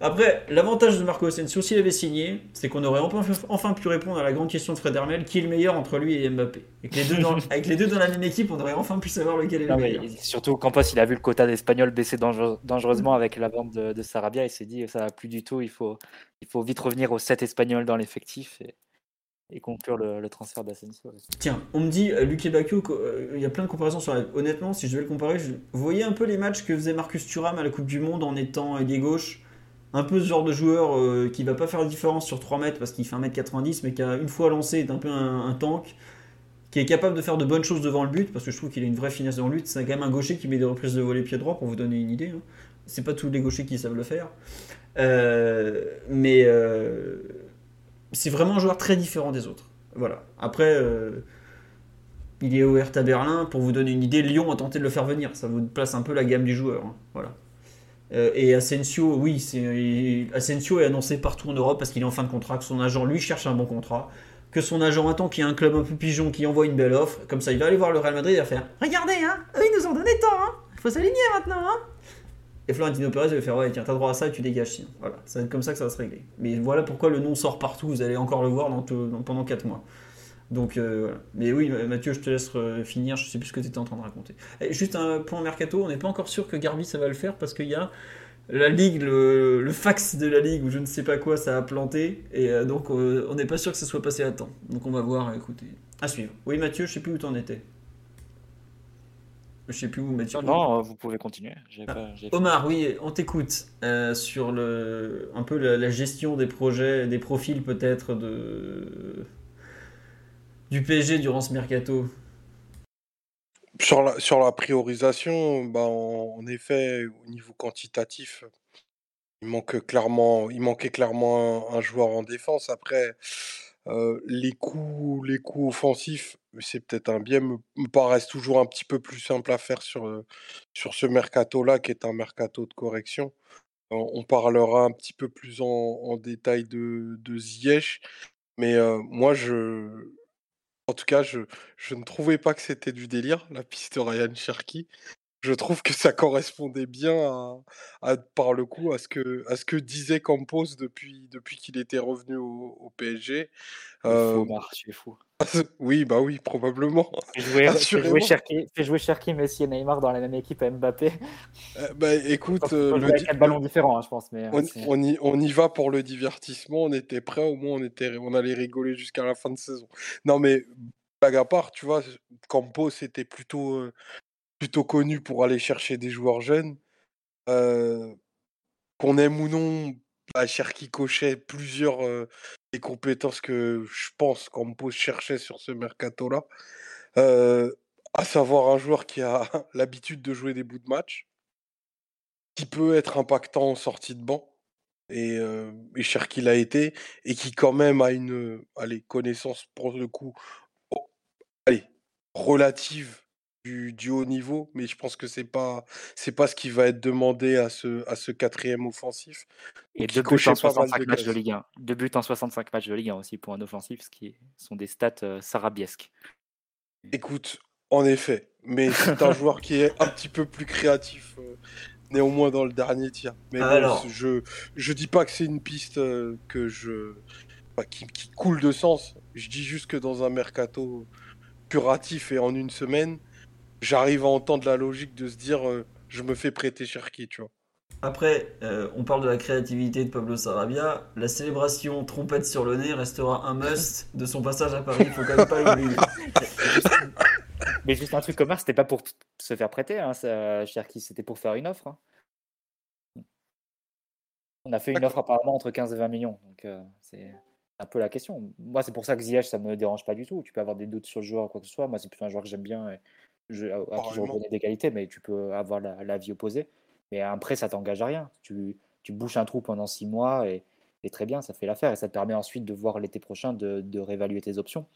Après, l'avantage de Marco Asensio, s'il avait signé, c'est qu'on aurait enfin, enfin, pu répondre à la grande question de Fred Hermel, qui est le meilleur entre lui et Mbappé. Avec les deux dans, avec les deux dans la même équipe, on aurait enfin pu savoir lequel est le meilleur. surtout, Campos, il a vu le quota d'Espagnol baisser dangereusement avec la vente de, Sarabia, il s'est dit ça va plus du tout, il faut, il faut vite revenir aux 7 Espagnols dans l'effectif. Et et conclure le, transfert d'Asensio. Tiens, on me dit, euh, Luke Bacchio, euh, il y a plein de comparaisons sur la... Honnêtement, si je devais le comparer, vous voyez un peu les matchs que faisait Marcus Thuram à la Coupe du Monde en étant ailier gauche un peu ce genre de joueur euh, qui va pas faire la différence sur 3 mètres parce qu'il fait 1m90 mais qui a une fois lancé est un peu un, tank qui est capable de faire de bonnes choses devant le but, parce que je trouve qu'il a une vraie finesse devant le but. C'est quand même un gaucher qui met des reprises de volée pied droit, pour vous donner une idée. Hein. C'est pas tous les gauchers qui savent le faire. Euh, mais euh, c'est vraiment un joueur très différent des autres. Voilà. Après, euh, il est au Hertha Berlin. Pour vous donner une idée, Lyon a tenté de le faire venir. Ça vous place un peu la gamme du joueur. hein. Voilà. Euh, et Asensio, oui, c'est Asensio est annoncé partout en Europe parce qu'il est en fin de contrat, que son agent lui cherche un bon contrat, que son agent attend qu'il y ait un club un peu pigeon qui envoie une belle offre, comme ça il va aller voir le Real Madrid et va faire Regardez, hein, eux ils nous ont donné tant, hein, faut s'aligner maintenant, hein. Et Florentino Pérez va faire Ouais, tiens, t'as droit à ça tu dégages, sinon. Voilà, ça va être comme ça que ça va se régler. Mais voilà pourquoi le nom sort partout, vous allez encore le voir dans pendant 4 mois. Donc euh, voilà. Mais oui, Mathieu, je te laisse euh, finir. Je sais plus ce que tu étais en train de raconter. Et juste un point mercato, on n'est pas encore sûr que Garbi ça va le faire parce qu'il y a la ligue, le, fax de la ligue ou je ne sais pas quoi, ça a planté et euh, donc on n'est pas sûr que ça soit passé à temps. Donc on va voir. Écoutez, à suivre. Oui, Mathieu, je sais plus où t'en étais. Je sais plus où, Mathieu. Non, non, euh, vous pouvez continuer. Pas- Omar, oui, on t'écoute euh, sur le, un peu la, la gestion des projets, des profils peut-être de du PSG durant ce mercato. Sur la, sur la priorisation, bah, en, en effet, au niveau quantitatif, il manque clairement, il manquait clairement un, un joueur en défense. Après, les coups, les coups offensifs, c'est peut-être un biais, me, paraissent toujours un petit peu plus simple à faire sur, sur ce mercato-là, qui est un mercato de correction. On parlera un petit peu plus en, détail de, de mais moi, je, en tout cas, je, je ne trouvais pas que c'était du délire, la piste Ryan Cherky. Je trouve que ça correspondait bien à, à- par le coup à ce que, à ce que disait Campos depuis, depuis qu'il était revenu au, au PSG. Euh, tu es fou. oui, bah oui, probablement. Jouer, jouer. Cherki, fais jouer Cherki, Messi et Neymar dans la même équipe à Mbappé. Euh, bah écoute, euh, le, di- quatre ballons différents, hein, je pense. Mais, euh, on, y, on y va pour le divertissement, on était prêt, au moins on, était, on allait rigoler jusqu'à la fin de saison. Non mais, blague à part, tu vois, Campos était plutôt, euh, plutôt connu pour aller chercher des joueurs jeunes. Qu'on aime ou non, bah, Cherki cochait plusieurs des compétences que je pense Campos cherchait sur ce mercato-là. À savoir un joueur qui a l'habitude de jouer des bouts de match, qui peut être impactant en sortie de banc. Et, euh, et Cherki l'a été, et qui quand même a une allez, connaissance pour le coup oh, allez, relative du, du haut niveau, mais je pense que c'est pas c'est pas ce qui va être demandé à ce, à ce quatrième offensif. Et deux buts en pas mal 65 de matchs de. Ligue 1. Deux buts en 65 matchs de Ligue 1 aussi pour un offensif, ce qui sont des stats euh, sarabiesques. Écoute, en effet, mais c'est un joueur qui est un petit peu plus créatif, euh, néanmoins dans le dernier tir. Mais Alors. je je dis pas que c'est une piste euh, que je qui coule de sens. Je dis juste que dans un mercato curatif et en une semaine, j'arrive à entendre la logique de se dire euh, je me fais prêter Cherki, tu vois. Après, euh, on parle de la créativité de Pablo Sarabia. La célébration trompette sur le nez restera un must de son passage à Paris. Il faut quand même pas l'oublier. Mais juste un truc comme ça, c'était pas pour se faire prêter, hein, ça, Cherki, c'était pour faire une offre. hein. On a fait une offre apparemment entre 15 et 20 millions, donc euh, c'est un peu la question. Moi, c'est pour ça que Ziyech, ça me dérange pas du tout. Tu peux avoir des doutes sur le joueur ou quoi que ce soit. Moi, c'est plutôt un joueur que j'aime bien, et je, à, à qui je reconnais des qualités, mais tu peux avoir la, la vie opposée. Mais un prêt, ça t'engage à rien. Tu, tu bouches un trou pendant 6 mois et, et très bien, ça fait l'affaire. Et ça te permet ensuite de voir l'été prochain de, de réévaluer tes options.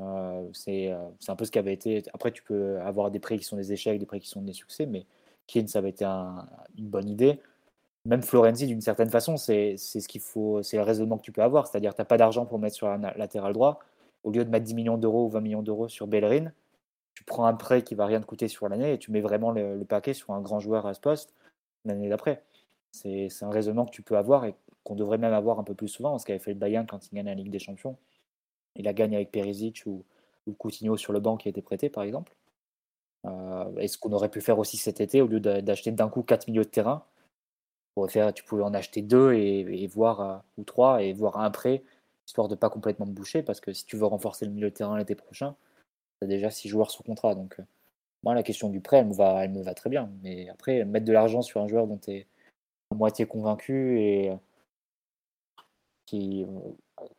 Euh, c'est euh, un peu ce qui avait été. Après, tu peux avoir des prêts qui sont des échecs, des prêts qui sont des succès, mais Keane, ça avait été un- une bonne idée. Même Florenzi, d'une certaine façon, c'est c'est ce qu'il faut, c'est le raisonnement que tu peux avoir. C'est-à-dire, tu n'as pas d'argent pour mettre sur un latéral droit. Au lieu de mettre 10 millions d'euros ou 20 millions d'euros sur Bellerin, tu prends un prêt qui va rien te coûter sur l'année et tu mets vraiment le, paquet sur un grand joueur à ce poste l'année d'après. C'est un raisonnement que tu peux avoir et qu'on devrait même avoir un peu plus souvent, ce qu'avait fait le Bayern quand il gagne la Ligue des Champions. Il a gagné avec Perisic ou, ou Coutinho sur le banc qui a été prêté, par exemple. Euh, et ce qu'on aurait pu faire aussi cet été, au lieu d'a- d'acheter d'un coup 4 milieux de terrain, tu pouvais en acheter deux et, voir, euh, ou trois et voir un prêt, histoire de pas complètement te boucher, parce que si tu veux renforcer le milieu de terrain l'été prochain, déjà six joueurs sous contrat. Donc, euh, moi, la question du prêt, elle me va, elle me va très bien. Mais après, mettre de l'argent sur un joueur dont tu es à moitié convaincu et euh, qui,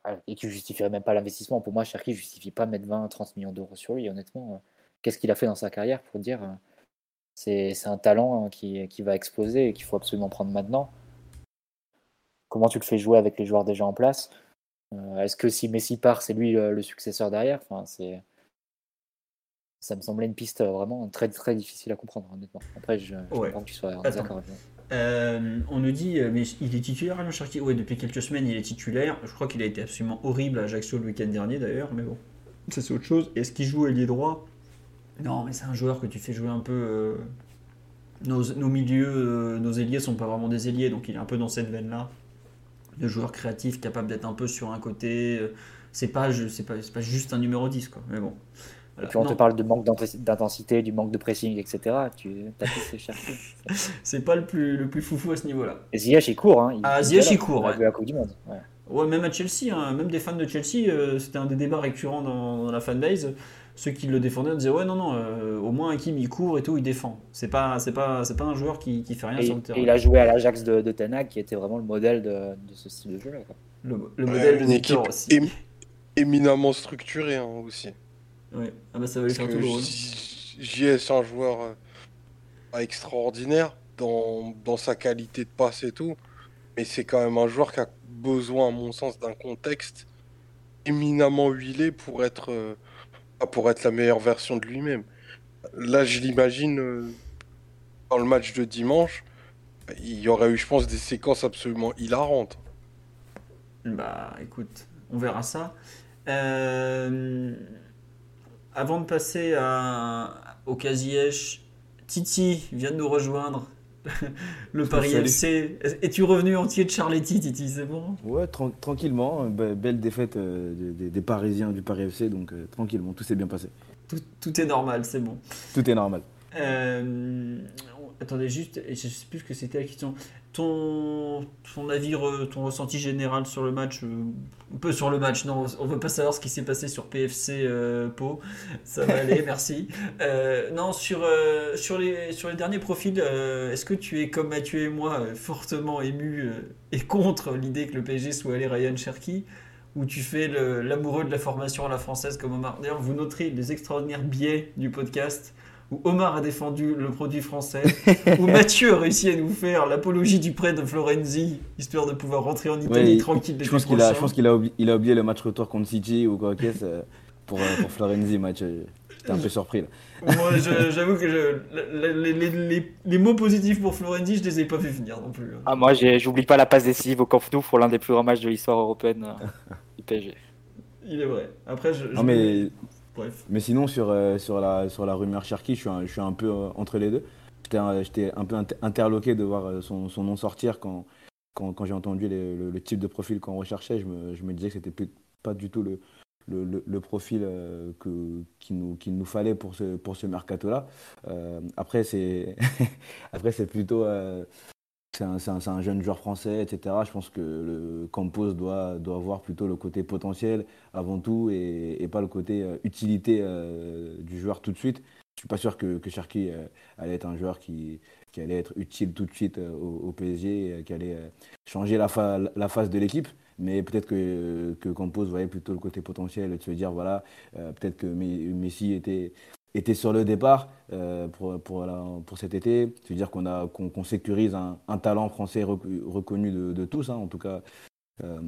euh, et qui justifierait même pas l'investissement. Pour moi, Cherki ne justifie pas mettre 20-30 millions d'euros sur lui, honnêtement. Qu'est-ce qu'il a fait dans sa carrière pour dire c'est un talent qui, qui va exploser et qu'il faut absolument prendre maintenant? Comment tu le fais jouer avec les joueurs déjà en place? Est-ce que si Messi part, c'est lui le, successeur derrière? Enfin, c'est ça me semblait une piste vraiment très très difficile à comprendre honnêtement. Après je, comprends que tu sois d'accord avec moi. Euh, on nous dit, euh, mais il est titulaire, Alain Cherki Oui, depuis quelques semaines, il est titulaire. Je crois qu'il a été absolument horrible à Ajaccio le week-end dernier, d'ailleurs, mais bon, ça c'est autre chose. Est-ce qu'il joue ailier droit? Non, mais c'est un joueur que tu fais jouer un peu. Euh, nos, nos, milieux, nos ailiers sont pas vraiment des ailiers, donc il est un peu dans cette veine-là. Le joueur créatif, capable d'être un peu sur un côté. c'est pas, c'est pas, pas juste un numéro 10, quoi. Mais bon. Et puis on te parle de manque d'intensité, du manque de pressing, etc. Tu as pu chercher. c'est pas le plus, le plus foufou à ce niveau-là. Et Ziyech, il court. Hein. Il, ah, Ziyech, il court. Ouais. La Coupe du Monde. Ouais. même à Chelsea, hein. même des fans de Chelsea, euh, c'était un des débats récurrents dans, la fanbase. Ceux qui le défendaient disaient Ouais, non, non, euh, au moins Hakim, il court et tout, il défend. C'est pas, c'est pas, c'est pas un joueur qui, qui fait rien sur le terrain. Et il a joué à l'Ajax de, de qui était vraiment le modèle de, de ce style de jeu-là. Le, modèle de une équipe éminemment structurée hein, aussi. Ouais. Ah bah ça va lui faire tout le JS, un joueur euh, extraordinaire dans, dans, sa qualité de passe et tout, mais c'est quand même un joueur qui a besoin, à mon sens, d'un contexte éminemment huilé pour être, euh, pour être la meilleure version de lui-même. Là, je l'imagine euh, dans le match de dimanche, il y aurait eu, je pense, des séquences absolument hilarantes. Bah écoute, on verra ça. Euh avant de passer à, au Kaziesh, Titi vient de nous rejoindre. le Paris FC. Es-tu revenu entier de Charletti, Titi C'est bon? Ouais, tranquillement. belle défaite euh, des, Parisiens du Paris FC, donc euh, tranquillement, tout s'est bien passé. Tout, est normal, c'est bon. Tout est normal. Euh, attendez, juste, je sais plus ce que c'était la question ton, ton avis, ton ressenti général sur le match, euh, un peu sur le match, non, on veut pas savoir ce qui s'est passé sur PFC euh, Pau, ça va aller, merci. Euh, non, sur, sur, les, sur les derniers profils, est-ce que tu es comme Mathieu et moi fortement ému et contre l'idée que le PSG soit allé Ryan Cherky ou tu fais l'amoureux de la formation à la française comme Omar? D'ailleurs, vous noterez les extraordinaires biais du podcast où Omar a défendu le produit français, où Mathieu a réussi à nous faire l'apologie du prêt de Florenzi, histoire de pouvoir rentrer en Italie tranquille. Je pense qu'il a, je pense qu'il a, oublié, il a oublié le match retour contre City ou quoi que euh, pour, euh, pour Florenzi. Match, euh, j'étais un peu surpris là. Moi, j'avoue que je, les, les, les, mots positifs pour Florenzi, je les ai pas fait venir non plus. Hein. Ah, moi, j'oublie pas la passe décisive au Camp Nou pour l'un des plus grands matchs de l'histoire européenne du PSG. Il est vrai. Après, je, non, mais mais sinon, sur, euh, sur, la, sur la rumeur Cherki, je suis un, je suis un peu euh, entre les deux. J'étais un peu interloqué de voir euh, son, son nom sortir quand, quand, quand j'ai entendu le, type de profil qu'on recherchait. Je me, je me, disais que c'était pas du tout le, le, profil que, qu'il nous, nous fallait pour ce, pour ce mercato-là. après, c'est plutôt c'est un, jeune joueur français, etc. Je pense que le Campos doit, doit avoir plutôt le côté potentiel avant tout et, pas le côté euh, utilité euh, du joueur tout de suite. Je suis pas sûr que, que Cherki euh, allait être un joueur qui, allait être utile tout de suite au, PSG, qui allait changer la, la face de l'équipe. Mais peut-être que, que voyait plutôt le côté potentiel de se dire voilà, peut-être que Messi était était sur le départ euh, pour, cet été. C'est-à-dire qu'on a qu'on sécurise un, talent français reconnu de, tous, hein, en tout cas. Euh,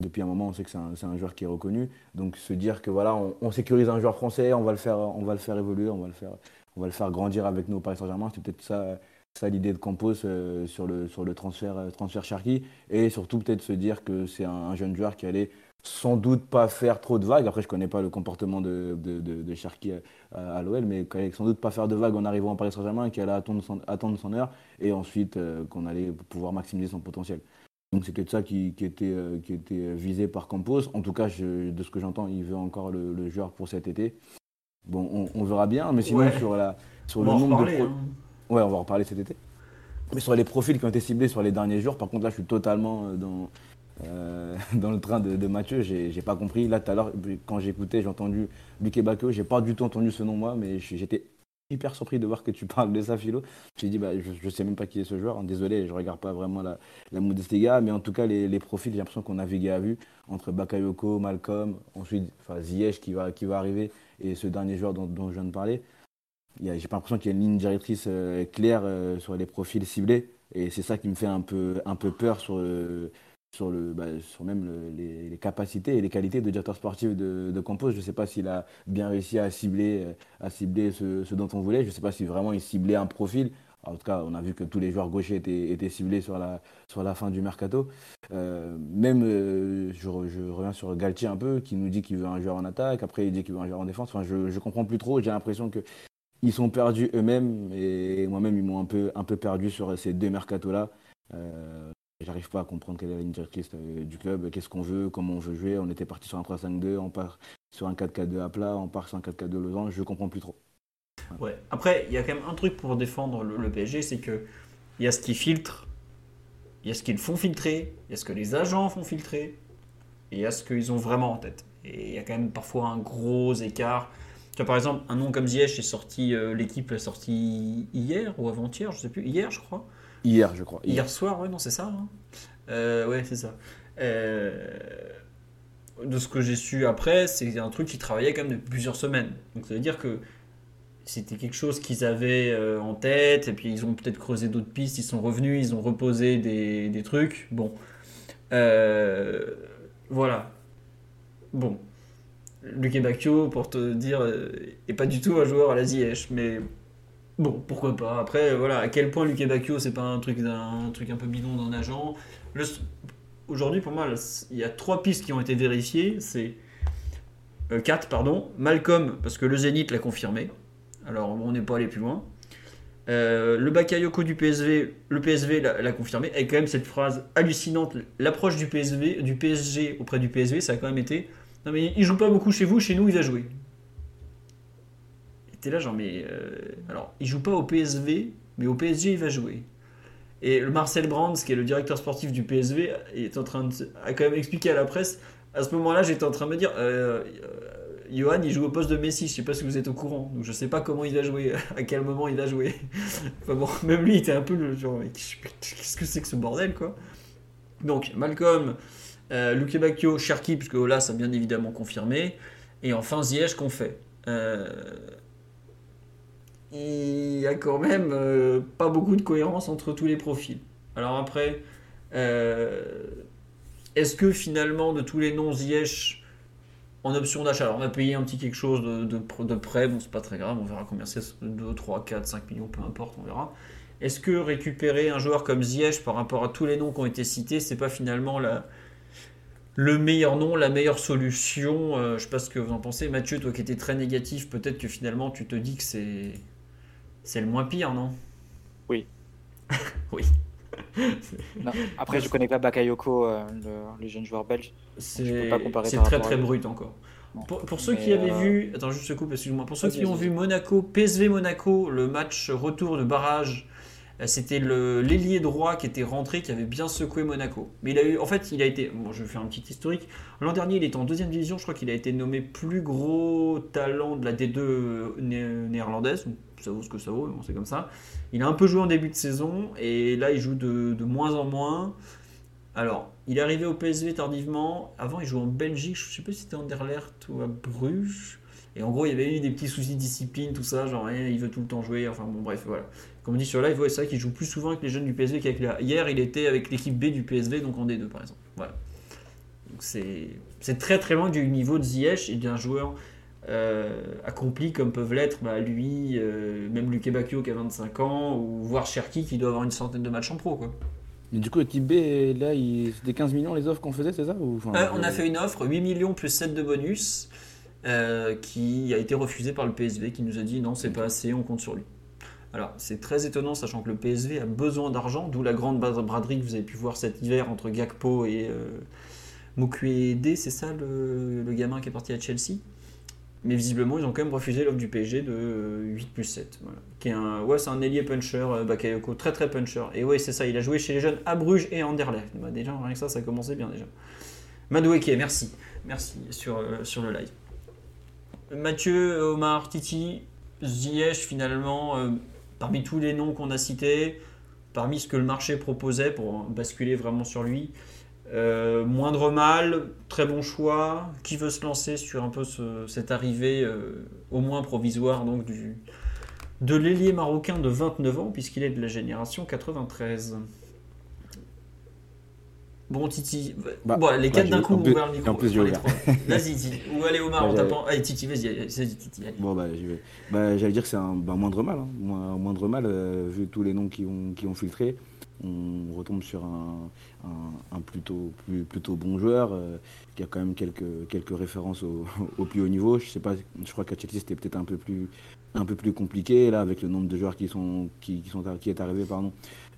depuis un moment, on sait que c'est un, joueur qui est reconnu. Donc se dire que voilà, on, sécurise un joueur français, on va le faire, on va le faire évoluer, on va le faire, on va le faire grandir avec nous au Paris Saint-Germain. C'est peut-être ça, ça l'idée de Campos euh, sur le transfert transfert Cherki et surtout peut-être se dire que c'est un, un, jeune joueur qui allait sans doute pas faire trop de vagues. Après, je connais pas le comportement de, de, de, Cherki à, l'OL, mais sans doute pas faire de vagues en arrivant en Paris Saint-Germain, qui allait attendre son, attendre son heure, et ensuite euh, qu'on allait pouvoir maximiser son potentiel. Donc peut-être ça qui, qui, était, euh, qui était visé par Campos. En tout cas, de ce que j'entends, il veut encore le, joueur pour cet été. Bon, on, verra bien, mais sinon sur, la, sur le nombre de... Hein. Ouais, on va en reparler cet été. Mais sur les profils qui ont été ciblés sur les derniers jours, par contre là, je suis totalement euh, dans, euh, dans le train de, Mathieu, j'ai pas compris. Là, tout à l'heure, quand j'écoutais, j'ai entendu Luke Bakio, j'ai pas du tout entendu ce nom, moi, mais j'étais hyper surpris de voir que tu parles de ça, Philo. J'ai dit, bah, je, ne sais même pas qui est ce joueur. Désolé, je regarde pas vraiment la, la Bundesliga, mais en tout cas, les, profils, j'ai l'impression qu'on navigué à vue entre Bakayoko, Malcolm, ensuite Ziyech qui va, qui va arriver, et ce dernier joueur dont, je viens de parler. J'ai pas l'impression qu'il y a une ligne directrice euh, claire euh, sur les profils ciblés, et c'est ça qui me fait un peu, un peu peur sur, sur, le, bah, sur même les, capacités et les qualités de directeur sportif de, de Campos. Je ne sais pas s'il a bien réussi à cibler, euh, à cibler ce, dont on voulait. Je ne sais pas si vraiment il ciblait un profil. En tout cas, on a vu que tous les joueurs gauchers étaient, ciblés sur la, sur la fin du mercato. Euh, même, euh, je, reviens sur Galtier un peu, qui nous dit qu'il veut un joueur en attaque, après il dit qu'il veut un joueur en défense. Enfin, je ne comprends plus trop. J'ai l'impression qu'ils sont perdus eux-mêmes et moi-même, ils m'ont un peu, un peu perdu sur ces deux mercatos-là. J'arrive pas à comprendre quelle est la directrice euh, du club, qu'est-ce qu'on veut, comment on veut jouer. On était parti sur un 3-5-2, on part sur un 4-4-2 à plat, on part sur un 4-4-2 losange, je comprends plus trop. Ouais. Après, il y a quand même un truc pour défendre le, PSG, c'est que il y a ce qui filtre, il y a ce qu'ils font filtrer, il y a ce que les agents font filtrer, et il y a ce qu'ils ont vraiment en tête. Et il y a quand même parfois un gros écart. Tu vois, par exemple, un nom comme Ziyech est sorti, euh, l'équipe est sortie hier ou avant-hier, je sais plus, hier je crois. Hier, je crois. Hier, soir, ouais, non, c'est ça. Hein. Euh, ouais, c'est ça. Euh, de ce que j'ai su après, c'est un truc qui travaillait quand même depuis plusieurs semaines. Donc ça veut dire que c'était quelque chose qu'ils avaient euh, en tête, et puis ils ont peut-être creusé d'autres pistes, ils sont revenus, ils ont reposé des, des trucs. Bon. voilà. Bon. Luke Bacchio, pour te dire, est pas du tout un joueur à la Ziyech, mais Bon, pourquoi pas. Après, voilà, à quel point Luke Bacchio, c'est pas un truc, un, truc un peu bidon d'un agent. Aujourd'hui, pour moi, il y a trois pistes qui ont été vérifiées. C'est euh, quatre, pardon. Malcolm, parce que le Zénith l'a confirmé. Alors, on n'est pas allé plus loin. Euh, le Bakayoko du PSV, le PSV l'a confirmé. Et quand même cette phrase hallucinante, l'approche du PSV, du PSG auprès du PSV, ça a quand même été. Non mais il joue pas beaucoup chez vous, chez nous il va jouer. Là, genre, mais. Euh, alors, il joue pas au PSV, mais au PSG, il va jouer. Et le Marcel Brands, qui est le directeur sportif du PSV, est en train de, a quand même expliqué à la presse. À ce moment-là, j'étais en train de me dire euh, Johan, il joue au poste de Messi. Je sais pas si vous êtes au courant. Donc, je sais pas comment il va jouer, à quel moment il va jouer. enfin bon, même lui, il était un peu le genre Qu'est-ce que c'est que ce bordel, quoi Donc, Malcolm, euh, Luke Bacchio, Cherki, puisque là, ça a bien évidemment confirmé. Et enfin, Ziyech qu'on fait. Il y a quand même euh, pas beaucoup de cohérence entre tous les profils. Alors après, euh, est-ce que finalement de tous les noms Ziyech en option d'achat, alors on a payé un petit quelque chose de, de, prêt, bon c'est pas très grave, on verra combien c'est, 2, 3, 4, 5 millions, peu importe, on verra. Est-ce que récupérer un joueur comme Ziyech par rapport à tous les noms qui ont été cités, c'est pas finalement la, le meilleur nom, la meilleure solution? Euh, Je ne sais pas ce que vous en pensez. Mathieu, toi qui étais très négatif, peut-être que finalement tu te dis que c'est c'est le moins pire, non? Oui. oui. Après, je connais pas Bakayoko, euh, le, jeune joueur belge. C'est très très brut encore. Pour, ceux qui avaient euh, vu, attends juste ce coup, excuse-moi. Pour ceux qui ont vu Monaco, PSV Monaco, le match retour de barrage euh, c'était l'ailier droit qui était rentré, qui avait bien secoué Monaco. Mais il a eu, en fait, il a été, bon, je vais faire un petit historique. L'an dernier, il était en deuxième division. Je crois qu'il a été nommé plus gros talent de la D2 néerlandaise. Ça vaut ce que ça vaut, c'est comme ça. Il a un peu joué en début de saison et là, il joue de, moins en moins. Alors, il est arrivé au PSV tardivement. Avant, il jouait en Belgique. Je ne sais pas si c'était Anderlecht ou à Bruges. Et en gros, il y avait eu des petits soucis de discipline, tout ça, genre eh, il veut tout le temps jouer, enfin bon, bref, voilà. Comme on dit sur live, c'est vrai qu'il joue plus souvent avec les jeunes du PSV qu'avec les... Hier, il était avec l'équipe B du PSV, donc en D2 par exemple. Voilà. Donc c'est très très loin du niveau de Ziyech et d'un joueur euh, accompli comme peuvent l'être bah, lui, euh, même Luke Bacchio qui a 25 ans, ou voire Cherki qui doit avoir une centaine de matchs en pro. Quoi. Mais du coup, l'équipe B, là, c'était 15 millions les offres qu'on faisait, c'est ça ou, euh, On a fait une offre, 8 millions plus 7 de bonus. Euh, qui a été refusé par le PSV, qui nous a dit non, c'est pas assez, on compte sur lui. Alors, c'est très étonnant, sachant que le PSV a besoin d'argent, d'où la grande braderie que vous avez pu voir cet hiver entre Gakpo et euh, c'est ça le, gamin qui est parti à Chelsea? Mais visiblement, ils ont quand même refusé l'offre du PSG de 8 plus 7. Qui est un, ouais, c'est un ailier puncher, euh, Bakayoko, très très puncher. Et ouais, c'est ça, il a joué chez les jeunes à Bruges et Anderlecht. Bah, déjà, rien que ça, ça commençait bien déjà. Madoueke, merci. Merci sur, euh, sur le live. Mathieu, Omar, Titi, Ziyech, finalement, euh, parmi tous les noms qu'on a cités, parmi ce que le marché proposait pour basculer vraiment sur lui, euh, moindre mal, très bon choix. Qui veut se lancer sur un peu cette arrivée, euh, au moins provisoire, donc du, de l'ailier marocain de 29 ans, puisqu'il est de la génération 93 Bon, Titi, bah, bon, les quatre d'un coup, on ouvert le micro. En plus, Vas-y, Titi. Ou allez, Omar, t'apprend. Allez, Titi, vas-y, vas-y, Titi. Bon, bah, je vais. Bah, j'allais dire que c'est un bah, moindre mal. Hein. Moindre mal, euh, vu tous les noms qui ont, qui ont filtré. On retombe sur un, un, plutôt, bon joueur euh, qui a quand même quelques, références au, plus haut niveau. Je sais pas, je crois qu'à Chelsea c'était peut-être un peu plus un compliqué là avec le nombre de joueurs qui sont qui, sont qui est arrivé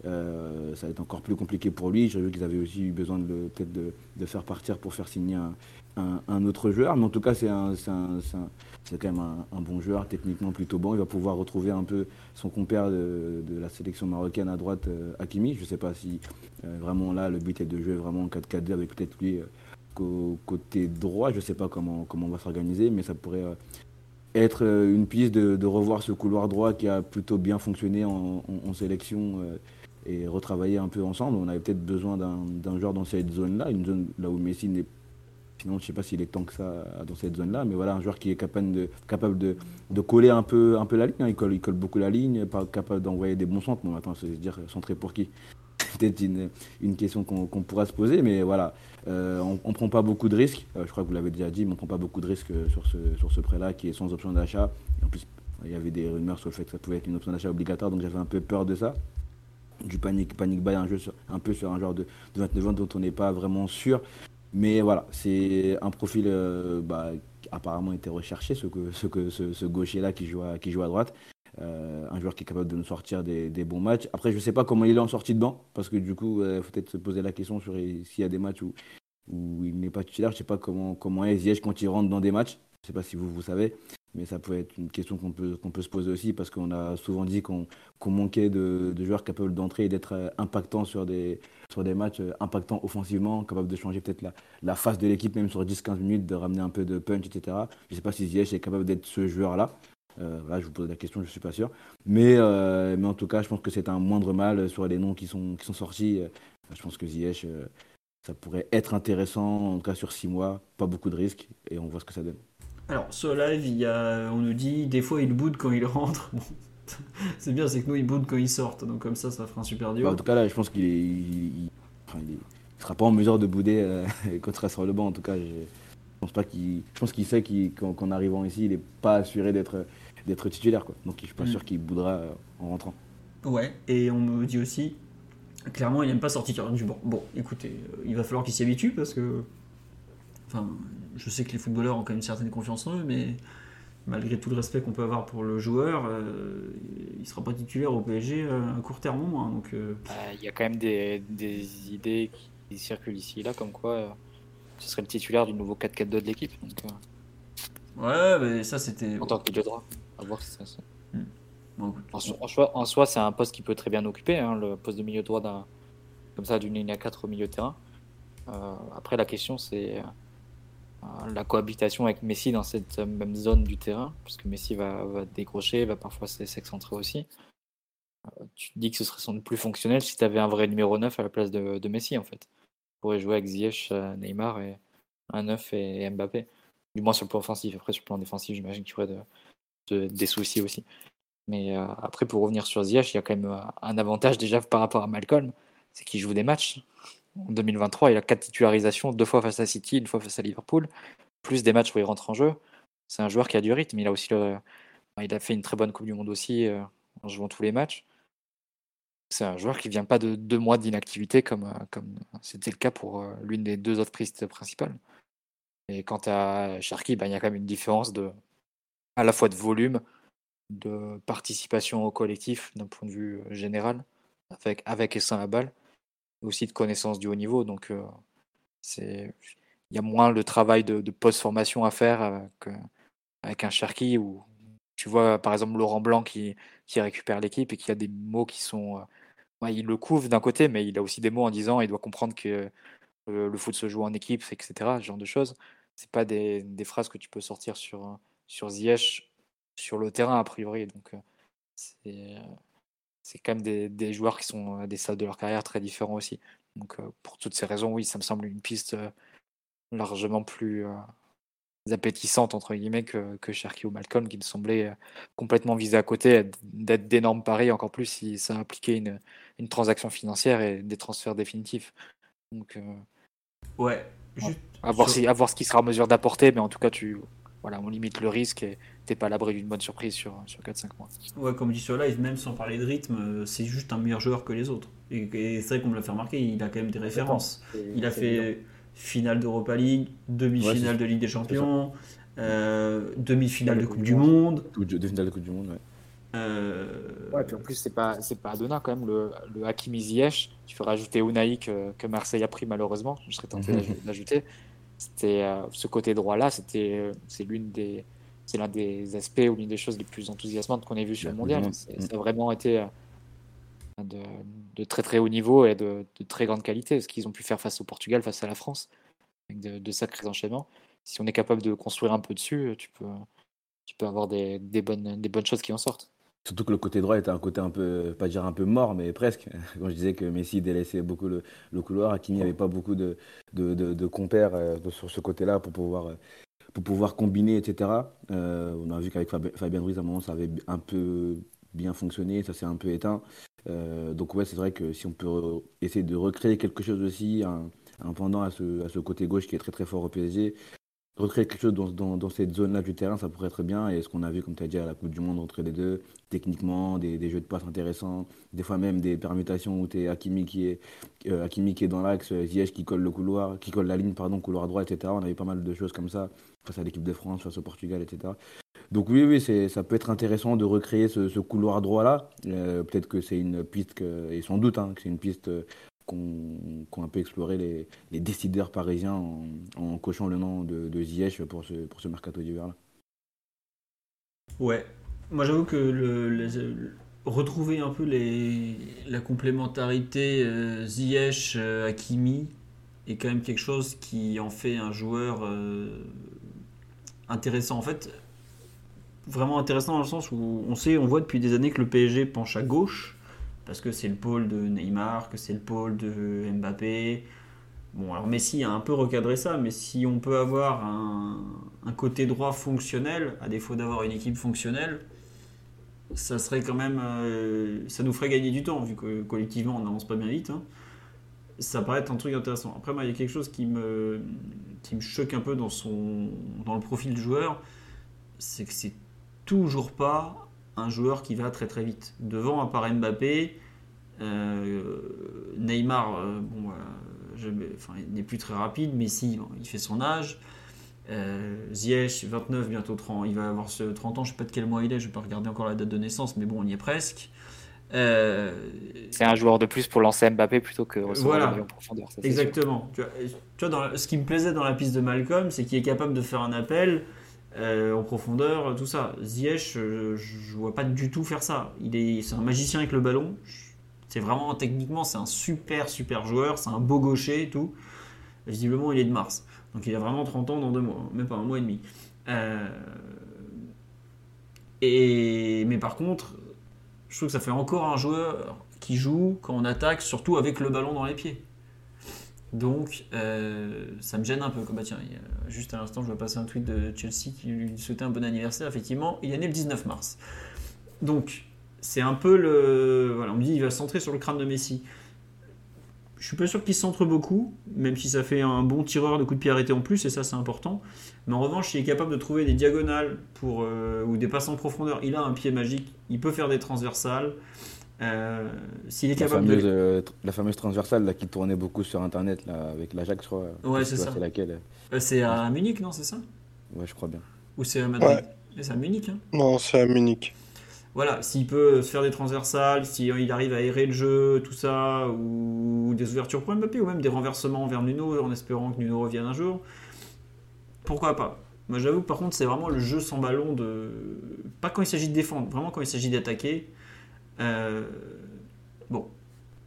euh, ça va être encore plus compliqué pour lui. J'ai vu qu'ils avaient aussi eu besoin de peut-être de, de, faire partir pour faire signer un, un, autre joueur. Mais en tout cas, c'est quand même un, bon joueur, techniquement plutôt bon. Il va pouvoir retrouver un peu son compère de, la sélection marocaine à droite, euh, Hakimi. Je ne sais pas si euh, vraiment là, le but est de jouer vraiment en 4-4-2 avec peut-être lui côté droit. Je ne sais pas comment, comment on va s'organiser, mais ça pourrait être une piste de, revoir ce couloir droit qui a plutôt bien fonctionné en, en sélection et retravailler un peu ensemble. On avait peut-être besoin d'un joueur dans cette zone-là, une zone là où Messi n'est Sinon, je ne sais pas s'il est tant que ça dans cette zone-là, mais voilà, un joueur qui est capable de, capable de, de coller un peu, un peu la ligne. Hein. Il, colle, il colle beaucoup la ligne, pas capable d'envoyer des bons centres. Bon, attends, c'est dire centré pour qui? Peut-être une, une, question qu'on pourra se poser, mais voilà, euh, on ne prend pas beaucoup de risques. Euh, je crois que vous l'avez déjà dit, mais on ne prend pas beaucoup de risques euh, sur ce, sur ce prêt-là qui est sans option d'achat. En plus, il y avait des rumeurs sur le fait que ça pouvait être une option d'achat obligatoire, donc j'avais un peu peur de ça du panic, panic buy, un, jeu un peu sur un genre de, 29 ans dont on n'est pas vraiment sûr. Mais voilà, c'est un profil euh, bah, qui apparemment était recherché, ce, que, ce, que, ce, gaucher-là qui joue, à, qui joue à droite. Euh, un joueur qui est capable de nous sortir des, bons matchs. Après, je ne sais pas comment il est en sortie de banc, parce que du coup, il euh, faut peut-être se poser la question sur s'il y a des matchs où, où il n'est pas titulaire. Je ne sais pas comment, comment est Ziyech quand il rentre dans des matchs. Je ne sais pas si vous, vous savez. Mais ça peut être une question qu'on peut, peut se poser aussi parce qu'on a souvent dit qu'on, manquait de, joueurs capables d'entrer et d'être euh, impactants sur des, sur des matchs, euh, impactants offensivement, capables de changer peut-être la, la face de l'équipe même sur 10-15 minutes, de ramener un peu de punch, etc. Je ne sais pas si Ziyech est capable d'être ce joueur-là. Euh, je vous pose la question, je ne suis pas sûr. Mais, mais en tout cas, je pense que c'est un moindre mal sur les noms qui sont, qui sont sortis. je pense que Ziyech, ça pourrait être intéressant, en tout cas sur 6 mois, pas beaucoup de risques, et on voit ce que ça donne. Alors, sur live, il y a, on nous dit des fois il boude quand il rentre. c'est bien, c'est que nous il boude quand il sort. Donc, comme ça, ça fera un super duo. Bah, en tout cas, là, je pense qu'il est, sera pas en mesure de bouder euh, quand il sera sur le banc. En tout cas, je, pense pas qu'il, je pense qu'il sait qu'en arrivant ici, il n'est pas assuré d'être, d'être titulaire. Quoi. Donc, je suis pas mm. sûr qu'il boudera euh, en rentrant. Ouais, et on me dit aussi, clairement, il n'aime pas sortir du banc. Bon, écoutez, euh, il va falloir qu'il s'y habitue parce que Enfin, je sais que les footballeurs ont quand même une certaine confiance en eux, mais malgré tout le respect qu'on peut avoir pour le joueur, euh, il ne sera pas titulaire au PSG euh, à court terme au moins. Donc, euh. bah, il y a quand même des, idées qui circulent ici et là, comme quoi ce serait le titulaire du nouveau 4-4-2 de l'équipe. ouais, mais ça c'était. En tant que milieu droit, à voir si ça. Hmm. en, soi, c'est un poste qui peut très bien occuper, hein, le poste de milieu droit d'un comme ça d'une ligne à 4 au milieu de terrain. après, la question c'est la cohabitation avec Messi dans cette même zone du terrain, puisque Messi va, va décrocher, va parfois s'excentrer aussi. Euh, tu te dis que ce serait sans doute plus fonctionnel si tu avais un vrai numéro 9 à la place de, Messi, en fait. Tu pourrais jouer avec Ziyech, euh, Neymar et un 9 et, Mbappé. Du moins sur le plan offensif. Après, sur le plan défensif, j'imagine qu'il y aurait de, des soucis aussi. Mais après, pour revenir sur Ziyech, il y a quand même un avantage déjà par rapport à Malcolm, c'est qu'il joue des matchs. En 2023, il a quatre titularisations, deux fois face à City, une fois face à Liverpool, plus des matchs où il rentre en jeu. C'est un joueur qui a du rythme. Il a aussi il a fait une très bonne Coupe du Monde aussi euh, en jouant tous les matchs. C'est un joueur qui vient pas de deux mois d'inactivité comme euh, comme c'était le cas pour euh, l'une des deux autres pistes principales. Et quant à Sharky, ben, il y a quand même une différence à la fois de volume, de participation au collectif d'un point de vue général, avec, avec et sans la balle, aussi de connaissance du haut niveau. Donc, euh, c'est il y a moins le travail de, post-formation à faire avec, euh, avec un Cherki où tu vois par exemple Laurent Blanc qui, qui récupère l'équipe et qui a des mots qui sont. Euh, il le couvre d'un côté, mais il a aussi des mots en disant il doit comprendre que le foot se joue en équipe, etc. Ce genre de choses. C'est pas des, des, phrases que tu peux sortir sur, sur Ziyech. sur le terrain, a priori. Donc, c'est c'est quand même des, des, joueurs qui sont à des stades de leur carrière très différents aussi. Donc, pour toutes ces raisons, oui, ça me semble une piste largement plus appétissante entre guillemets que, que Cherky ou Malcolm qui me semblait complètement visé à côté d'être d'énormes paris encore plus si ça impliquait une, une, transaction financière et des transferts définitifs donc ouais juste à, voir si, à voir ce qu'il sera en mesure d'apporter mais en tout cas tu voilà on limite le risque et t'es pas à l'abri d'une bonne surprise sur, sur 4-5 mois ouais comme dit sur live même sans parler de rythme c'est juste un meilleur joueur que les autres et, et c'est vrai qu'on me l'a fait remarquer il a quand même des références il a fait finale d'Europa League, demi-finale de Ligue des Champions, euh, demi-finale de Coupe du Monde. Demi-finale de Coupe du Monde, ouais. Euh... Ouais, puis en plus, c'est pas, c'est pas Adona quand même, le, le Hakimi Ziyech. Tu fais rajouter Unai que, que, Marseille a pris malheureusement. Je serais tenté d'ajouter. C'était euh, ce côté droit-là, c'était, c'est l'une des, c'est l'un des aspects ou l'une des choses les plus enthousiasmantes qu'on ait vu sur le mondial. Ça a vraiment été euh, de, très très haut niveau et de, très grande qualité, ce qu'ils ont pu faire face au Portugal, face à la France, avec de, sacrés enchaînements. Si on est capable de construire un peu dessus, tu peux, tu peux avoir des, bonnes, des bonnes choses qui en sortent. Surtout que le côté droit était un côté un peu, pas dire un peu mort, mais presque. Quand je disais que Messi délaissait beaucoup le, le couloir, Hakimi n'avait pas beaucoup de, de, compères euh, sur ce côté-là pour pouvoir, euh, combiner, etc. Euh, on a vu qu'avec Fabien Ruiz, à un moment, ça avait un peu bien fonctionné, ça s'est un peu éteint. Donc ouais, c'est vrai que si on peut essayer de recréer quelque chose aussi, un, pendant à ce, à ce, côté gauche qui est très très fort au PSG, recréer quelque chose dans, dans, cette zone-là du terrain, ça pourrait être bien. Et ce qu'on a vu, comme tu as dit, à la Coupe du Monde entre les deux, techniquement, des, des jeux de passe intéressants, des fois même des permutations où tu es Hakimi qui est, euh, qui est dans l'axe, Ziyech qui colle le couloir, qui colle la ligne, pardon, couloir droit, etc. On avait pas mal de choses comme ça face à l'équipe de France, face au Portugal, etc. Donc oui, oui, ça peut être intéressant de recréer ce, couloir droit-là. Euh, peut-être que c'est une piste, que, et sans doute hein, que c'est une piste euh, qu'ont, un peu exploré les, décideurs parisiens en, cochant le nom de, de Ziyech pour ce, pour ce mercato d'hiver-là. Ouais, moi j'avoue que retrouver un peu les, la complémentarité euh, Ziyech-Hakimi est quand même quelque chose qui en fait un joueur intéressant. En fait, vraiment intéressant dans le sens où on sait, on voit depuis des années que le PSG penche à gauche, parce que c'est le pôle de Neymar, que c'est le pôle de Mbappé. Bon, alors Messi a un peu recadré ça, mais si on peut avoir un, côté droit fonctionnel, à défaut d'avoir une équipe fonctionnelle, ça serait quand même. Euh, ça nous ferait gagner du temps, vu que collectivement on n'avance pas bien vite. Hein. Ça paraît être un truc intéressant. Après, moi, il y a quelque chose qui me, qui me choque un peu dans, son, dans le profil du joueur, c'est que c'est toujours pas un joueur qui va très très vite. Devant, à part Mbappé, euh, Neymar, euh, bon, enfin, il n'est plus très rapide, mais si, il fait son âge. Euh, Ziyech, 29, bientôt 30, il va avoir ce 30 ans, je ne sais pas de quel mois il est, je ne vais pas regarder encore la date de naissance, mais bon, on y est presque. Euh, c'est un joueur de plus pour lancer Mbappé plutôt que recevoir voilà, en profondeur. Exactement. Tu vois, dans, ce qui me plaisait dans la piste de Malcolm, c'est qu'il est capable de faire un appel euh, en profondeur, tout ça. Ziyech, je, je, vois pas du tout faire ça. Il est, c'est un magicien avec le ballon. C'est vraiment techniquement, c'est un super super joueur. C'est un beau gaucher et tout. Visiblement, il est de Mars. Donc il a vraiment 30 ans dans deux mois, même pas un mois et demi. Euh, et mais par contre, je trouve que ça fait encore un joueur qui joue quand on attaque, surtout avec le ballon dans les pieds. Donc, euh, ça me gêne un peu. Bah, tiens, juste à l'instant, je vois passer un tweet de Chelsea qui lui souhaitait un bon anniversaire. Effectivement, il est né le 19 mars. Donc, c'est un peu le. Voilà, on me dit il va se centrer sur le crâne de Messi. Je suis pas sûr qu'il se centre beaucoup, même si ça fait un bon tireur de coups de pied arrêtés en plus, et ça c'est important. Mais en revanche, il est capable de trouver des diagonales pour, euh, ou des passes en profondeur. Il a un pied magique, il peut faire des transversales. Euh, s'il est capable la fameuse, euh, la fameuse transversale là, qui tournait beaucoup sur internet là, avec l'Ajax, je crois. Ouais, c'est ça. C'est laquelle euh, C'est à Munich, non C'est ça Ouais, je crois bien. Ou c'est à Madrid C'est à Munich. Hein non, c'est à Munich. Voilà, s'il peut se faire des transversales, s'il arrive à aérer le jeu, tout ça, ou des ouvertures pour Mbappé, ou même des renversements vers Nuno en espérant que Nuno revienne un jour, pourquoi pas Moi j'avoue que par contre c'est vraiment le jeu sans ballon de. Pas quand il s'agit de défendre, vraiment quand il s'agit d'attaquer euh, bon,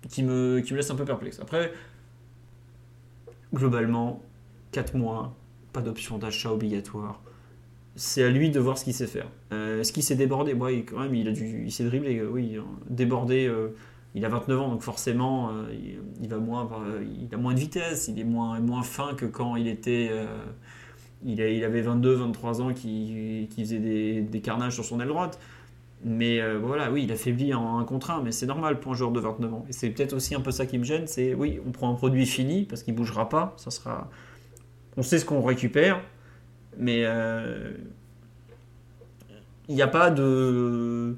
qui me, qui me laisse un peu perplexe. Après, globalement, 4 mois, pas d'option d'achat obligatoire. c'est à lui de voir ce qu'il sait faire. Euh, Est-ce qu'il s'est débordé? Ouais, quand même, il, a dû, il s'est dribblé, euh, oui. hein. Débordé, il a 29 ans, donc forcément, il, va moins, il a moins de vitesse, il est moins, moins fin que quand il était. il avait 22, 23 ans, qui, qui faisait des, des carnages sur son aile droite. Mais euh, voilà, oui, il affaiblit en un contre un, mais c'est normal pour un joueur de 29 ans. Et c'est peut-être aussi un peu ça qui me gêne, c'est oui, on prend un produit fini parce qu'il bougera pas, ça sera. On sait ce qu'on récupère, mais euh, il n'y a pas de.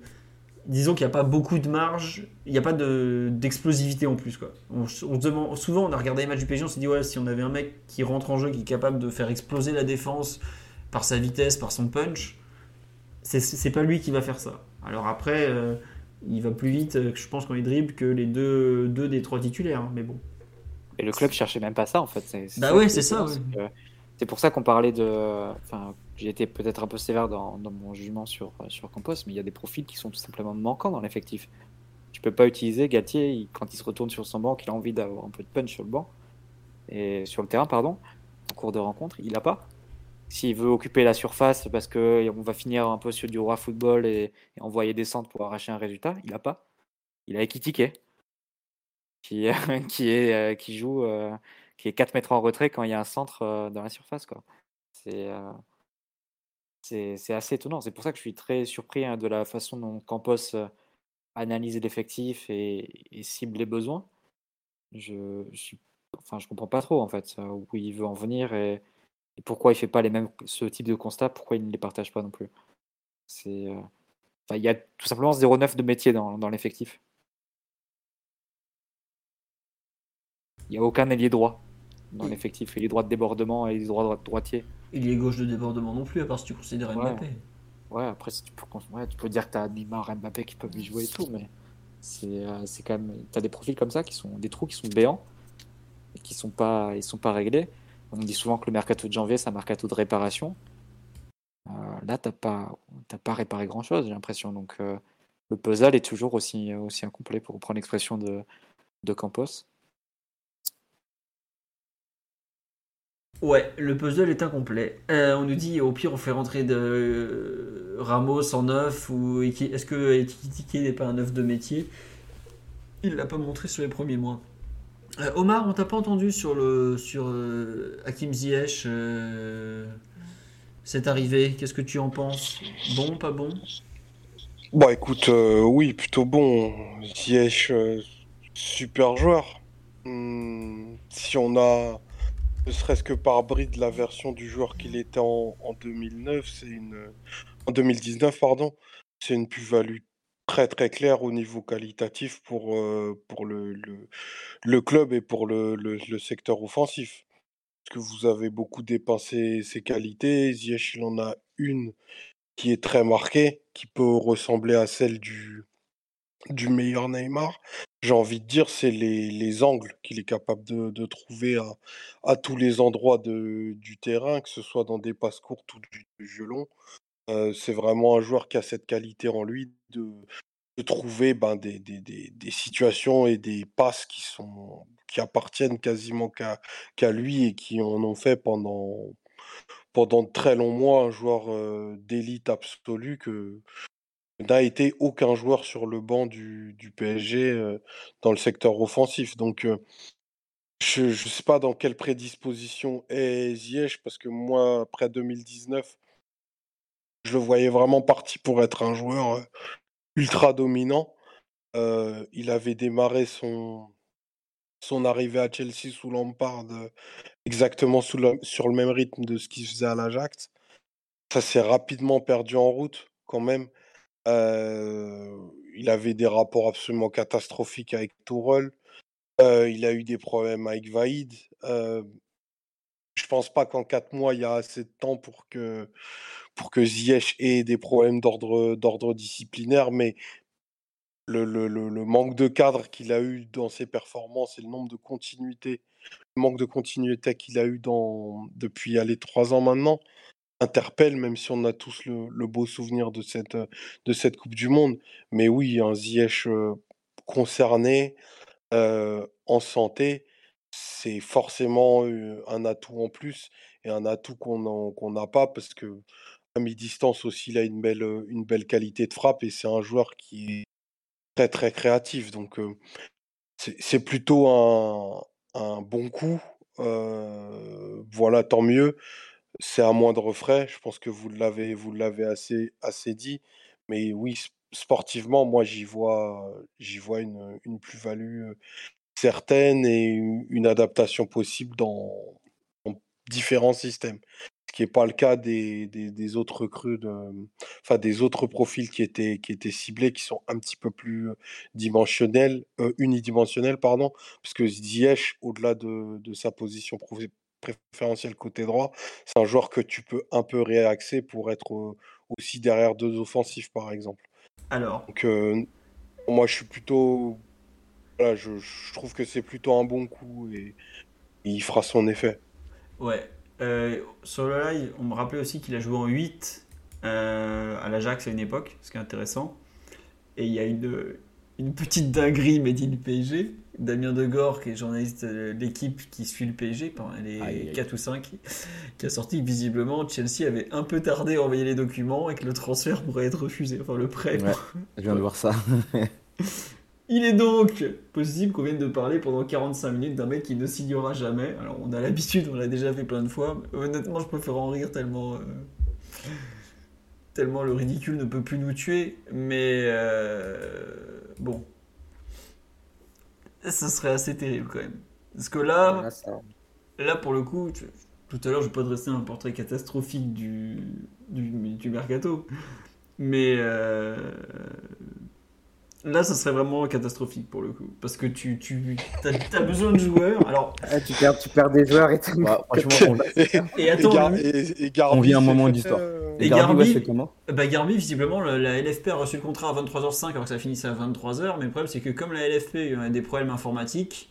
Disons qu'il n'y a pas beaucoup de marge, il n'y a pas de- d'explosivité en plus. Quoi. On, souvent, on a regardé les matchs du PSG, on s'est dit, ouais, si on avait un mec qui rentre en jeu, qui est capable de faire exploser la défense par sa vitesse, par son punch, c'est pas lui qui va faire ça. Alors après, euh, il va plus vite, euh, je pense, quand il dribble que les deux, deux des trois titulaires. hein, mais bon. Et le club cherchait même pas ça en fait. C'est- Bah ça ouais, c'est ça, ouais. c'est pour ça qu'on parlait de. Enfin, j'ai été peut-être un peu sévère dans, dans mon jugement sur, sur Campos, mais il y a des profils qui sont tout simplement manquants dans l'effectif. Tu peux pas utiliser Galtier il- quand il se retourne sur son banc, qu'il a envie d'avoir un peu de punch sur le banc, et sur le terrain, pardon, en cours de rencontre, il a pas. S'il veut occuper la surface parce que on va finir un peu sur du roi football et, envoyer des centres pour arracher un résultat, il a pas. Il a Ekitike qui, qui, est, euh, qui joue, euh, qui est 4 mètres en retrait quand il y a un centre euh, dans la surface. Quoi. C'est, c'est, assez étonnant. C'est pour ça que je suis très surpris hein, de la façon dont Campos analyse l'effectif et, cible les besoins. Je, je suis, enfin, je comprends pas trop en fait où il veut en venir et, et pourquoi il fait pas les mêmes ce type de constat, pourquoi il ne les partage pas non plus? C'est, euh, il y a tout simplement 0,9 de métier dans, dans l'effectif. Il n'y a aucun ailier droit dans l'effectif. Ailier droit de débordement et ailier droit droit- droitier. Il est gauche de débordement non plus, à part si tu considères Ouais. Mbappé. Ouais, après, si tu peux, ouais, tu peux dire que tu as Neymar, Mbappé qui peuvent y jouer et tout, mais c'est euh, quand même. Tu as des profils comme ça qui sont des trous qui sont béants et qui sont pas, ils sont pas réglés. On dit souvent que le mercato de janvier, c'est un mercato de réparation. Euh, là, tu t'as pas réparé grand chose, j'ai l'impression. Donc, euh, le puzzle est toujours aussi, incomplet, pour reprendre l'expression de, Campos. Ouais, le puzzle est incomplet. Euh, on nous dit au pire on fait rentrer de Ramos en neuf ou est-ce que Ekitike n'est pas un neuf de métier? Il l'a pas montré sur les premiers mois. Euh, Omar, on t'a pas entendu sur le sur euh, Hakim Ziyech euh, cette arrivée. Qu'est-ce que tu en penses? Bon, pas bon? Bah écoute, oui, plutôt bon. Ziyech, super joueur. Hmm, si on a, ne serait-ce que par bride, la version du joueur qu'il était en, en 2009, c'est une, en 2019, pardon, c'est une plus-value très très claire au niveau qualitatif pour, pour le, le, club et pour le, le, secteur offensif. Parce que vous avez beaucoup dépensé ses qualités. Ziyech, il en a une qui est très marquée, qui peut ressembler à celle du, du meilleur Neymar. J'ai envie de dire, c'est les, les angles qu'il est capable de, de trouver à, à tous les endroits du terrain, que ce soit dans des passes courtes ou du, du jeu. C'est vraiment un joueur qui a cette qualité en lui de, trouver ben, des, des, des, des situations et des passes qui, sont, qui appartiennent quasiment qu'à qu'à lui et qui en ont fait pendant, pendant de très longs mois un joueur d'élite absolue que n'a été aucun joueur sur le banc du, du PSG dans le secteur offensif. Donc, je ne sais pas dans quelle prédisposition est Ziyech, parce que moi, après 2019, je le voyais vraiment parti pour être un joueur euh, ultra dominant. Euh, il avait démarré son, son arrivée à Chelsea sous Lampard euh, exactement sur le même rythme de ce qu'il faisait à l'Ajax. Ça s'est rapidement perdu en route quand même. Il avait des rapports absolument catastrophiques avec Tourelle. Il a eu des problèmes avec Vaïd. Euh, je pense pas qu'en quatre mois, il y a assez de temps pour que, pour que Ziyech ait des problèmes d'ordre, disciplinaire, mais le, manque de cadre qu'il a eu dans ses performances et le nombre de continuité, le manque de continuité qu'il a eu depuis les trois ans maintenant, interpelle, même si on a tous le, beau souvenir de cette, Coupe du Monde. Mais oui, un Ziyech euh, concerné, euh, en santé, c'est forcément euh, un atout en plus et un atout qu'on n'a pas parce que à mi-distance aussi, il a une belle, une belle qualité de frappe et c'est un joueur qui est très très créatif. Donc c'est plutôt un, un, bon coup. voilà, tant mieux. C'est à moindre frais. Je pense que vous l'avez vous l'avez assez, assez dit. Mais oui, sportivement, moi j'y vois, j'y vois une, une plus-value certaine et une adaptation possible dans, dans différents systèmes qui n'est pas le cas des, des, autres recrues, de, enfin des autres profils qui étaient, qui étaient ciblés, qui sont un petit peu plus dimensionnels, euh, unidimensionnels, pardon, parce que Ziyech, au-delà de, de, sa position préférentielle côté droit, c'est un joueur que tu peux un peu réaxer pour être aussi derrière deux offensifs, par exemple. Alors. Donc, moi, je suis plutôt, voilà, je, je trouve que c'est plutôt un bon coup et il fera son effet. Ouais, euh, sur le live, on me rappelait aussi qu'il a joué en 8 euh, à l'Ajax à une époque, ce qui est intéressant. Et il y a une, une petite dinguerie made in PSG. Damien Degore, qui est journaliste de l'équipe qui suit le PSG pendant les 4 ou 5, qui a sorti que visiblement Chelsea avait un peu tardé à envoyer les documents et que le transfert pourrait être refusé. Enfin, le prêt. je viens de voir ça. Il est donc possible qu'on vienne de parler pendant 45 minutes d'un mec qui ne signera jamais. Alors on a l'habitude, on l'a déjà fait plein de fois. honnêtement, je préfère en rire tellement, euh, tellement le ridicule ne peut plus nous tuer. Mais euh, bon, ça serait assez terrible quand même. Parce que là, là pour le coup, tout à l'heure, je peux dresser un portrait catastrophique du, du, mercato. Mais euh, Là, ça serait vraiment catastrophique pour le coup. Parce que tu, tu as, besoin de joueurs. Alors... Ah, tu, perds, tu perds des joueurs et tout. Bah, franchement, on... et, attends, et, on vit un moment d'histoire. Et, Garbi, ouais, comment? bah, Garbi, visiblement, la, LFP a reçu le contrat à 23h05 alors que ça finissait à 23h. Mais le problème, c'est que comme la LFP a des problèmes informatiques,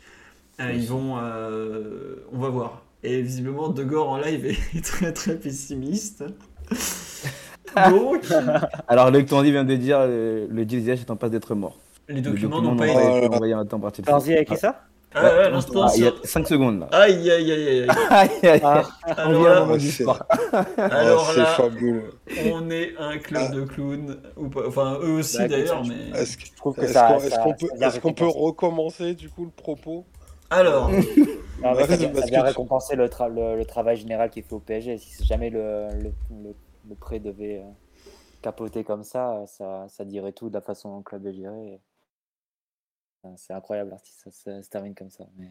euh, ils vont. Euh, on va voir. Et visiblement, Degore en live est très très pessimiste. Alors, Luc Tandy vient de dire le, le deal est en passe d'être mort. Les documents n'ont pas été envoyés en temps parti. Tandy a écrit ça? Ah ouais, l'instant. Ah, il y a 5 secondes là. Aïe aïe aïe aïe. Ah, alors là, alors là fabuleux. on est un club de clowns. Ou pas. Enfin, eux aussi bah, d'ailleurs. Mais... Est-ce qu'on est peut, est peut, peut, recommencer du coup le propos? Alors. non, mais ça, ça vient récompenser le, tra le, le, travail général qu'il fait au PSG. Si jamais le, le, le prêt devait euh, capoter comme ça, ça, ça dirait tout de la façon dont le club est géré. C'est incroyable si ça, se termine comme ça. Mais...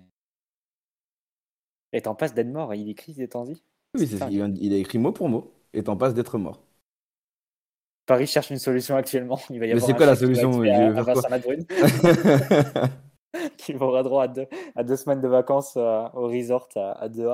Est en passe d'être mort, il écrit des Oui, c'est il, a écrit mot pour mot, est en passe d'être mort. Paris cherche une solution actuellement. Il va y Mais c'est quoi la solution qui, qui aura droit à deux, à deux, semaines de vacances euh, au resort à, à dehors.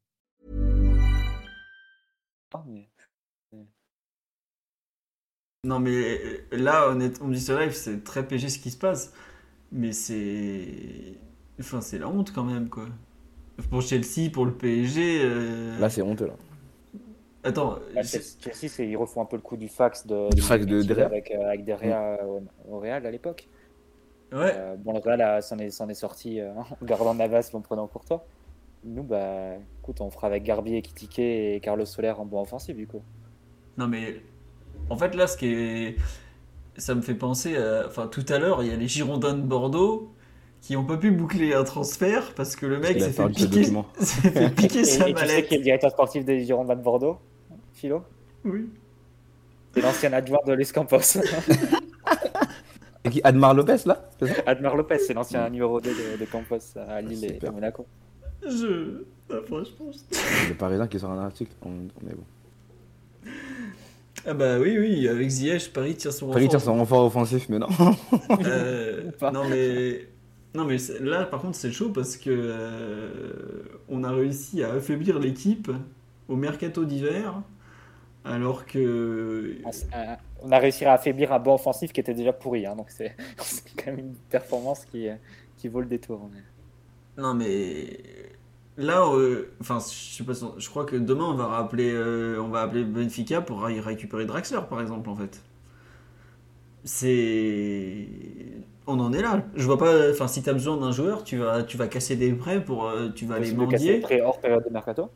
Non, mais là, honnêtement, on dit ce live, c'est très PG ce qui se passe. Mais c'est. Enfin, c'est la honte quand même, quoi. Pour Chelsea, pour le PSG. Euh, là, c'est honteux, là. Attends. Chelsea, ils refont un peu le coup du fax de, du fax de Derrea. Avec, euh, avec Derrea au, Real à l'époque. Ouais. Euh, bon, le Real s'en est, est, sorti en gardant Navas en prenant pour toi. Nous, bah, écoute, on fera avec Garbi et Kitike et Carlos Soler en bon offensif, du coup. Non, mais en fait, là, ce qui est. Ça me fait penser à. Enfin, tout à l'heure, il y a les Girondins de Bordeaux qui ont pas pu boucler un transfert parce que le mec s'est fait, piquer... fait piquer sa et, mallette. Tu sais qui est le directeur sportif des Girondins de Bordeaux Philo? Oui. C'est l'ancien adjoint de Luis Campos. et qui Admar Lopez, là Admar Lopez, c'est l'ancien numéro 2 de, de, Campos à Lille et à Monaco. Je. franchement. Le Parisien qui sort un article, on, est bon. Ah bah oui, oui, avec Ziyech, Paris tire son Paris tire son renfort offensif, mais non. euh, non mais, non mais là, par contre, c'est chaud parce que euh, on a réussi à affaiblir l'équipe au mercato d'hiver Alors que. Euh, on a réussi à affaiblir un banc offensif qui était déjà pourri. Hein, donc c'est quand même une performance qui, qui vaut le détour. Non, mais. Là, euh, enfin, je sais pas, je crois que demain on va rappeler, on va appeler Benfica pour récupérer Draxler, par exemple, en fait. C'est on en est là. Je vois pas. Enfin, si tu as besoin d'un joueur, tu vas, tu vas casser des prêts pour, euh, tu vas aller mendier. prêts hors période de mercato?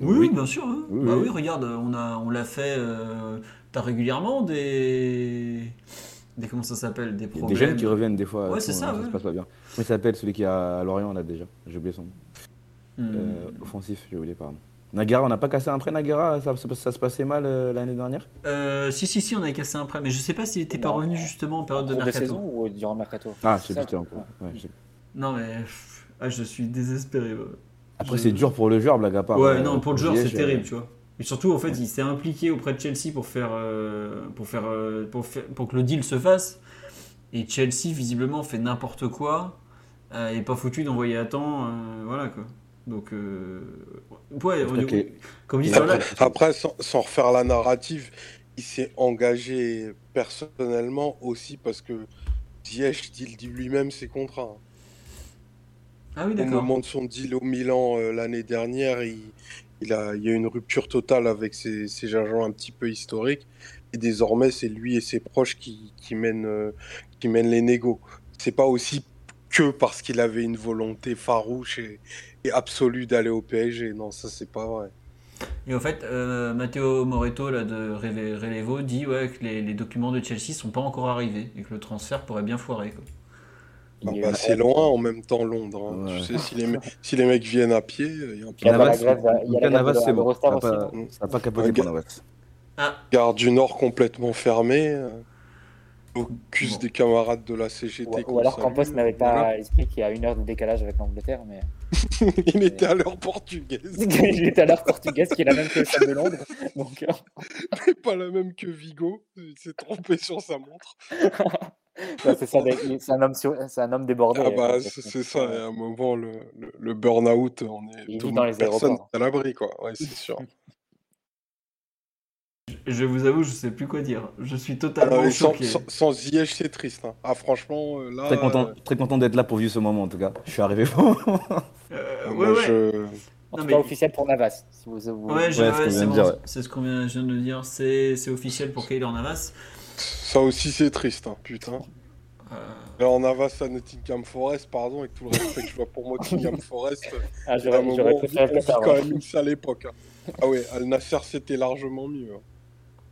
Oui, bien sûr. Hein. Oui, bah oui. regarde, on a, on l'a fait. Euh, tu as régulièrement des, des comment ça s'appelle, des problèmes. Des jeunes qui reviennent des fois. Ouais, c'est ça. Ça se passe pas bien. Comment il s'appelle celui qui est à Lorient là déjà J'ai oublié son nom. Hmm. Euh, offensif, j'ai oublié pardon. Nagara, on n'a pas cassé un prêt Nagara? Ça, se passait mal euh, l'année dernière? Euh, Si, si, si, on avait cassé un prêt, mais je sais pas s'il n'était pas revenu justement en période de mercato. saison ou durant le mercato? Ah, c'est plutôt encore. non, mais ah, je suis désespéré. Après, c'est dur pour le joueur, blague à part. Ouais, euh, non, pour le joueur, c'est terrible, tu vois. Et surtout, en fait, il s'est impliqué auprès de Chelsea pour faire, pour, faire, pour, faire, pour que le deal se fasse. Et Chelsea, visiblement, fait n'importe quoi. et pas foutu d'envoyer à temps. voilà, quoi. Donc, euh, ouais, comme dit après, après sans, refaire la narrative, il s'est engagé personnellement aussi parce que Ziyech, il dit lui-même ses contrats. Ah oui, Au moment de son deal au Milan euh, l'année dernière, il, il, a, il y a une rupture totale avec ses, agents un petit peu historiques. Et désormais, c'est lui et ses proches qui, mènent, euh, qui mènent les négos. C'est pas aussi que parce qu'il avait une volonté farouche et, absolue d'aller au PSG. Non, ça c'est pas vrai. Et en fait, euh, Matteo Moreto de Relevo dit ouais, que les, documents de Chelsea sont pas encore arrivés et que le transfert pourrait bien foirer. Ah bah, c'est loin en même temps Londres. Hein. Tu sais, si les, si les, mecs viennent à pied, il y a un peu de Navas, c'est bon. Ça n'a pas, capoté pour Navas. Ah. Gare du Nord complètement fermée. Euh. Focus des camarades de la CGT. Ou, alors Campos n'avait pas l'esprit qu'il y a une heure de décalage avec l'Angleterre. Mais... il était à l'heure portugaise. il était à l'heure portugaise, qui est la même que celle de Londres. Donc... Euh. mais pas la même que Vigo. Il s'est trompé sur sa montre. C'est un, homme un homme débordé. Ah bah, c'est ça, à un moment, le, le, burn-out, on est tout dans les personne à l'abri, quoi. Ouais, c'est sûr. Je vous avoue, je sais plus quoi dire. Je suis totalement ah choqué. Sans, sans, c'est triste. Hein. Ah, franchement, euh, là. Très content, euh, très content d'être là pour vivre ce moment, en tout cas. Je suis arrivé euh, ouais, ouais. En tout officiel pour Navas. Si vous, vous... Ouais, c'est ce qu'on vient, vient, de dire. C'est officiel pour Kaylor Navas. Ça aussi, c'est triste, hein, putain. Euh... Alors, Navas à Nottingham Forest, pardon, avec tout le respect que je vois pour Nottingham Forest. ah, j'aurais préféré le quand même une sale époque. Hein. Ah ouais, Al Nasser, c'était largement mieux. Hein.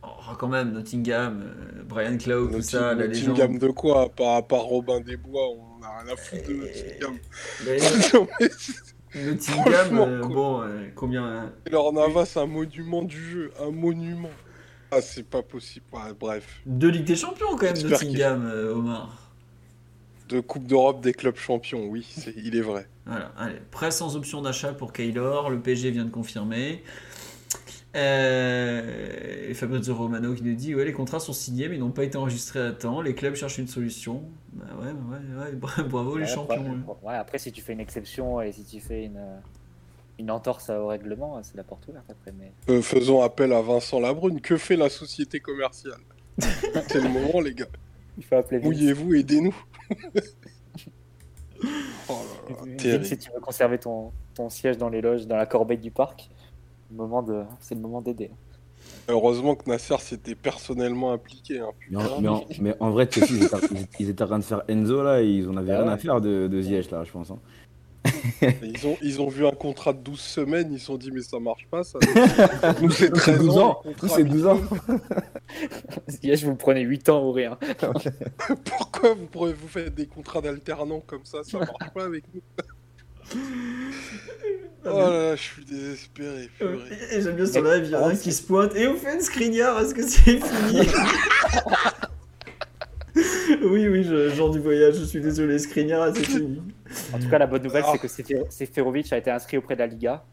Oh, quand même, Nottingham, euh, Brian Clough, tout ça, la légende. Nottingham de quoi Par part Robin des Bois, on a rien à foutre de Nottingham. Nottingham, euh, bon, euh, combien Alors Navas, un monument du jeu, un monument. Ah, c'est pas possible. bref. Deux Ligue des Champions quand même, Nottingham, Omar. De Coupe d'Europe des clubs champions, oui, il est vrai. Voilà, allez, prêt sans option d'achat pour Kaylor, le PSG vient de confirmer. Euh, et Fabrizio Romano qui nous dit ouais les contrats sont signés mais n'ont pas été enregistrés à temps. Les clubs cherchent une solution. Bah ouais, ouais, ouais bravo les champions. ouais, après si tu fais une exception et si tu fais une, une entorse au règlement, c'est la porte ouverte après. Mais... Euh, faisons appel à Vincent Labrune. Que fait la société commerciale C'est le moment les gars. Il faut appeler. Mouillez-vous, aidez-nous. oh si tu veux conserver ton, ton siège dans les loges, dans la corbeille du parc, moment de... c'est le moment d'aider. Heureusement que Nasser s'était personnellement impliqué. Hein, mais, en, vrai, ils, étaient, ils, étaient, en train de faire Enzo là, et ils en avaient rien à faire de, de Ziyech là, je pense. Hein. Ils, ont, ils ont vu un contrat de 12 semaines, ils se sont dit mais ça marche pas, ça. Nous c'est 12 ans. c'est 12 ans. Ziyech, vous prenez 8 ans ou rien. Pourquoi vous, vous faites des contrats d'alternants comme ça Ça marche pas avec nous? Oh là là, je suis désespéré. Et j'aime bien sur live, il y a un qui se pointe. Et au fait, Skriniar, est-ce que c'est fini? Oui, oui, genre du voyage, je suis désolé, Skriniar, c'est fini. En tout cas, la bonne nouvelle, c'est que Seferovic a été inscrit auprès de la Liga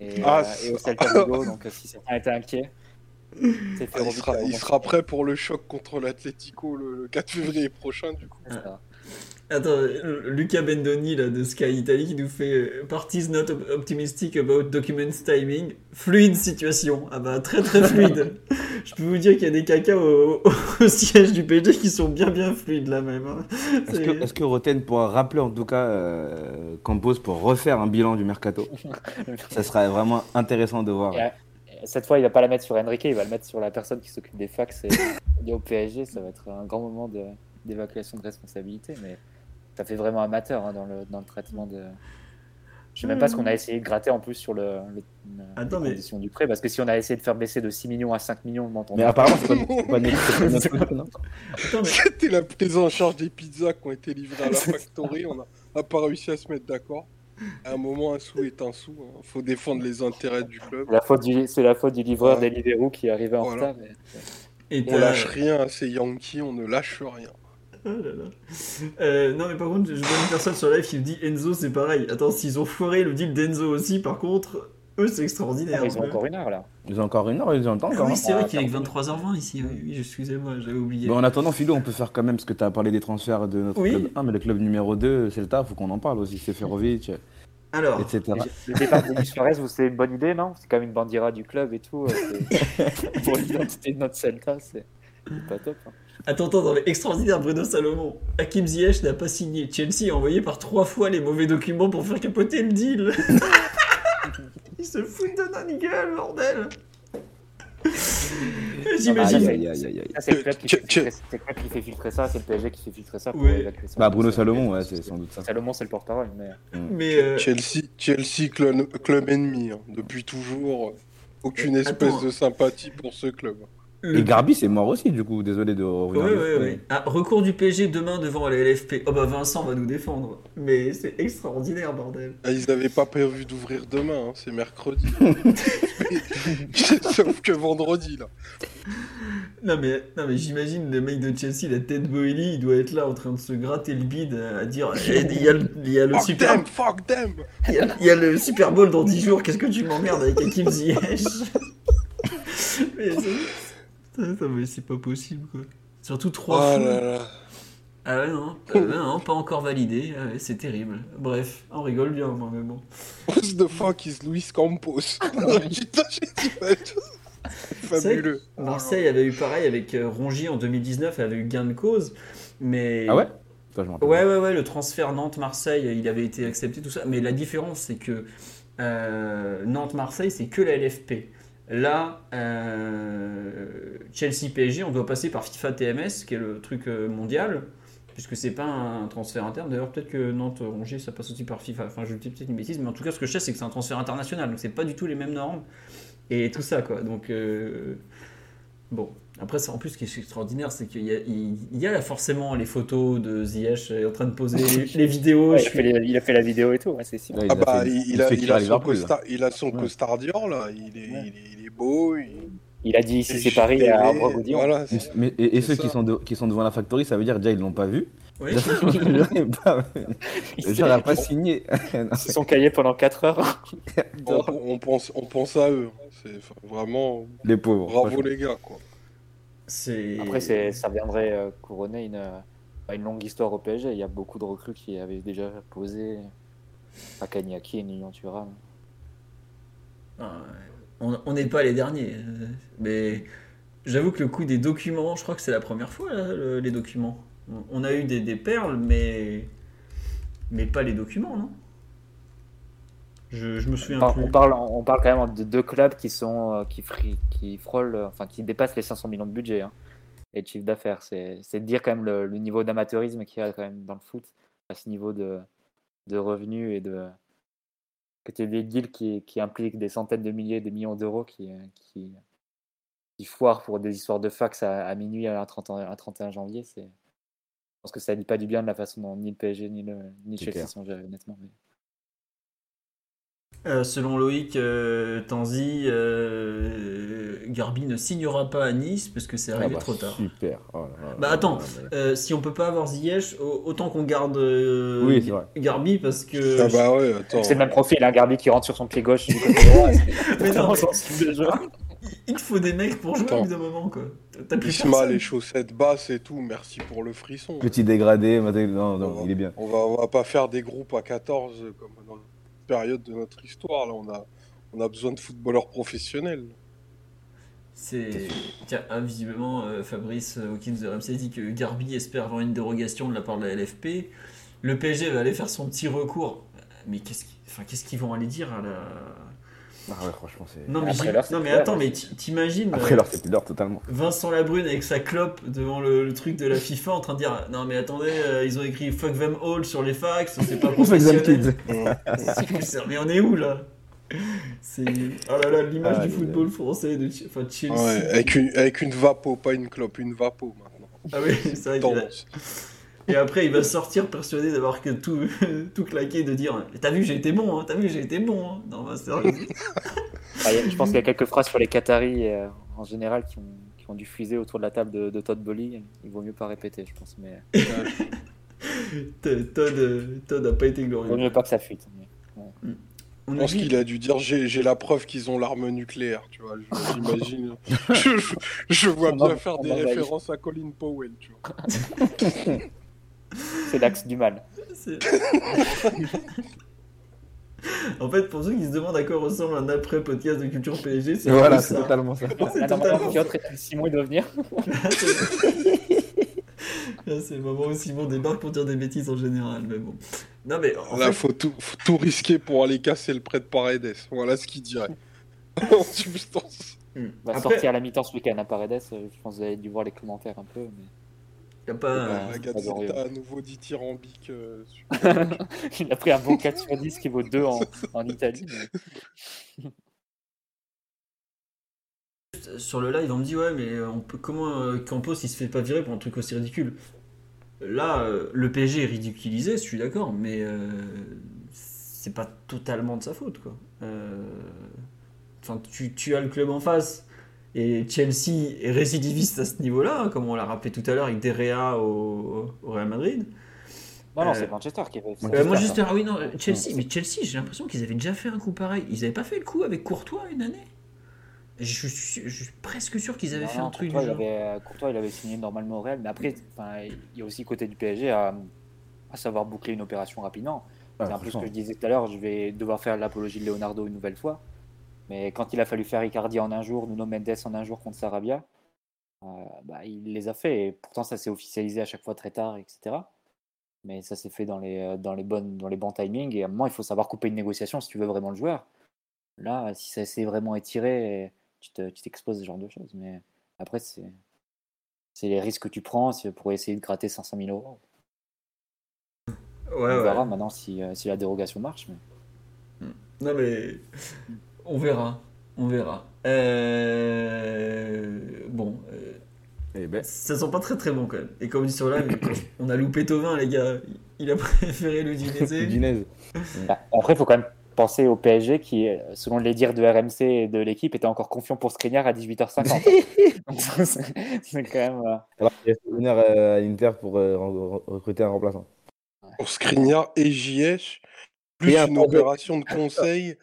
et, ah, euh, et au Celta Vigo, donc euh, si certains étaient inquiets. Ah, il, sera, il sera, prêt pour le choc contre l'Atlético le 4 février prochain, du coup. Attends, euh, Lucas Bendoni là, de Sky Italy qui nous fait euh, Parties not op- optimistic about documents timing. Fluide situation. Ah bah très très fluide. Je peux vous dire qu'il y a des cacas au, au siège du PSG qui sont bien bien fluides là même. hein. Est-ce que, Roten pourra rappeler en tout cas euh, Campos pour refaire un bilan du mercato? Ça serait vraiment intéressant de voir. Euh, Cette fois, il va pas la mettre sur Enrique, il va le mettre sur la personne qui s'occupe des fax et au PSG. Ça va être un grand moment de- d'évacuation de, responsabilité, mais ça fait vraiment amateur hein, dans, le, dans le traitement de. Je sais même pas ce qu'on a essayé de gratter en plus sur le, le- le- Attends, les mais- conditions du prêt, parce que si on a essayé de faire baisser de 6 millions à 5 millions montant Mais apparemment, c'est pas, C'était la prise en charge des pizzas qui ont été livrées à la factory. On n'a a pas réussi à se mettre d'accord. À un moment, un sou est un sou. Il faut défendre les intérêts du club. C'est la faute du, c'est la faute du livreur Ouais. Deliveroo qui est arrivé en Voilà. retard. mais- et On lâche rien à ces Yankees, on ne lâche rien. Oh là là. Euh, non mais par contre, je vois une personne sur live qui me dit Enzo c'est pareil. Attends, s'ils ont foiré le deal d'Enzo aussi, par contre, eux c'est extraordinaire. Ah, ils ont encore une heure là. Ils ont encore une heure, ils ont le temps Ah encore. oui, c'est vrai Ah, qu'il est que pardon. 23h20 ici. Oui, oui, excusez-moi, j'avais oublié. Bon, en attendant, Philo, on peut faire quand même, parce que tu as parlé des transferts de notre Oui. club 1, mais le club numéro 2, c'est le taf, faut qu'on en parle aussi. Seferovic, Alors, etc. Le départ de Suarez, vous, c'est une bonne idée, non? C'est quand même une bandira du club et tout. euh, c'est- Pour l'identité de notre Celta, c'est c'est pas top. hein. Attends, attends, non, mais extraordinaire Bruno Salomon. Hakim Ziyech n'a pas signé. Chelsea a envoyé par trois fois les mauvais documents pour faire capoter le deal. Ils se foutent de notre gueule, bordel. Ah, J'imagine. c'est le club qui fait filtrer- ça, c'est le PSG qui fait filtrer ça pour Ouais. évacuer ça. Bah, Bruno Salomon, ouais, c'est sans doute ça. Salomon, c'est le porte-parole. Mais... Mais euh, Chelsea, Chelsea club, club ennemi. hein. Depuis toujours, euh, aucune espèce Attends. de sympathie pour ce club. Le- Et Garbi, c'est mort aussi, du coup, désolé de Oui, revenir. oui, dessus. oui. Ah, recours du PSG demain devant la LFP. Oh bah Vincent va nous défendre. Mais c'est extraordinaire, bordel. Ah, ils n'avaient pas prévu d'ouvrir demain, hein, c'est mercredi. Sauf que vendredi, là. Non mais, non mais j'imagine le mec de Chelsea, la tête Boehly, il doit être là en train de se gratter le bide à dire Eh, il y a le, il y a le Fuck super them, fuck them il y, a, il y a le Super Bowl dans 10 jours, qu'est-ce que tu m'emmerdes avec Hakim Ziyech? Mais c'est- Putain, non, mais c'est pas possible quoi. Surtout trois Oh fois. là là. Ah ouais non, euh, non, pas encore validé, Ah ouais, c'est terrible. Bref, on rigole bien moi mais bon. What the fuck is Luis Campos Putain, j'ai dit pas tout. Fabuleux. Marseille avait eu pareil avec euh, Rongier en 2019, elle avait eu gain de cause, mais Ah ouais? Toi, je. Ouais, ouais, ouais, le transfert Nantes-Marseille, il avait été accepté, tout ça. Mais la différence, c'est que euh, Nantes-Marseille, c'est que la LFP. Là, euh, Chelsea-PSG, on doit passer par FIFA TMS, qui est le truc euh, mondial, puisque c'est pas un transfert interne. D'ailleurs, peut-être que Nantes-Rongier, ça passe aussi par FIFA. Enfin, je dis peut-être une bêtise, mais en tout cas, ce que je sais, c'est que c'est un transfert international, donc c'est pas du tout les mêmes normes et tout ça, quoi. Donc, euh, bon. Après, ça, en plus, ce qui est extraordinaire, c'est qu'il y a, il, il y a là forcément les photos de Ziyech euh, en train de poser les, les vidéos. Ouais, il, a fait les- il a fait la vidéo et tout, ouais, c'est Ah a bah, il, il il a, son costard, il a son Ouais. costard Dior, là. Il est, Ouais. il est, il est beau. Il, Il a dit ici c'est Paris à. Voilà, Mais- c'est- et, et c'est ceux ça. qui sont, de- qui sont devant la factory, ça veut dire déjà ils l'ont pas vu. Oui. Pas- le genre a pas signé. Ils se sont caillés pendant 4 heures. on, on pense, on pense à eux. C'est enfin, vraiment Les pauvres. bravo les gars, quoi. C'est... Après, c'est- ça viendrait euh, couronner une, euh, une longue histoire au PSG. Il y a beaucoup de recrues qui avaient déjà posé. Akanyaki et Nyon Thuram. Ah, on n'est pas les derniers. euh, Mais j'avoue que le coup des documents, je crois que c'est la première fois, là, le- les documents. On- a eu des, des perles, mais... mais pas les documents, non? Je, je me On, souviens plus. on parle, on parle quand même de deux clubs qui sont euh, qui, frôlent, euh, enfin qui dépassent les 500 millions de budget hein, et de chiffre d'affaires. C'est c'est de dire quand même le, le niveau d'amateurisme qu'il y a quand même dans le foot à ce niveau de, de revenus et de que tu aies des deals qui, qui impliquent des centaines de milliers, des millions d'euros qui, euh, qui, qui foirent pour des histoires de fax à, à minuit à 30 an- à 31 janvier. C'est, je pense que ça dit pas du bien de la façon dont ni le PSG ni le ni Chelsea sont gérés honnêtement. mais- Euh, selon Loïc euh, Tanzi, euh, Garbi ne signera pas à Nice parce que c'est Ah arrivé bah, trop tard. Super. Oh là là Bah attends, là là. euh, si on peut pas avoir Ziyech, au- autant qu'on garde euh, Oui. Garbi parce que. Ah bah ouais, attends. C'est le même profil, un Garbi qui rentre sur son pied gauche du côté droit. Mais non, il faut des mecs pour jouer au bout d'un moment, quoi. T'as plus les chaussettes basses et tout, merci pour le frisson. Petit dégradé, maté- non, non, On il est bien. On va, on va pas faire des groupes à 14 comme dans la période de notre histoire. Là, on a, on a besoin de footballeurs professionnels. C'est. Tiens, ah, visiblement, euh, Fabrice Hawkins de RMC dit que Garbi espère avoir une dérogation de la part de la LFP. Le PSG va aller faire son petit recours. Mais qu'est-ce qu'ils enfin, qu'est-ce qu'ils vont aller dire à la. Ah ouais, franchement, c'est. Non, mais, l'heure, non, mais clair, attends, hein. mais ti- t'imagines. Après euh, plus l'heure totalement. Vincent Labrune avec sa clope devant le, le truc de la FIFA en train de dire Non, mais attendez, euh, ils ont écrit fuck them all sur les fax, c'est pas Fuck them professionnel. mais on est où là? C'est. Oh là là, l'image Ah, du les football français, de enfin, Chelsea. Ouais, avec, une, avec une vapo, pas une clope, une vapo maintenant. Ah oui, c'est vrai. Et après, il va sortir persuadé d'avoir que tout, tout claqué, de dire T'as vu, j'ai été bon, hein, t'as vu, j'ai été bon. Hein. Non, bah, sérieux. Ah, je pense qu'il y a quelques phrases sur les Qataris euh, en général qui ont, qui ont diffusé autour de la table de, de Todd Bolly. Il vaut mieux pas répéter, je pense. Mais Todd, euh, Todd a pas été il vaut glorieux. mieux pas que ça fuite. Mais- On Je a pense dit- qu'il a dû dire j'ai j'ai la preuve qu'ils ont l'arme nucléaire, tu vois. je- J'imagine. je, je- je vois On bien en- faire des références à Colin Powell, tu vois. C'est l'axe du mal. En fait, pour ceux qui se demandent à quoi ressemble un après-podcast de Culture PSG, c'est Voilà, c'est ça. totalement ça. C'est Là, totalement normalement, Piotr et Simon, ils doivent venir. Là, c'est le moment où Simon débarque pour dire des bêtises en général, mais bon. Non, mais en Là, fait, faut tout, faut tout risquer pour aller casser le prêt de Paredes. Voilà ce qu'il dirait. en substance. hmm. On va Après, sortir à la mi-temps ce week-end à Paredes. euh, Je pense que vous avez dû voir les commentaires un peu. Mais... y a pas. Glorieux. a à nouveau dit tyrambique. euh, super. Il a pris un bon 4 sur 10 qui vaut 2 en, en Italie. mais- Sur le live, on me dit ouais, mais on peut, comment euh, Campos il se fait pas virer pour un truc aussi ridicule? Là, euh, le PSG est ridiculisé, je suis d'accord, mais euh, c'est pas totalement de sa faute, quoi. Euh, Enfin, tu, tu as le club en face et Chelsea est récidiviste à ce niveau-là, hein, comme on l'a rappelé tout à l'heure avec Derea au, au Real Madrid. Non, non, Euh, c'est Manchester qui avait fait Euh, ça. Manchester, ah oui, non, Chelsea, mais Chelsea, j'ai l'impression qu'ils avaient déjà fait un coup pareil. Ils avaient pas fait le coup avec Courtois une année? Je suis, je suis presque sûr qu'ils avaient Non, fait non, un truc du Courtois, il genre. avait, euh, Courtois, il avait signé normalement au Real, mais après, enfin, il y a aussi côté du PSG à, à savoir boucler une opération rapidement. Ah, c'est un peu ce que je disais tout à l'heure, je vais devoir faire l'apologie de Leonardo une nouvelle fois. Mais quand il a fallu faire Icardi en un jour, Nuno Mendes en un jour contre Sarabia, euh, bah, il les a fait. Et pourtant, ça s'est officialisé à chaque fois très tard, etc. Mais ça s'est fait dans les, euh, dans, les bonnes, dans les bons timings. Et à un moment, il faut savoir couper une négociation si tu veux vraiment le joueur. Là, si ça s'est vraiment étiré, tu te- tu t'exposes ce genre de choses. Mais après, c'est c'est les risques que tu prends pour essayer de gratter 500 000 euros. Ouais, On ouais. verra maintenant si, euh, si la dérogation marche. mais- Non mais on verra, on verra. Euh, Bon, euh, Eh ben, ça sent pas très très bon quand même. Et comme dit sur live, on a loupé Tovin les gars. Il a préféré l'Udinese. Udinese. Bah, Après, il faut quand même penser au PSG qui, euh, selon les dires de RMC et de l'équipe, était encore confiant pour Skriniar à 18h50. Donc, ça, c'est quand même. euh, Alors, il reste venir euh, à l'Inter pour euh, re- recruter un remplaçant. Pour Skriniar et JH, plus Et une opération de conseil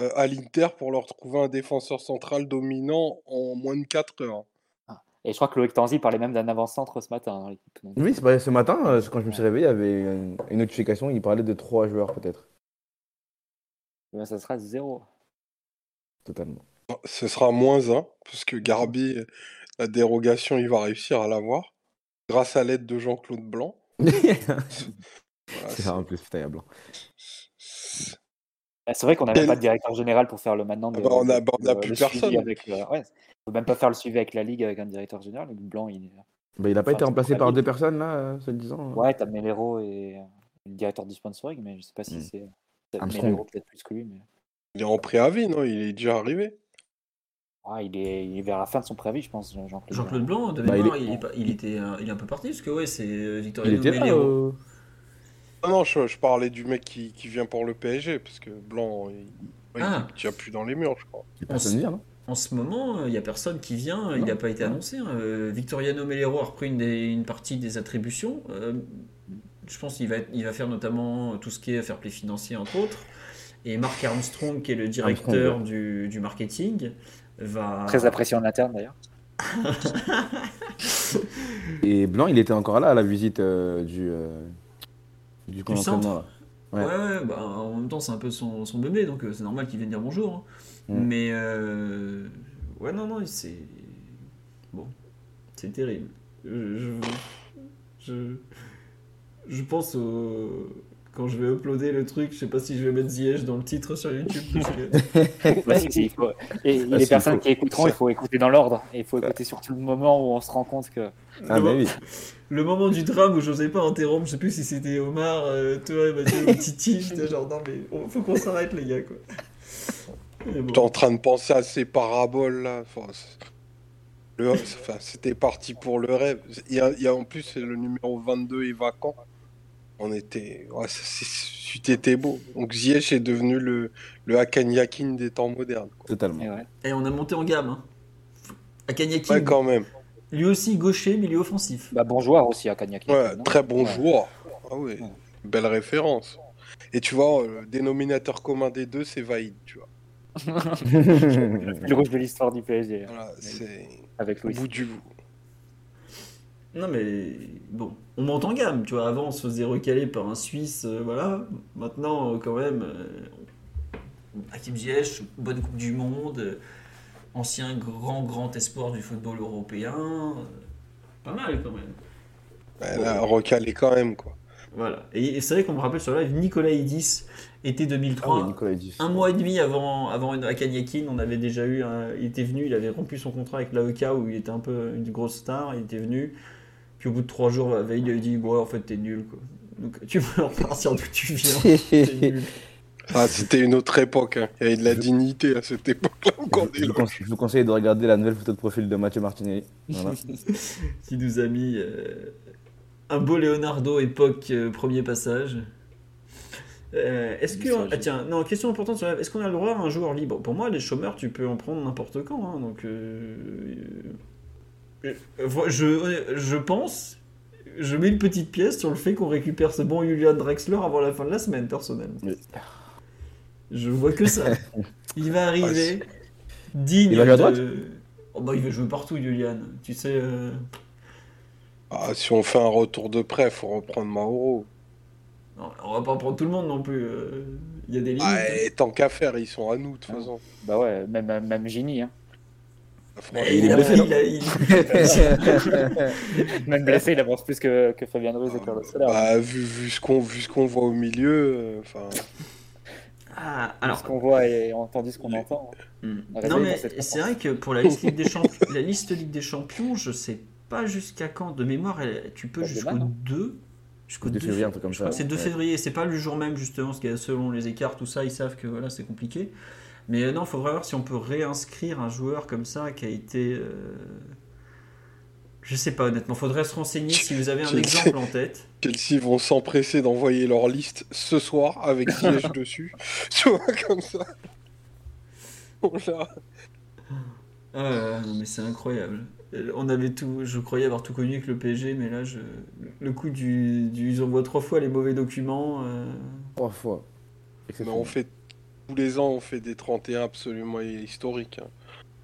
euh, à l'Inter pour leur trouver un défenseur central dominant en moins de 4 heures. Et je crois que Loïc Tanzi parlait même d'un avant-centre ce matin dans l'équipe. Donc, Oui, ce matin, quand je me suis réveillé, il y avait une, une notification, il parlait de trois joueurs peut-être. Eh ben, ça sera zéro. Totalement. Ce sera moins 1, parce que Garbi, la dérogation, il va réussir à l'avoir. Grâce à l'aide de Jean-Claude Blanc. Voilà, c'est ça en plus, putain, il y a blanc. c'est- Ah, C'est vrai qu'on n'avait pas de directeur général pour faire le maintenant. de- Ah bah, on a- de- bah, on a le- plus le personne. Avec, ouais, on peut même pas faire le suivi avec la ligue avec un directeur général. Blanc, il. Bah, il a pas été remplacé par deux personnes là, euh, se disant. Ouais, t'as Melero et euh, le directeur du sponsoring, mais je sais pas si Hmm. c'est. Armstrong. Peut-être plus que lui, mais. Il est en préavis, non? Il est déjà arrivé. Ouais, il, est, il est vers la fin de son préavis, je pense, Jean-Claude. Jean-Claude Blanc, de Bah, il est- il, est pas- il était, euh, il est un peu parti parce que ouais, c'est euh, Il Victorino était là. Melero. euh, Ah non, je, je parlais du mec qui, qui vient pour le PSG, parce que Blanc, il, Ah. il tient plus dans les murs, je crois. il personne vient, non? En ce moment, il n'y a personne qui vient, il n'a pas été annoncé. hein. Euh, Victoriano Melero a repris une, des- une partie des attributions. Euh, je pense qu'il va, être- il va faire notamment tout ce qui est fair play financier, entre autres. Et Marc Armstrong, qui est le directeur du, du marketing, va. Très apprécié en interne d'ailleurs. Et Blanc, il était encore là à la visite euh, du, euh, du camp Du centre. Ouais, Ouais. ouais, bah, en même temps, c'est un peu son, son bébé, donc euh, c'est normal qu'il vienne dire bonjour. hein. Mm. Mais, euh, ouais, non, non, c'est. Bon, c'est terrible. Je, je, je, je pense au. Quand je vais uploader le truc, je sais pas si je vais mettre Ziyech dans le titre sur YouTube. parce que- Bah, si, si, il faut- Et Ah, les si, personnes faut- qui écouteront, il faut écouter dans l'ordre. Et il faut écouter surtout le moment où on se rend compte que. Ah, le, bah mo- oui. le moment du drame où j'osais pas interrompre, je sais plus si c'était Omar, euh, toi, Mathieu ou Titi, j'étais genre non mais oh, faut qu'on s'arrête les gars quoi. Bon. J'étais en train de penser à ces paraboles là. Enfin, le- enfin, c'était parti pour le rêve. Il y a, il y a en plus le numéro 22 est vacant. On était. Ouais, été beau. Donc Ziyech est devenu le, le Hakan Yakin des temps modernes. quoi. Totalement. Et ouais. Et on a monté en gamme. Hein. Ouais, quand même. lui aussi gaucher, milieu offensif. Bah, bon joueur aussi à Cagnac. Ouais, très bon Ouais. joueur. Ah oui, belle référence. Et tu vois, euh, le dénominateur commun des deux, c'est Vaïd, tu vois. Le rouge de l'histoire du PSG. Voilà, c'est Avec au Louis. bout du bout. Non mais bon, on monte en gamme, tu vois. Avant on se faisait recaler par un Suisse, euh, voilà. Maintenant euh, quand même, euh, Hakim Ziyech, bonne Coupe du Monde, euh, ancien grand grand espoir du football européen, euh, pas mal quand même. Ouais, là, recalé quand même, quoi. Voilà. Et, et c'est vrai qu'on me rappelle sur le live, Nicolas Idis, été Ah 2003. oui, Nicolas Edis. Un mois et demi avant, avant Hakan Yakin, on avait déjà eu. un- il était venu, il avait rompu son contrat avec l'AEK où il était un peu une grosse star. Il était venu. Puis au bout de trois jours, la veille, il lui a dit Ouais, en fait, t'es nul. Quoi. Donc tu peux repartir d'où tu viens. T'es nul. Ah, c'était une autre époque. hein. Il y avait de la dignité à cette époque-là. Je vous, conseille, je vous conseille de regarder la nouvelle photo de profil de Mathieu Martinelli. Voilà. qui nous a mis euh, un beau Leonardo époque euh, premier passage. Euh, est-ce que ah, tiens non question importante sur la- est-ce qu'on a le droit à un joueur libre? Pour moi les chômeurs tu peux en prendre n'importe quand hein, donc je, je pense je mets une petite pièce sur le fait qu'on récupère ce bon Julian Drexler avant la fin de la semaine personnellement Oui. je vois que ça il va arriver digne Il va jouer à droite? De oh, bah, il va jouer partout Julian tu sais euh, Ah, si on fait un retour de prêt, faut reprendre Mauro. Non, on va pas prendre tout le monde non plus. euh, Il y a des limites. Ah, et tant qu'à faire, ils sont à nous, de toute façon. Bah ouais, même, même Gini. Hein. Il est blessé, il a- il- Même blessé, il avance plus que, que Fabien Ruiz et Carlos Soler. bah, vu, vu ce qu'on vu ce qu'on voit au milieu, euh, enfin, Ah, Alors, ce qu'on voit et entendu ce qu'on entend. hmm. Réveille non mais c'est vrai que pour la liste Ligue des Champions, la liste Ligue des Champions, je sais pas jusqu'à quand. De mémoire, tu peux jusqu'au demain, non 2 Jusqu'au 2 février, un truc comme ça. C'est 2 ouais. février, c'est pas le jour même justement, parce que selon les écarts, tout ça, ils savent que voilà, c'est compliqué. Mais euh, non, il faudra voir si on peut réinscrire un joueur comme ça qui a été. euh, Je sais pas honnêtement, faudrait se renseigner si vous avez un exemple en tête. Chelsea vont s'empresser d'envoyer leur liste ce soir avec siège dessus. Tu vois, comme ça. On l'a. Ah, non, mais c'est incroyable. Euh, On avait tout, je croyais avoir tout connu avec le PSG, mais là, je, le coup du, du ils envoient trois fois les mauvais documents. euh, Trois fois. Mais on fait tous les ans, on fait des 31 absolument historiques. hein.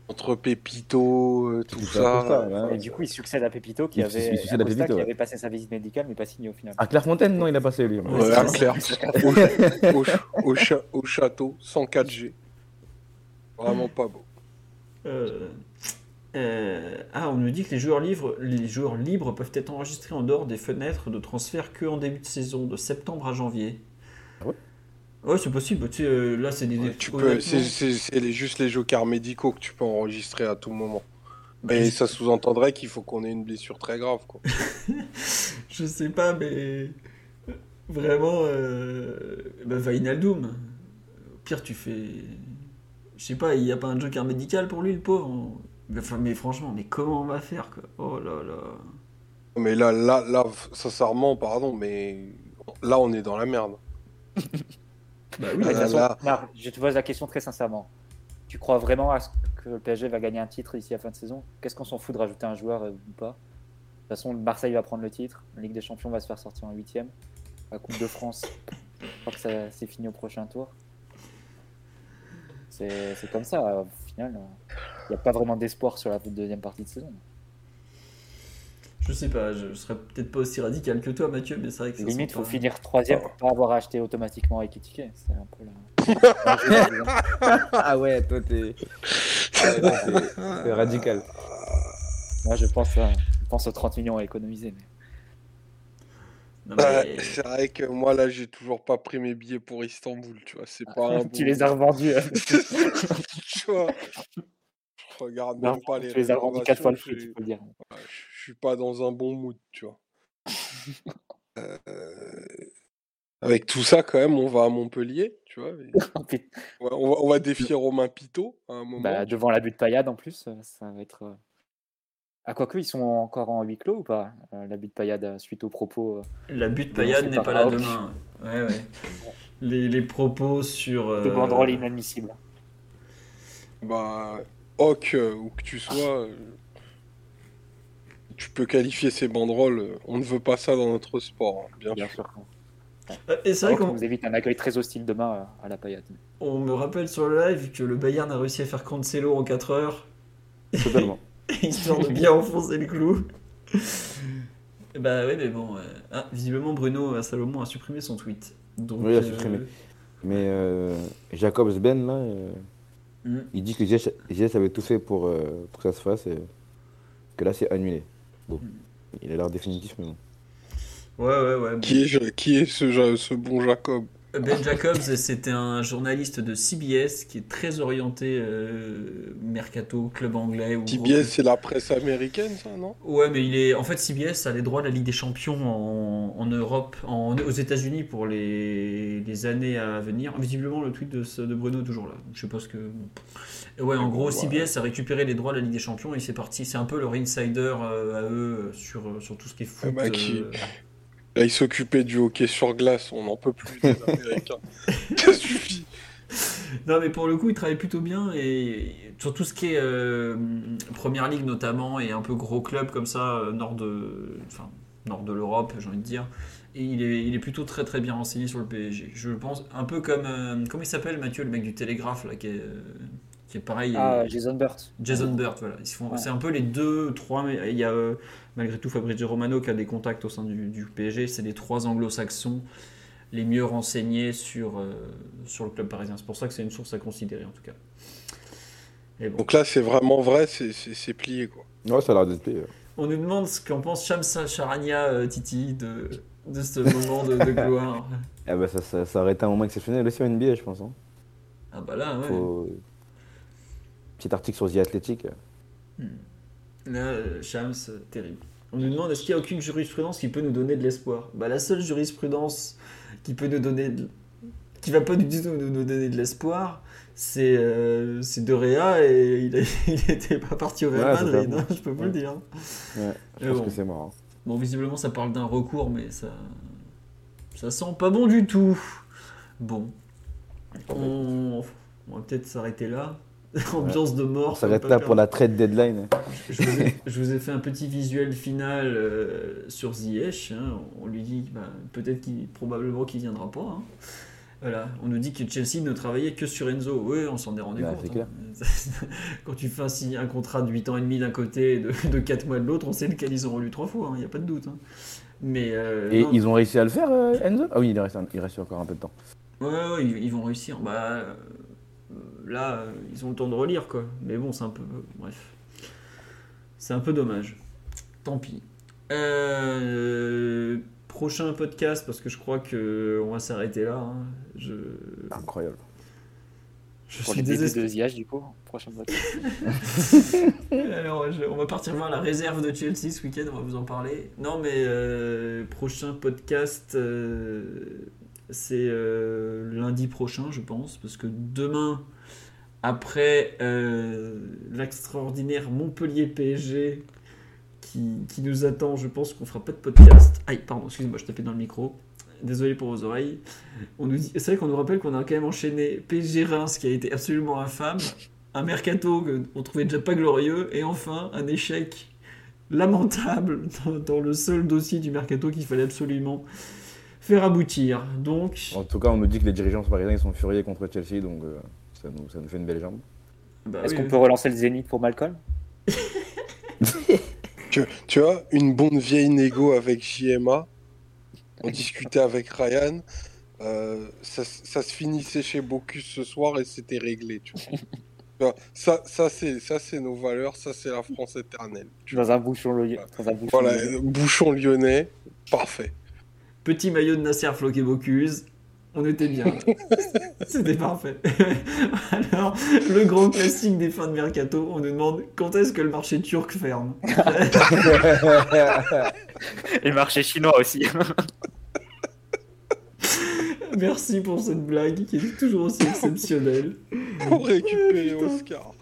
Entre Pépito, euh, tout Tout ça. ça, ouais. Et du coup, il succède à Pepito qui Il- avait, il à qui ouais. avait passé sa visite médicale mais pas signé au final. À Clairefontaine, non, il a passé lui. À. Claire, au, au ch- au cha- au château, sans 4G. Vraiment pas beau. euh, euh, ah, on nous dit que les joueurs, libres, les joueurs libres peuvent être enregistrés en dehors des fenêtres de transfert que en début de saison, de septembre à janvier. Ouais c'est possible. Tu sais, euh, là, c'est des. Ouais, tu peux, c'est c'est- c'est les- juste les jokers médicaux que tu peux enregistrer à tout moment. Mais je- ça sous-entendrait qu'il faut qu'on ait une blessure très grave. Quoi. Je sais pas, mais vraiment, euh... bah. Au pire, tu fais. Je sais pas, il n'y a pas un joker médical pour lui, le pauvre? Enfin, mais franchement, mais comment on va faire quoi? Oh là là. Mais là, là, là, sincèrement, pardon, mais là, on est dans la merde. Bah oui, Ah De toute là façon, là. Marc, je te pose la question très sincèrement. Tu crois vraiment à ce que le PSG va gagner un titre ici à fin de saison? Qu'est-ce qu'on s'en fout de rajouter un joueur euh, ou pas? De toute façon, Marseille va prendre le titre. La Ligue des Champions va se faire sortir en huitième. La Coupe de France, je crois que ça- c'est fini au prochain tour. C'est comme ça, au final. euh. n'y a pas vraiment d'espoir sur la deuxième partie de saison. Je sais pas, je serais peut-être pas aussi radical que toi, Mathieu, mais c'est vrai que ça Limite, faut pas- finir troisième pour pas avoir acheté automatiquement avec Ticket. C'est un peu la. ah ouais, toi t'es. Ah ouais, t'es- t'es radical. Moi, je pense, à... je pense aux 30 millions à économiser. Mais... Ouais, mais- c'est vrai que moi là j'ai toujours pas pris mes billets pour Istanbul, tu vois, c'est pas un tu bon- les as revendus. euh. tu vois. Je regarde même pas les tu les as revendus 4 fois le réservations, prix, je- tu peux le dire. Ouais, je je suis pas dans un bon mood, tu vois. Euh, Avec tout ça, quand même, on va à Montpellier, tu vois. et- Putain. Ouais, on, va, on va défier Romain Pitot à un moment. Bah, devant la butte paillade en plus, euh, ça va être. euh, Ah, quoique, ils sont encore en huis clos ou pas euh, La butte paillade euh, suite aux propos. euh, La butte paillade n'est pas là demain. Ouais, ouais. Les, les propos sur. de euh, banderoles inadmissibles. Bah, Hoc, euh, où que tu sois, euh, tu peux qualifier ces banderoles. euh, On ne veut pas ça dans notre sport, hein, bien, Bien sûr. sûr. Et c'est vrai qu'on vous évite un accueil très hostile demain à la paillade. on me rappelle sur le live que le Bayern a réussi à faire Cancelo en 4 heures, Totalement. histoire de bien enfoncer le clou. bah ouais, mais bon. euh, Ah, visiblement, Bruno Salomon a supprimé son tweet. Donc, Oui, il a euh, supprimé. Mais euh, Jacobs Ben, là, hmm. il dit que Ziyech avait tout fait pour, euh, pour que ça se fasse et que là, c'est annulé. Bon, il a l'air définitif, mais bon. Ouais, ouais, ouais. Qui est, qui est ce, ce bon Jacob? Ben Jacobs, c'était un journaliste de CBS qui est très orienté euh, mercato, club anglais. Ou TBS, c'est la presse américaine, ça, non? Ouais, mais il est en fait CBS a les droits de la Ligue des Champions en, en Europe, en, aux États-Unis pour les, les années à venir. Visiblement, le tweet de, ce- de Bruno est toujours là. Je sais pas ce que. Ouais, en gros. CBS a récupéré les droits de la Ligue des Champions et c'est parti. C'est un peu leur insider euh, à eux sur, sur tout ce qui est foot. Eh ben, qui- euh, Là, il s'occupait du hockey sur glace, on n'en peut plus des Américains. Ça suffit. Non, mais pour le coup, il travaille plutôt bien et sur tout ce qui est euh, première ligue notamment et un peu gros club comme ça, euh, nord de, enfin, nord de l'Europe, j'ai envie de dire. Et il est, il est plutôt très très bien renseigné sur le PSG. Je pense un peu comme euh, comment il s'appelle Mathieu, le mec du Télégraphe là, qui est, euh, qui est pareil. Ah, et- Jason Burt. Jason Burt, voilà. Ils se font, Ouais. C'est un peu les deux, trois. mais Il y a euh, malgré tout Fabrizio Romano qui a des contacts au sein du, du PSG. C'est les trois anglo-saxons les mieux renseignés sur, euh, sur le club parisien. C'est pour ça que c'est une source à considérer en tout cas. Et bon. Donc là, c'est vraiment vrai, c'est- c'est c'est plié, quoi. Ouais, ça a l'air d'être payé. On nous demande ce qu'en pense Shamsa Charania euh, Titi de, de ce moment de, de gloire. Ah bah, ça, ça, ça aurait été un moment exceptionnel aussi en NBA, je pense. hein. Ah bah là, ouais. Faut... Petit article sur The Athletic. Là, euh, Shams, euh, terrible. On nous demande est-ce qu'il n'y a aucune jurisprudence qui peut nous donner de l'espoir? Bah la seule jurisprudence qui peut nous donner, de- qui va pas du tout nous, donner de l'espoir, c'est euh, Réa et il, a- il était pas parti au Real Ouais, Madrid. hein, je peux vous le dire. Ouais, je pense bon. que c'est mort. hein. Bon, visiblement ça parle d'un recours, mais ça, ça sent pas bon du tout. Bon, on, on va peut-être s'arrêter là. Ambiance de mort. On s'arrête là pour la trade deadline. je vous, ai, je vous ai fait un petit visuel final euh, sur Ziyech. hein. On lui dit bah, peut-être qu'il, probablement qu'il viendra pas. hein. Voilà. On nous dit que Chelsea ne travaillait que sur Enzo. Oui, on s'en est rendu Bah, compte. hein. Quand tu fais un, contrat de 8 ans et demi d'un côté et de, de 4 mois de l'autre, on sait lequel ils ont relu trois fois, il n'y a pas de doute. Mais euh, Et non, ils ont réussi à le faire, euh, Enzo? Ah oui, il reste, un- il reste encore un peu de temps. Ouais, ouais, ils, vont réussir. Bah, là, euh, ils ont le temps de relire, quoi. Mais bon, c'est un peu. Bref. C'est un peu dommage. Tant pis. Euh, prochain podcast, parce que je crois que on va s'arrêter là. hein. Je, Incroyable. je Pour suis de du coup, prochain vote. Alors, je- on va partir voir la réserve de Chelsea ce week-end, on va vous en parler. Non, mais euh, prochain podcast, euh, c'est euh, lundi prochain, je pense, parce que demain, après euh, l'extraordinaire Montpellier PSG qui, nous attend, je pense qu'on fera pas de podcast. Aïe, pardon, excusez-moi, je tapais dans le micro. Désolé pour vos oreilles. C'est vrai qu'on nous rappelle qu'on a quand même enchaîné PSG Reims qui a été absolument infâme, un mercato qu'on trouvait déjà pas glorieux, et enfin un échec lamentable dans, le seul dossier du mercato qu'il fallait absolument faire aboutir. Donc, En tout cas, on nous dit que les dirigeants parisiens sont furieux contre Chelsea, donc euh, ça, nous, ça nous fait une belle jambe. Bah Est-ce oui, qu'on oui. peut relancer le Zénith pour Malcolm Tu, tu vois, une bonne vieille négo avec JMA. On discutait avec Ryan. euh, ça, ça se finissait chez Bocuse ce soir et c'était réglé. Tu vois. Tu ça, ça c'est ça c'est nos valeurs, ça c'est la France éternelle. Dans un bouchon, le... dans un bouchon Voilà, lyonnais. bouchon lyonnais, parfait. Petit maillot de Nasser Floqué Bocuse. On était bien. C'était parfait. Alors, le grand classique des fins de mercato, on nous demande quand est-ce que le marché turc ferme? Et le marché chinois aussi. Merci pour cette blague qui est toujours aussi exceptionnelle. Pour récupérer Oscar.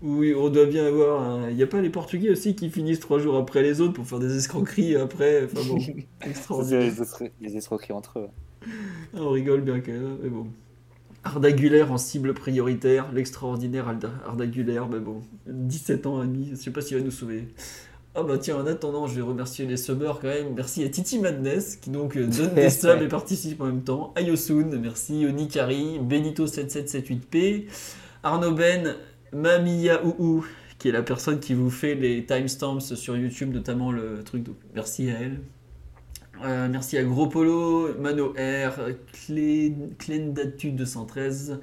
Oui, on doit bien avoir. Il n'y a pas les Portugais aussi qui finissent trois jours après les autres pour faire des escroqueries après. Enfin bon, extraordinaire. les, escro- les escroqueries entre eux. Ah, on rigole bien quand même, mais bon. Arda Güler en cible prioritaire, l'extraordinaire Arda, Güler, mais bon, 17 ans et demi, je sais pas s'il va nous sauver. Ah bah tiens, en attendant, je vais remercier les subbers quand même. Merci à Titi Madness qui donc euh, donne des subs et participe en même temps. Ayosun, merci. Onikari, Benito7778P, Arnaud Ben, Mamia Ouhou, qui est la personne qui vous fait les timestamps sur YouTube, notamment le truc. Donc merci à elle. Euh, merci à Gros Polo, Mano R, Clendatu 213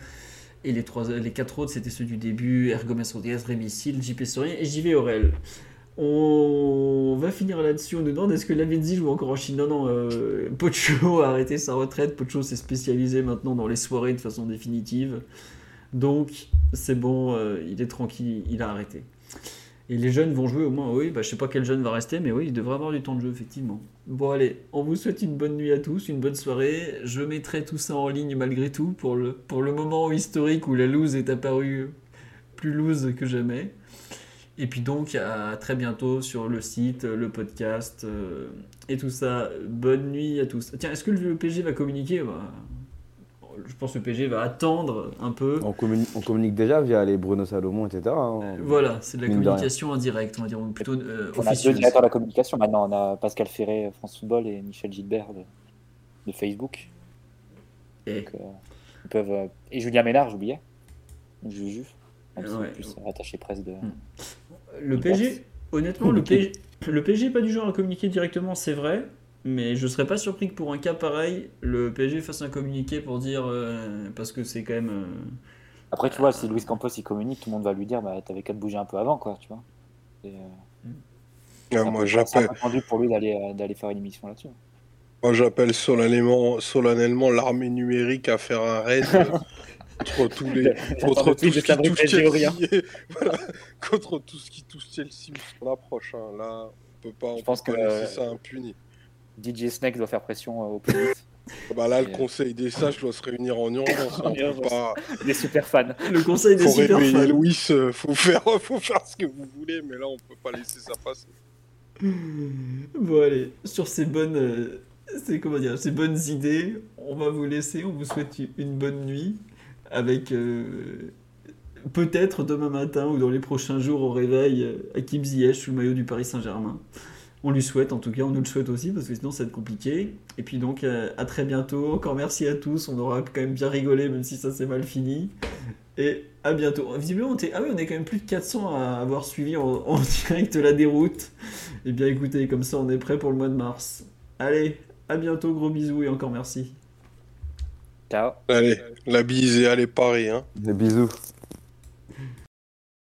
et les, trois, les quatre autres c'était ceux du début, Ergomes Rodriguez, Rémi Sil, JP Sorin et JV Aurel. On va finir là-dessus, on nous demande est-ce que Lavezzi joue encore en Chine? Non, non, euh, Pocho a arrêté sa retraite, Pocho s'est spécialisé maintenant dans les soirées de façon définitive. Donc c'est bon, euh, il est tranquille, il a arrêté. Et les jeunes vont jouer au moins, oui, bah, je sais pas quel jeune va rester, mais oui, il devrait avoir du temps de jeu, effectivement. Bon, allez, on vous souhaite une bonne nuit à tous, une bonne soirée. Je mettrai tout ça en ligne malgré tout pour le, moment historique où la loose est apparue plus loose que jamais. Et puis donc, à très bientôt sur le site, le podcast euh, et tout ça. Bonne nuit à tous. Tiens, est-ce que le PG va communiquer Je pense que le PG va attendre un peu. On communique, on communique déjà via les Bruno Salomon, etc. hein. Voilà, c'est de la de communication en direct, on va dire, ou plutôt euh, On a deux officieuse. directeurs de la communication. Maintenant, on a Pascal Ferré, France Football, et Michel Gilbert de, de Facebook. Et- Donc, euh, ils peuvent, euh, et Julien Ménard, j'oubliais. Juju. Même si Ouais. plus attaché presse de. Le PG, honnêtement, le PG, le PG est pas du genre à communiquer directement, c'est vrai, mais je serais pas surpris que pour un cas pareil, le PG fasse un communiqué pour dire euh, parce que c'est quand même. euh, Après, tu vois, si Luis Campos il communique, tout le monde va lui dire bah, t'avais qu'à te bouger un peu avant, quoi, tu vois. Et, euh, Ah, c'est un moi, peu- c'est j'appelle, un peu tendu pour lui d'aller euh, d'aller faire une émission là-dessus. moi, j'appelle solennellement, solennellement l'armée numérique à faire un raid euh, contre tous les, contre tout ce qui touche. Chelsea. Voilà, contre tout ce qui touche Chelsea, on approche. hein. Là, on peut pas, on Je pense peut pas que, laisser euh, ça impuni. DJ Snake doit faire pression euh, au public. Bah là, le et- conseil des sages doit se réunir en urgence. En on peut urgence. pas. Il est super fan. Le conseil des Faut super fans. Louis, euh, faut faire, faut faire ce que vous voulez, mais là, on peut pas laisser ça passer. Bon allez, sur ces bonnes, euh, ces, comment dire, ces bonnes idées, on va vous laisser. On vous souhaite une bonne nuit avec euh, peut-être demain matin ou dans les prochains jours au réveil euh, Hakim Ziyech sous le maillot du Paris Saint-Germain. On lui souhaite, en tout cas, on nous le souhaite aussi parce que sinon ça va être compliqué. Et puis donc euh, à très bientôt. Encore merci à tous. On aura quand même bien rigolé même si ça s'est mal fini. Et à bientôt. Visiblement, on était... ah oui, on est quand même plus de 400 à avoir suivi en, en direct la déroute. Eh bien écoutez, comme ça on est prêt pour le mois de mars. Allez, à bientôt, gros bisous et encore merci. Ciao. Allez, la bise et allez Paris, hein. Des bisous.